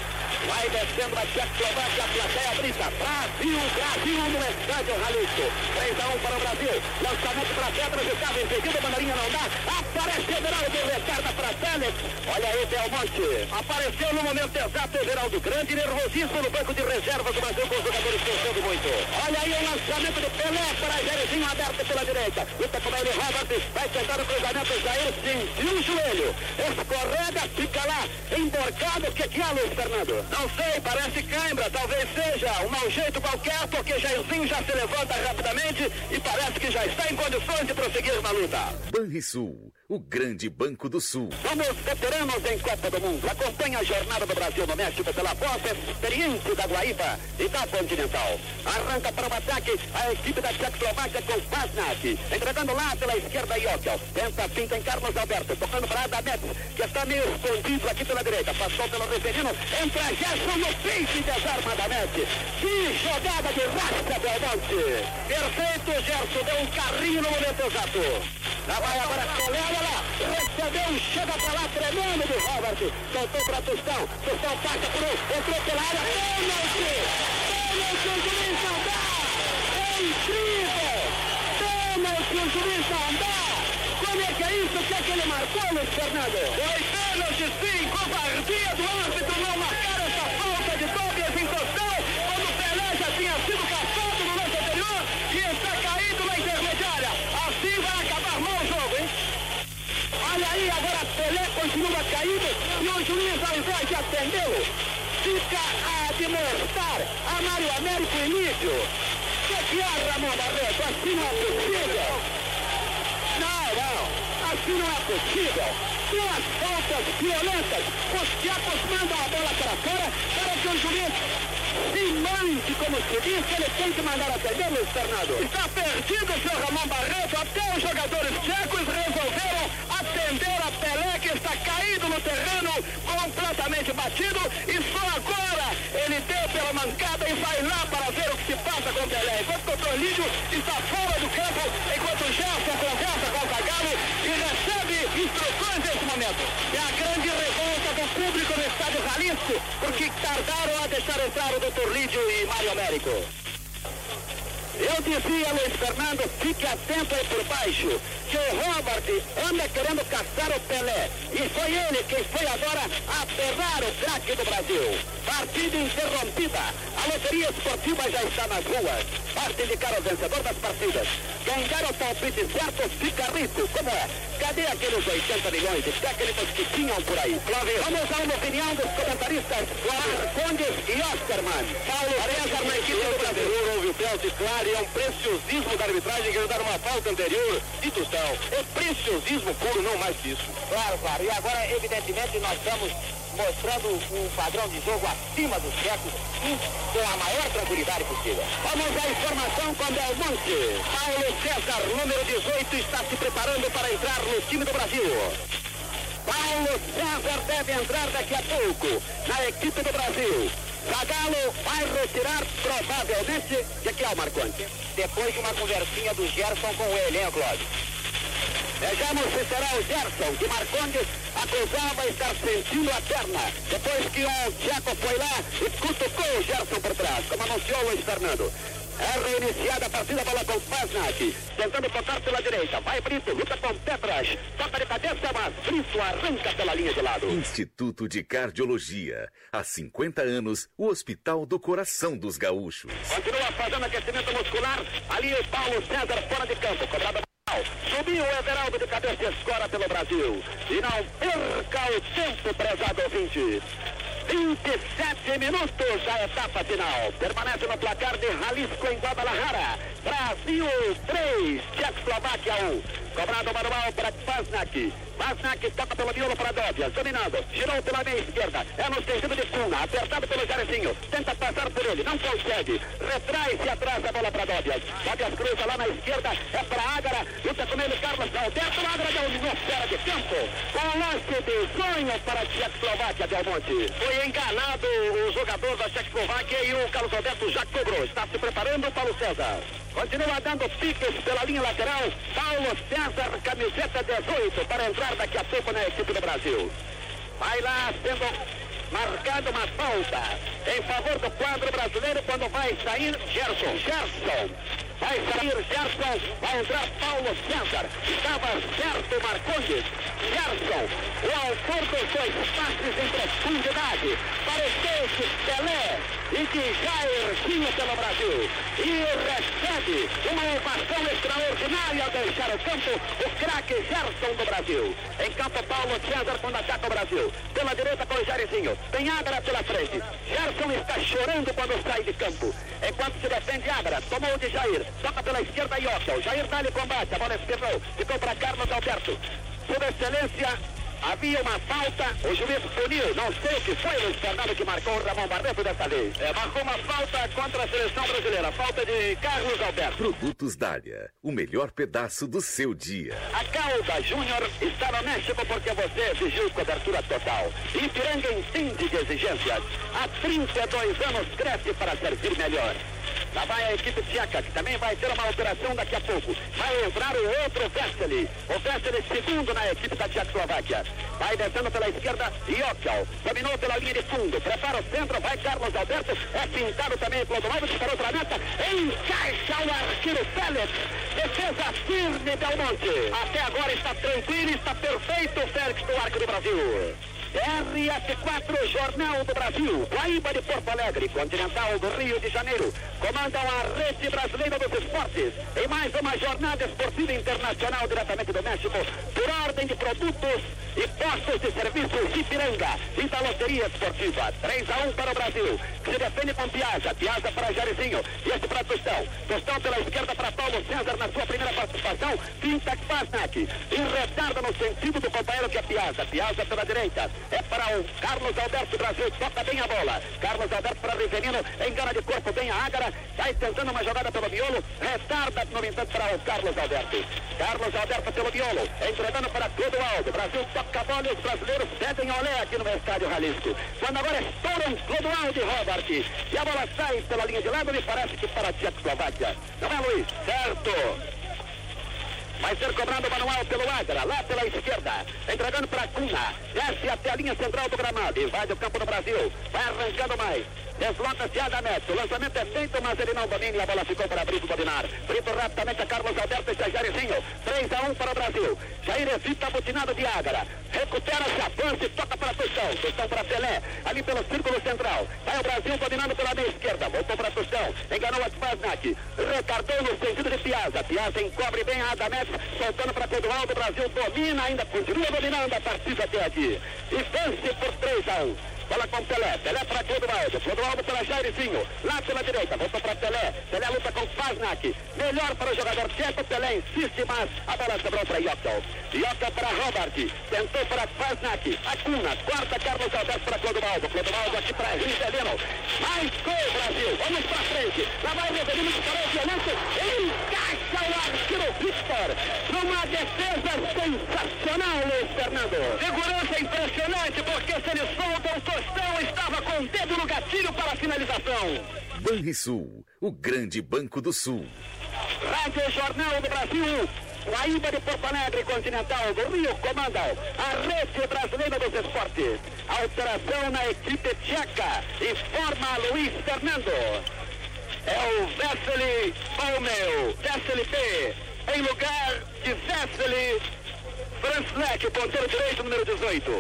Vai descendo a Tchecoslováquia, a plateia brita. Brasil, Brasil no estádio Jalisco. 3 a 1 para o Brasil. Lançamento para Pedro, estava impedido, a bandeirinha não dá. Aparece Everaldo, retarda para Félix. Olha aí, Belmonte. Apareceu no momento exato Everaldo. Grande nervosismo no banco de reservas do Brasil com os jogadores pensando muito. Olha aí o lançamento do Pelé para Jairzinho aberto pela direita. Luta com ele, Robert. Vai tentar o cruzamento, Jair sentiu o joelho. Escorrega, fica lá, emborcado. O que, que é, Luiz Fernando? Não sei, parece cãibra, talvez seja um mau jeito qualquer, porque Jairzinho já se levanta rapidamente e parece que já está em condições de prosseguir na luta. Banrisul, o grande banco do sul. Vamos veteranos em Copa do Mundo. Acompanhe a jornada do Brasil no México pela força experiente da Guaíba e da Continental. Arranca para o ataque a equipe da Tchecoslováquia com Pasnak. Entregando lá pela esquerda Jokel. Tenta a finta em Carlos Alberto. Tocando para Adamet, que está meio escondido aqui pela direita. Passou pelo Reverino. Entra Gerson no peito e desarma Adamet. Que jogada de rasca, Belmonte. Perfeito, Gerson. Deu um carrinho no momento exato. Lá vai agora Pelé, olha lá. Recebeu, chega para lá, tremendo do Robert. Soltou para Tostão. Tostão passa por um. Entrou pela área. Pênalti! Pênalti, o juiz não dá! É incrível! Pênalti, o não dá! Como é que é isso? O que é que ele marcou, Luiz Fernando? Foi pênalti, sim! Covardia do árbitro não marcar essa falta de Tobias em Tostão, quando o Pelé já tinha sido caçado no lance anterior e está caído na intermediária. Assim vai acabar mal o jogo, hein? Olha aí, agora Pelé continua caído e o juiz, ao invés de atendê-lo, fica a admoestar a Mário Américo Emílio. É, Ramon Barreto? Assim não é possível. Não, não, assim não é possível. Duas faltas violentas. Os tchecos mandam a bola para fora para que o juiz se mande, como se diz, ele tem que mandar atender, Luiz Fernando. Está perdido o seu Ramon Barreto, até os jogadores tchecos resolveram atender a Pelé, que está caído no terreno, completamente batido, e só agora ele deu pela mancada e vai lá para ver o que se passa com o Pelé. Enquanto o Lídio está fora do campo, enquanto o Gerson conversa É a grande revolta do público no estádio Jalisco, porque tardaram a deixar entrar o doutor Lídio e Mário Américo. Eu dizia, Luiz Fernando, fique atento aí por baixo, que o Robert anda querendo caçar o Pelé. E foi ele quem foi agora aterrar o craque do Brasil. Partida interrompida. A loteria esportiva já está nas ruas. Basta indicar o vencedor das partidas. Der o palpite certo fica rico. Como é? Cadê aqueles 80 milhões de técnicos que tinham por aí? Vamos a uma opinião dos comentaristas Marcondes e Oscarman. Paulo César na equipe do Brasil. Houve o pênalti claro e é um preciosismo da arbitragem que dar uma falta anterior e Tostão. É preciosismo puro, não mais que isso. Claro, claro. E agora, evidentemente, nós estamos mostrando um padrão de jogo acima dos tchecos e com a maior tranquilidade possível. Vamos à informação com Belmonte. Paulo César, número 18, está se preparando para entrar no time do Brasil. Paulo César deve entrar daqui a pouco na equipe do Brasil. Zagallo vai retirar provavelmente ao Marconte. Depois de uma conversinha do Gerson com ele, hein, Cláudio? Vejamos se será o Gerson, que Marcondes acusava estar sentindo a perna. Depois que o Tcheco foi lá e cutucou o Gerson por trás, como anunciou o Luiz Fernando. É reiniciada a partida, bola com Pasnak. Tentando tocar pela direita. Vai Brito, luta com Petras. Toca de cabeça, mas Brito arranca pela linha de lado. Instituto de Cardiologia. Há 50 anos, o Hospital do Coração dos Gaúchos. Continua fazendo aquecimento muscular. Ali o Paulo César fora de campo. Cobrada Subiu o Everaldo de cabeça e escora pelo Brasil. E não perca o tempo, prezado ouvinte. 27 minutos da etapa final. Permanece no placar de Jalisco em Guadalajara. Brasil 3, Tchecoslováquia 1. Cobrado manual para Pasnak. Pasnak toca pelo miolo para Dóvias, dominando. Girou pela meia esquerda. É no sentido de Cuna, apertado pelo Jarezinho. Tenta passar por ele, não consegue. Retrai-se atrás a bola para Dóvias. Dóvias cruza lá na esquerda. É para Ágara. Luta com ele Carlos Alberto. Ágara um fora de campo. Com de sonho para a Tchecoslováquia, Belmonte. Foi enganado o jogador da Tchecoslováquia e o Carlos Alberto já cobrou. Está se preparando Paulo César. Continua dando piques pela linha lateral. Paulo César, camiseta 18, para entrar daqui a pouco na equipe do Brasil. Vai lá sendo marcada uma falta em favor do quadro brasileiro quando vai sair Gerson. Gerson. Vai sair Gerson, vai entrar Paulo César. Estava certo Marcondes. Gerson, o autor dos dois passes em profundidade. Pareceu-se Pelé e de Jairzinho pelo Brasil. E recebe uma ovação extraordinária ao deixar o campo o craque Gerson do Brasil. Em campo Paulo César quando ataca o Brasil. Pela direita com o Jairzinho. Tem Agra pela frente. Gerson está chorando quando sai de campo. Enquanto se defende Agra, tomou de Jair. Toca pela esquerda e Otto. Jair dá-lhe combate. A bola espirrou. Ficou para Carlos Alberto. Sua Excelência Havia uma falta, o juiz puniu. Não sei o que foi, Luiz Fernando, que marcou o Ramon Barreto dessa vez. É, marcou uma falta contra a seleção brasileira. Falta de Carlos Alberto. Produtos Dália, o melhor pedaço do seu dia. A Calda Júnior está no México porque você exigiu cobertura total. Ipiranga entende de exigências. Há 32 anos cresce para servir melhor. Lá vai a equipe tcheca, que também vai ter uma operação daqui a pouco. Vai entrar o outro Vesely. O Vesely segundo na equipe da Tchecoslováquia. Vai descendo pela esquerda, Jokel. Dominou pela linha de fundo. Prepara o centro, vai Carlos Alberto. É pintado também pelo Clodoaldo, disparou para a meta. Encaixa o arqueiro Félix. Defesa firme Belmonte. Até agora está tranquilo, está perfeito o Félix do arco do Brasil. RS4 Jornal do Brasil, Guaíba de Porto Alegre, Continental do Rio de Janeiro, comandam a Rede Brasileira dos Esportes. Em mais uma jornada esportiva internacional diretamente do México, por ordem de produtos e postos de serviços de Piranga e da Loteria Esportiva. 3 a 1 para o Brasil, que se defende com Piazza, Piazza para Jairzinho, e este para Tostão. Tostão pela esquerda para Paulo César na sua primeira participação, finta Kvasnak, e retarda no sentido do companheiro que é Piazza, Piazza pela direita, é para o Carlos Alberto Brasil, toca bem a bola, Carlos Alberto para Rivelino, engana de corpo bem a Ágara, vai tentando uma jogada pelo miolo, retarda no entanto para o Carlos Alberto. Carlos Alberto pelo miolo, entregando para Clodoaldo, Brasil toca a bola e os brasileiros pedem olé aqui no estádio Jalisco. Quando agora estouram Clodoaldo e Robert, e a bola sai pela linha de lado, me parece que para a Tchecoslováquia. Não é, Luiz? Certo. Vai ser cobrado manual pelo Ágara, lá pela esquerda. Entregando para Cunha. Desce até a linha central do gramado. Invade o campo do Brasil. Vai arrancando mais. Desloca-se Adameto. O lançamento é feito, mas ele não domina a bola ficou para Brito dominar. Brito rapidamente a Carlos Alberto e Jairzinho. 3 a 1 para o Brasil. Jair evita butinado de Ágara. Recupera-se, avança e toca para Tostão. Tostão para Pelé. Ali pelo círculo central. Vai o Brasil dominando pela meia esquerda. Voltou para Tostão. Enganou a Spasnak. Retardou no sentido de Piazza. Piazza encobre bem a Adameto. Soltando para Clodoaldo. O Brasil domina, ainda continua dominando a partida até aqui. E vence por 3 a 1. Bola com Pelé. Pelé para Clodoaldo. Clodoaldo para Jairzinho. Lá pela direita. Voltou para Pelé. Pelé luta com Faznak. Melhor para o jogador tcheco. Pelé insiste, mas a bola sobrou para Jokel. Jokel para Robert. Tentou para Faznak. Acuna. Quarta Carlos Alberto para Clodoaldo. Clodoaldo aqui para Rivelino. Mais gol, Brasil. Vamos para frente. Lá vai Rivelino disparou violento. Encaixa o arqueiro Victor. Numa defesa sensacional, Luiz Fernando. Segurança impressionante, porque se ele solta o Tostão estava com o dedo no gatilho para a finalização. Banrisul, o grande banco do sul. Rádio Jornal do Brasil. Guaíba de Porto Alegre, Continental do Rio, comandam a rede brasileira dos esportes. Alteração na equipe tcheca. Informa Luiz Fernando. É o Vesely Palmeu, Vesely P. Em lugar de Vesely Franslek, ponteiro direito, número 18.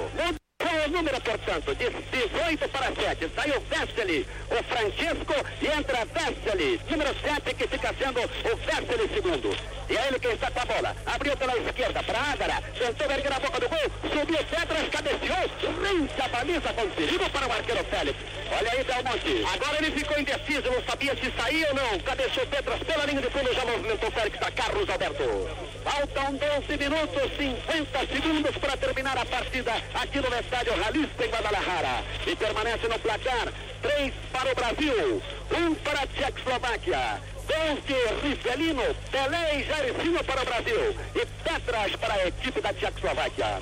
Qual o número, portanto? De 18 para 7. Saiu Vesteli, o Francisco, e entra Vesteli. Número 7, que fica sendo o Vesteli segundo. E é ele quem está com a bola. Abriu pela esquerda para Ágara. Tentou erguer a boca do gol. Subiu Petras, cabeceou. Rente a baliza perigo para o arqueiro Félix. Olha aí, Belmonte. Agora ele ficou indeciso, não sabia se saía ou não. Cabeceou Petras pela linha de fundo, já movimentou Félix a Carlos Alberto. Faltam 12 minutos, 50 segundos para terminar a partida aqui no estádio Jalisco em Guadalajara. E permanece no placar. 3 para o Brasil, 1 para a Tchecoslováquia. De Rivelino, Pelé e Jairzinho para o Brasil. E Petras para a equipe da Tchecoslováquia.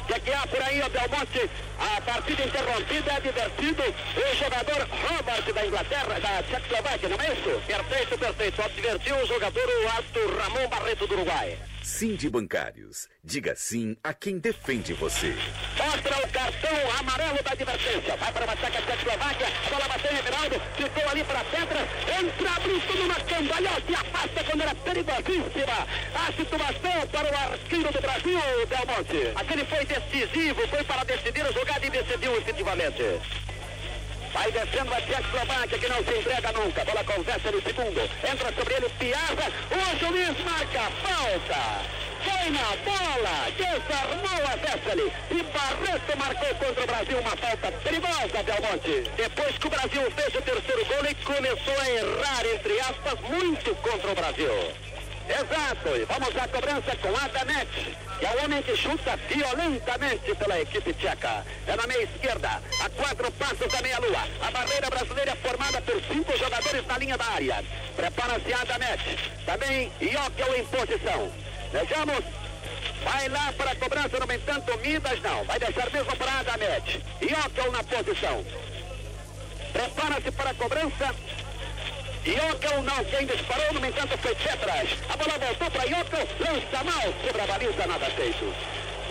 O que, que há por aí, Belmonte? A partida interrompida é divertido. O jogador Robert da Inglaterra, da Tchecoslováquia, não é isso? Perfeito, perfeito. Advertiu o jogador o Arthur Ramon Barreto do Uruguai. Sim de Bancários. Diga sim a quem defende você. Mostra o cartão amarelo da advertência. Vai para o ataque a Tchecoslováquia. A bola bateu em Everaldo. Ficou ali para Petras. Entra Brito numa cambalhota e afasta quando era perigosíssima. A situação para o arqueiro do Brasil, Belmonte. Aquele foi decisivo, foi para decidir o jogada e decidiu efetivamente. Vai descendo a Tchecoslováquia que não se entrega nunca. Bola com Vessel segundo. Entra sobre ele Piazza. O juiz marca falta. Foi na bola, desarmou a Vessel e Barreto marcou contra o Brasil uma falta perigosa, Belmonte. Depois que o Brasil fez o terceiro gol, ele começou a errar, entre aspas, muito contra o Brasil. Exato, e vamos à cobrança com Adamet, que é o homem que chuta violentamente pela equipe tcheca. É na meia esquerda, a quatro passos da meia-lua. A barreira brasileira é formada por cinco jogadores na linha da área. Prepara-se Adamet. Também Jokel em posição. Vejamos. Vai lá para a cobrança, no entanto, Midas não. Vai deixar mesmo para Adamet. Jokel na posição. Prepara-se para a cobrança. Jokel não, quem disparou, no entanto, foi Petras. A bola voltou para Jokel, lança mal sobre a baliza, nada feito.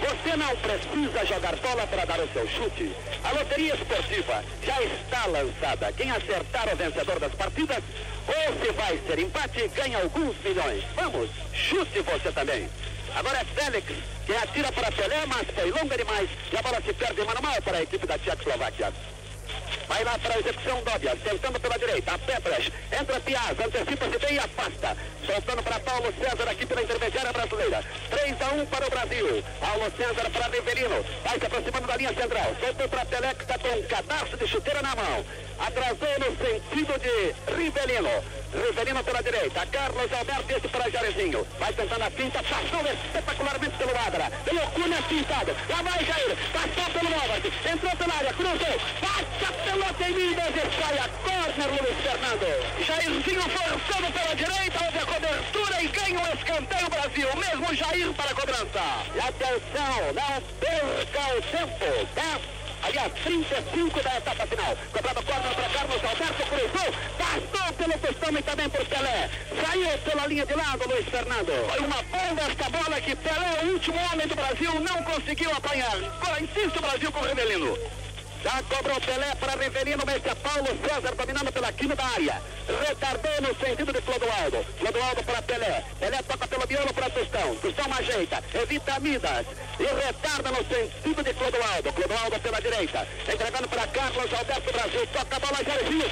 Você não precisa jogar bola para dar o seu chute. A loteria esportiva já está lançada. Quem acertar o vencedor das partidas, ou se vai ser empate, ganha alguns milhões. Vamos, chute você também. Agora é Félix, que atira para Pelé, mas foi longa demais. E a bola se perde mano mal para a equipe da Tchecoslováquia. Vai lá para a execução Dobias, tentando pela direita, a Petras, entra Piaz, antecipa-se bem e afasta. Soltando para Paulo César aqui pela intermediária brasileira. 3 a 1 para o Brasil. Paulo César para Riverino. Vai se aproximando da linha central. Soltou para que está com um cadastro de chuteira na mão. Atrasou no sentido de Rivelino. Rivelino pela direita. Carlos Alberto, esse para Jarezinho. Vai tentando a pinta, passou espetacularmente pelo Adra. Tem o Cunha pintado. Lá vai Jair. Passou pelo Novak. Entrou pela área, cruzou. Passa pelota em Minas e sai a corner, Luiz Fernando. Jairzinho forçando pela direita. Houve a cobertura e ganha o escanteio Brasil. Mesmo Jair para a cobrança. E atenção, não perca o tempo. 10 aliás, 35 da etapa final. Cobrado corner para Carlos Alberto, cruzou, passou pelo tostão e também por Pelé. Saiu pela linha de lado, Luiz Fernando. Foi uma bomba esta bola que Pelé, o último homem do Brasil, não conseguiu apanhar. Insiste o Brasil com o Rivelino. Já cobrou Pelé para Riverino, mas é Paulo César dominando pela quina da área. Retardou no sentido de Clodoaldo. Clodoaldo para Pelé. Pelé toca pelo miolo para Tostão. Tostão ajeita, evita Midas e retarda no sentido de Clodoaldo. Clodoaldo pela direita. Entregando para Carlos Alberto Brasil. Toca a bola.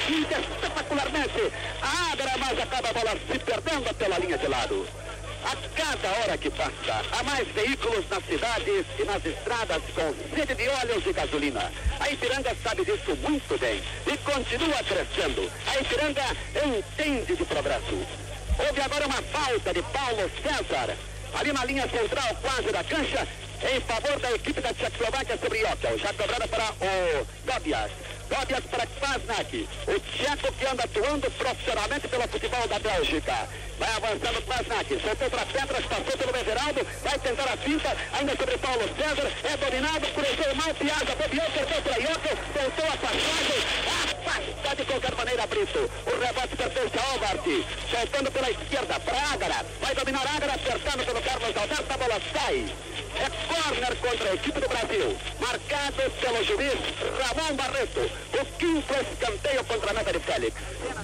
Finta espetacularmente. Abre, mas acaba a bola se perdendo pela linha de lado. A cada hora que passa, há mais veículos nas cidades e nas estradas com sede de óleos e gasolina. A Ipiranga sabe disso muito bem e continua crescendo. A Ipiranga entende de progresso. Houve agora uma falta de Paulo César, ali na linha central, quase da cancha, em favor da equipe da Tchecoslováquia sobre Jokel. Já cobrada para o Dobias. Dobias para Kvasnak. O tcheco que anda atuando profissionalmente pelo futebol da Bélgica. Vai avançando Krasnak, soltou para Petras, passou pelo Everaldo, vai tentar a finta, ainda sobre Paulo César, é dominado, cruzou mal, Piazza, bobeou, perdeu para Iockel, soltou a passagem, afasta de qualquer maneira Brito. O rebote pertence a Albert, soltando pela esquerda para Ágara, vai dominar Ágara, acertando pelo Carlos Alberto, a bola sai. É corner contra a equipe do Brasil, marcado pelo juiz Ramon Barreto, o quinto escanteio contra a meta de Félix.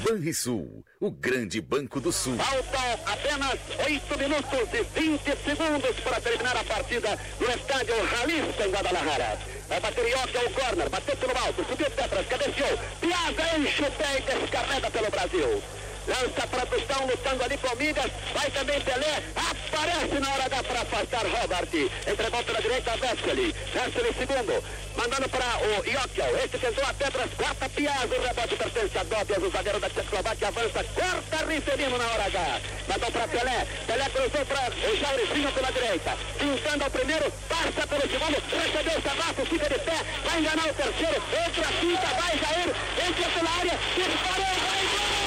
Banrisul, o grande banco do sul. Faltam apenas 8 minutos e 20 segundos para terminar a partida no estádio Jalisco em Guadalajara. Vai bater Ioca o corner, bateu pelo alto, subiu Petras, cadenciou. Piazza enche o pé e descarrega pelo Brasil. Lança para Tostão, lutando ali com Migas. Vai também Pelé. Aparece na hora H para afastar Robert. Entregou pela direita Vesely. Vesely segundo. Mandando para o Iokel. Este tentou a Petras. Quarta Piazza. O rebote pertence a Dobias. O zagueiro da Tchecoslováquia avança. Corta Riferino na hora H. Mandou para Pelé. Pelé cruzou para o Jaurizinho pela direita. Pintando ao primeiro. Passa pelo segundo. Recebeu o Sabato. Fica de pé. Vai enganar o terceiro. Entra a quinta. Vai Jair. Entra pela área. Disparou.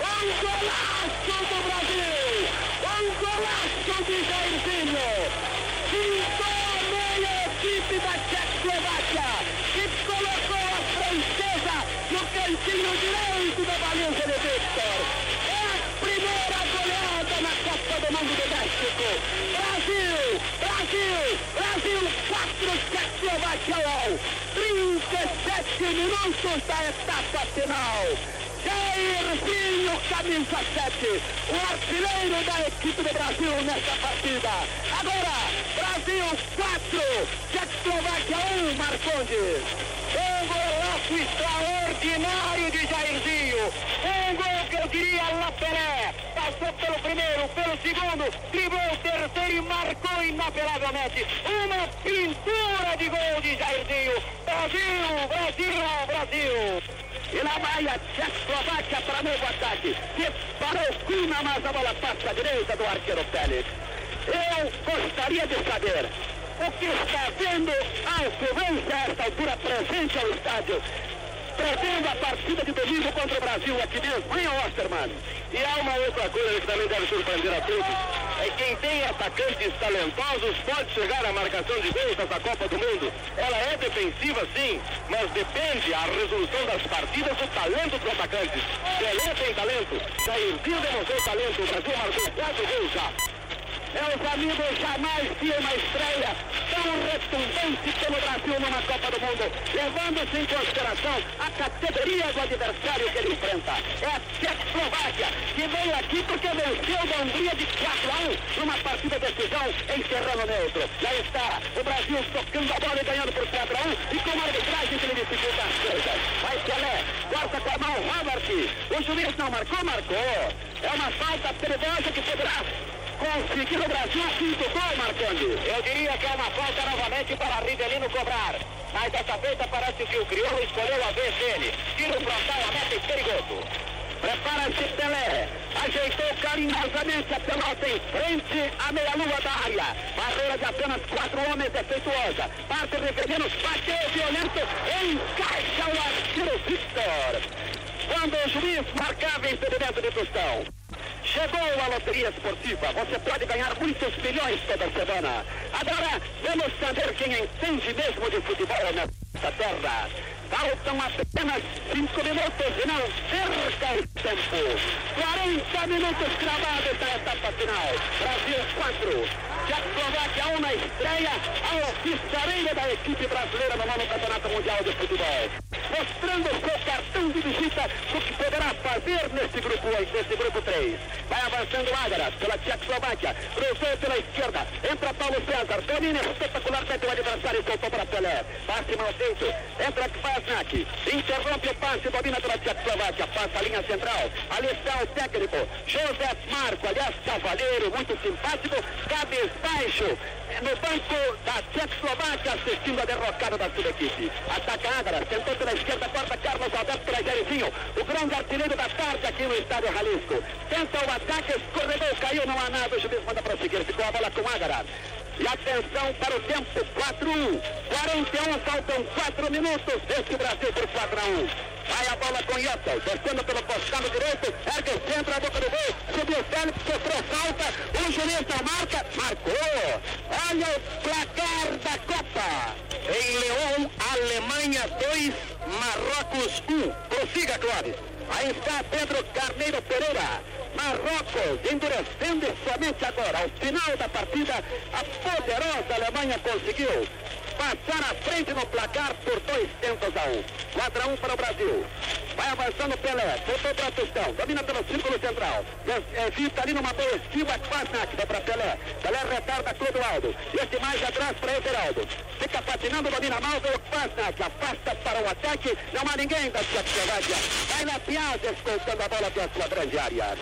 Vai gol! do Brasil! Um golaço de Jairzinho! Pintou a meia equipe da Tchecoslováquia e colocou a francesa no cantinho direito da baliza de Victor. É a primeira goleada na Copa do Mundo do México. Brasil! Brasil! Brasil 4, Tchecoslováquia 1. 37 minutos da etapa final. Jairzinho, camisa 7, o artilheiro da equipe do Brasil nesta partida. Agora, Brasil 4, Tchecoslováquia 1, Marcondes. Um golaço extraordinário de Jairzinho. Um gol que eu diria La Pelé. Passou pelo primeiro, pelo segundo, driblou o terceiro e marcou inapelavelmente. Uma pintura de gol de Jairzinho. Brasil, Brasil, Brasil. E lá vai a Tchecoslováquia para novo ataque. Disparou Kuna, mas a bola passa à direita do arqueiro Félix. Eu gostaria de saber o que está vendo Alcovência a esta altura presente ao estádio. Prevendo a partida de domingo contra o Brasil aqui mesmo, hein, Osterman? E há uma outra coisa que também deve surpreender a todos, é quem tem atacantes talentosos pode chegar à marcação de gols nessa Copa do Mundo. Ela é defensiva sim, mas depende a resolução das partidas do talento dos atacantes. Pelé tem talento, Jairzinho demonstrou talento, o Brasil marcou quatro gols já. Meus amigos, jamais vi uma estreia tão retumbante pelo Brasil numa Copa do Mundo, levando-se em consideração a categoria do adversário que ele enfrenta. É a Tchecoslováquia, que veio aqui porque venceu da Hungria de 4 a 1 numa partida de decisão em terreno neutro. Já está o Brasil tocando a bola e ganhando por 4 a 1 e com a arbitragem que ele dificulta as coisas. Vai Pelé, corta com a mão Robert. O juiz não marcou, marcou. É uma falta perigosa que poderá conseguir o Brasil quinto gol, Marconde. Eu diria que é uma falta novamente para Rivelino cobrar. Mas dessa feita parece que o Crioulo escolheu a vez dele. Tiro frontal, a meta e perigoso. Prepara-se Pelé. Ajeitou carinhosamente a pelota em frente à meia-lua da área. Barreira de apenas quatro homens defeituosa. Parte Rivelino, bateu violento, encaixa o arqueiro Victor. Quando o juiz marcava impedimento de tostão. Chegou a loteria esportiva. Você pode ganhar muitos milhões toda semana. Agora, vamos saber quem entende mesmo de futebol nessa terra. Faltam apenas cinco minutos e não perca o tempo. 40 minutos gravados na etapa final. Brasil 4. Tchecoslováquia 1 na estreia. A oficiaria da equipe brasileira no nono Campeonato Mundial de Futebol. Mostrando o seu cartão de visita do que poderá fazer nesse grupo, nesse grupo 3. Vai avançando Ágara pela Tchecoslováquia. Cruzou pela esquerda. Entra Paulo César. Domina espetacularmente o adversário e soltou para Pelé. Mal feito. Entra Kvasnak. Interrompe o passe. Domina pela Tchecoslováquia. Passa a linha central. Ali está o técnico. José Marco. Aliás, cavaleiro. Muito simpático. Cabisbaixo. No banco da Tchecoslováquia assistindo a derrocada da sua equipe. Ataca Ágara. Tentou pela esquerda. Corta Carlos Alberto Trajerizinho. O grande artilheiro da tarde aqui no estádio Jalisco. Tenta o ataque. Escorregou. Caiu. Não há nada. O juiz manda prosseguir. Ficou a bola com Ágara. E atenção para o tempo, 4-1, 41, faltam 4 minutos deste Brasil por 4 1. Vai a bola com Yettel, descendo pelo costado direito, ergue o centro, a boca do gol, subiu o Félix, sofreu falta, o juiz não marca, marcou. Olha o placar da Copa. Em Leão, Alemanha 2, Marrocos 1. Prossiga, Clóvis. Aí está Pedro Carneiro Pereira. Marrocos endurecendo somente agora. Ao final da partida, a poderosa Alemanha conseguiu passar à frente no placar por dois tentos a um. 4 a 1 para o Brasil. Vai avançando Pelé, voltou para Tostão, domina pelo círculo central. Evita ali numa boa esquiva, Kvasnak, vai para Pelé. Pelé retarda Clodoaldo. Este mais atrás para Everaldo. Fica patinando, domina mal, veio Kvasnak. Afasta para o ataque, não há ninguém da Tchecoslováquia. Vai na Piazza, escoltando a bola até a sua grande área.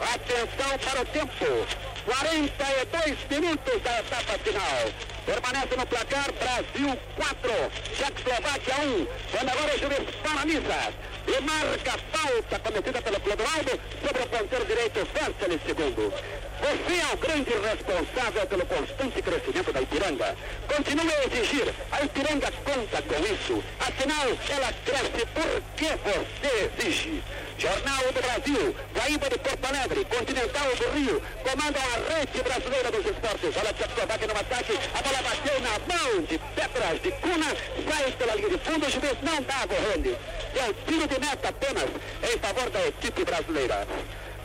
Atenção para o tempo. 42 minutos da etapa final. Permanece no placar Brasil 4, Tchecoslováquia 1. Quando agora o juiz paralisa e marca falta cometida pelo Clodoaldo sobre o ponteiro direito Férceles segundo. Você é o grande responsável pelo constante crescimento da Ipiranga. Continue a exigir. A Ipiranga conta com isso. Afinal, ela cresce porque você exige. Jornal do Brasil, Guaíba de Porto Alegre, Continental do Rio, comandam a rede brasileira dos esportes. Olha Tchecoslováquia no ataque, a bola bateu na mão de Petras de Cuna, sai pela linha de fundo, o juiz não dá correndo. É o tiro de meta apenas em favor da equipe brasileira.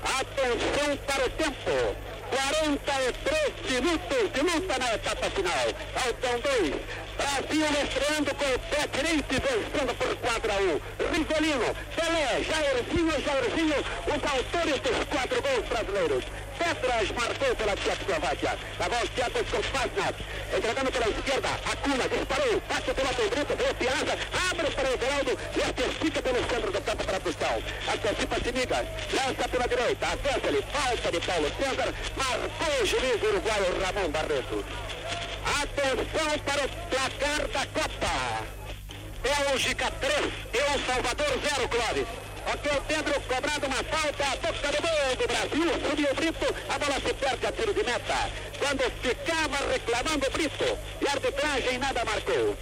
Atenção para o tempo. 43 minutos de luta na etapa final. Faltam dois. Brasil estreando com o pé direito e vencendo por 4 a 1. Ricolino, Pelé, Jairzinho, Jairzinho, os autores dos quatro gols brasileiros. Petras marcou pela Tchecoslováquia. Na voz Petras com Fasnak. Entregando pela esquerda. Acuna disparou. Bate pela Pedrito. Veio Piazza. Abre para o Geraldo. E antecipa pelo centro do campo para Tostão. Antecipa Migas. Lança pela direita. Avança ele. Falta de Paulo César. Marcou o juiz uruguaio Ramon Barreto. Atenção para o placar da Copa. Bélgica 3, El Salvador 0, Clóvis. Ok, o Pedro cobrando uma falta, a boca do gol do Brasil, subiu o Brito, a bola se perde a tiro de meta. Quando ficava reclamando o Brito, e a arbitragem nada marcou.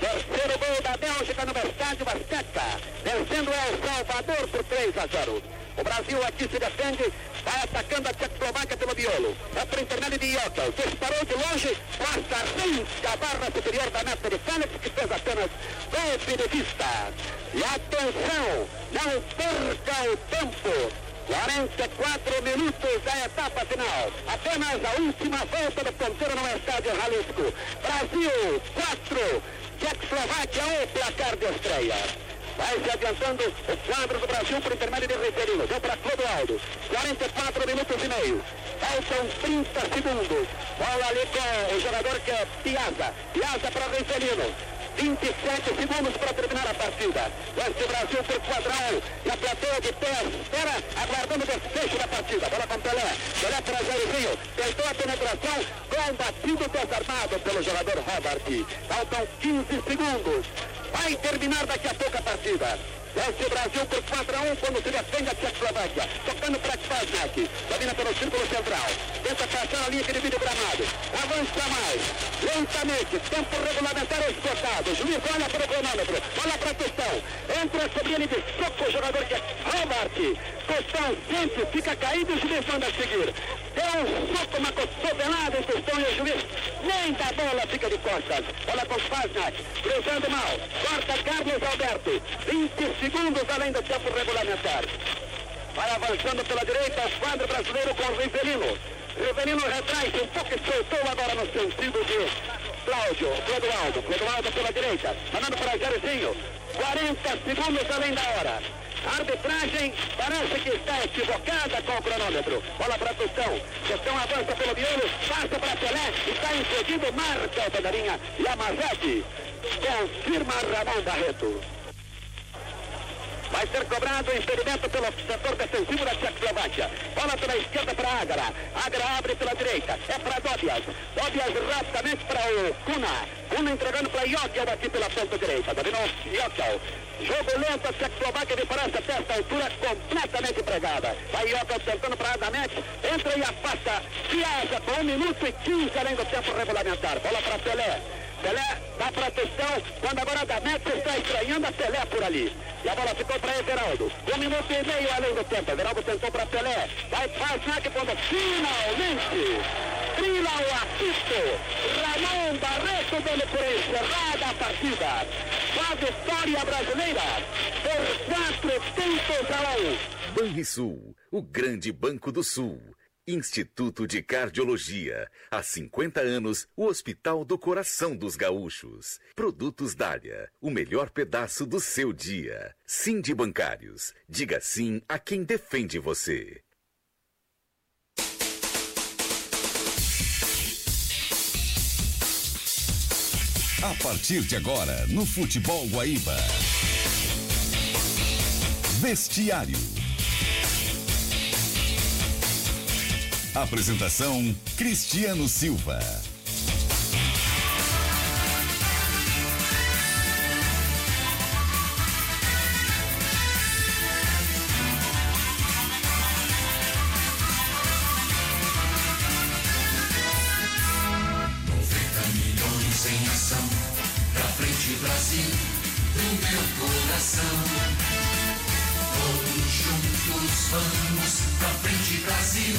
Terceiro gol da Bélgica no estádio Azteca, vencendo El Salvador por 3 a 0. O Brasil aqui se defende, vai atacando a Tchecoslováquia pelo miolo. É por intermédio de Jokel. Disparou de longe, passa risca a barra superior da meta de Félix, que fez apenas golpe de vista. E atenção, não perca o tempo. 44 minutos da etapa final. Apenas a última volta do ponteiro no estádio Jalisco. Brasil 4, Tchecoslováquia 1, placar de estreia. Vai se adiantando o quadro do Brasil por intermédio de Riverino. Deu para Clodoaldo. 44 minutos e meio. Faltam 30 segundos. Bola ali com o jogador que é Piazza. Piazza para Riverino. 27 segundos para terminar a partida. Este Brasil por quadrão. E a plateia de pé espera, aguardando o desfecho da partida. Bola com Pelé. Pelé para Jairzinho. Tentou a penetração. Combatido desarmado pelo jogador Robert. Faltam 15 segundos. Vai terminar daqui a pouco a partida. Vence o Brasil por 4 a 1 quando se defende a Tchecoslováquia. Tocando para Kvasnak. Domina pelo círculo central. Tenta passar a linha que divide o gramado. Avança mais. Lentamente. Tempo regulamentar esgotado. Juiz olha para o cronômetro. Olha para a questão. Entra sobre ele de soco o jogador que é Robert. Questão sente, fica caído e o juiz manda seguir. Deu um soco, uma cotovelada em questão e o juiz nem da bola fica de costas. Bola com Kvasnak. Cruzando mal. Corta Carlos Alberto. 20 segundos além do tempo regulamentar. Vai avançando pela direita o quadro brasileiro com Rivelino. Rivelino retrai-se um pouco e soltou agora no sentido de Cláudio, Clodoaldo. Clodoaldo pela direita, mandando para Jairzinho. 40 segundos além da hora. A arbitragem parece que está equivocada com o cronômetro. Bola para Tostão. Tostão avança pelo miolo, passa para Pelé, está impedido, marca o Pedarinha. Yamazaki confirma Ramon Barreto. Vai ser cobrado o impedimento pelo setor defensivo da Tchecoslováquia. Bola pela esquerda para Ágara. Ágara abre pela direita. É para Dobias. Dobias rapidamente para o Kuna. Kuna entregando para Jokel aqui pela ponta direita. Dominou Jokel. Jogo lento, a Tchecoslováquia me parece até esta altura completamente pregada. Vai Jokel tentando para Adamet. Entra e afasta. Piazza com 1 minuto e 15 além do tempo regulamentar. Bola para Pelé. Pelé dá proteção, quando agora a Damex está estranhando a Pelé por ali. E a bola ficou para Everaldo. Um minuto e meio além do tempo. Everaldo tentou para Pelé. Vai Pasnac quando finalmente trila o apito. Ramon Barreto dando por encerrada a partida. A vitória brasileira por quatro tentos a um. Banrisul, o grande banco do sul. Instituto de Cardiologia. Há 50 anos, o Hospital do Coração dos Gaúchos. Produtos Dália, o melhor pedaço do seu dia. Sim de Bancários. Diga sim a quem defende você. A partir de agora, no Futebol Guaíba. Vestiário. Apresentação: Cristiano Silva. vamos, pra frente Brasil.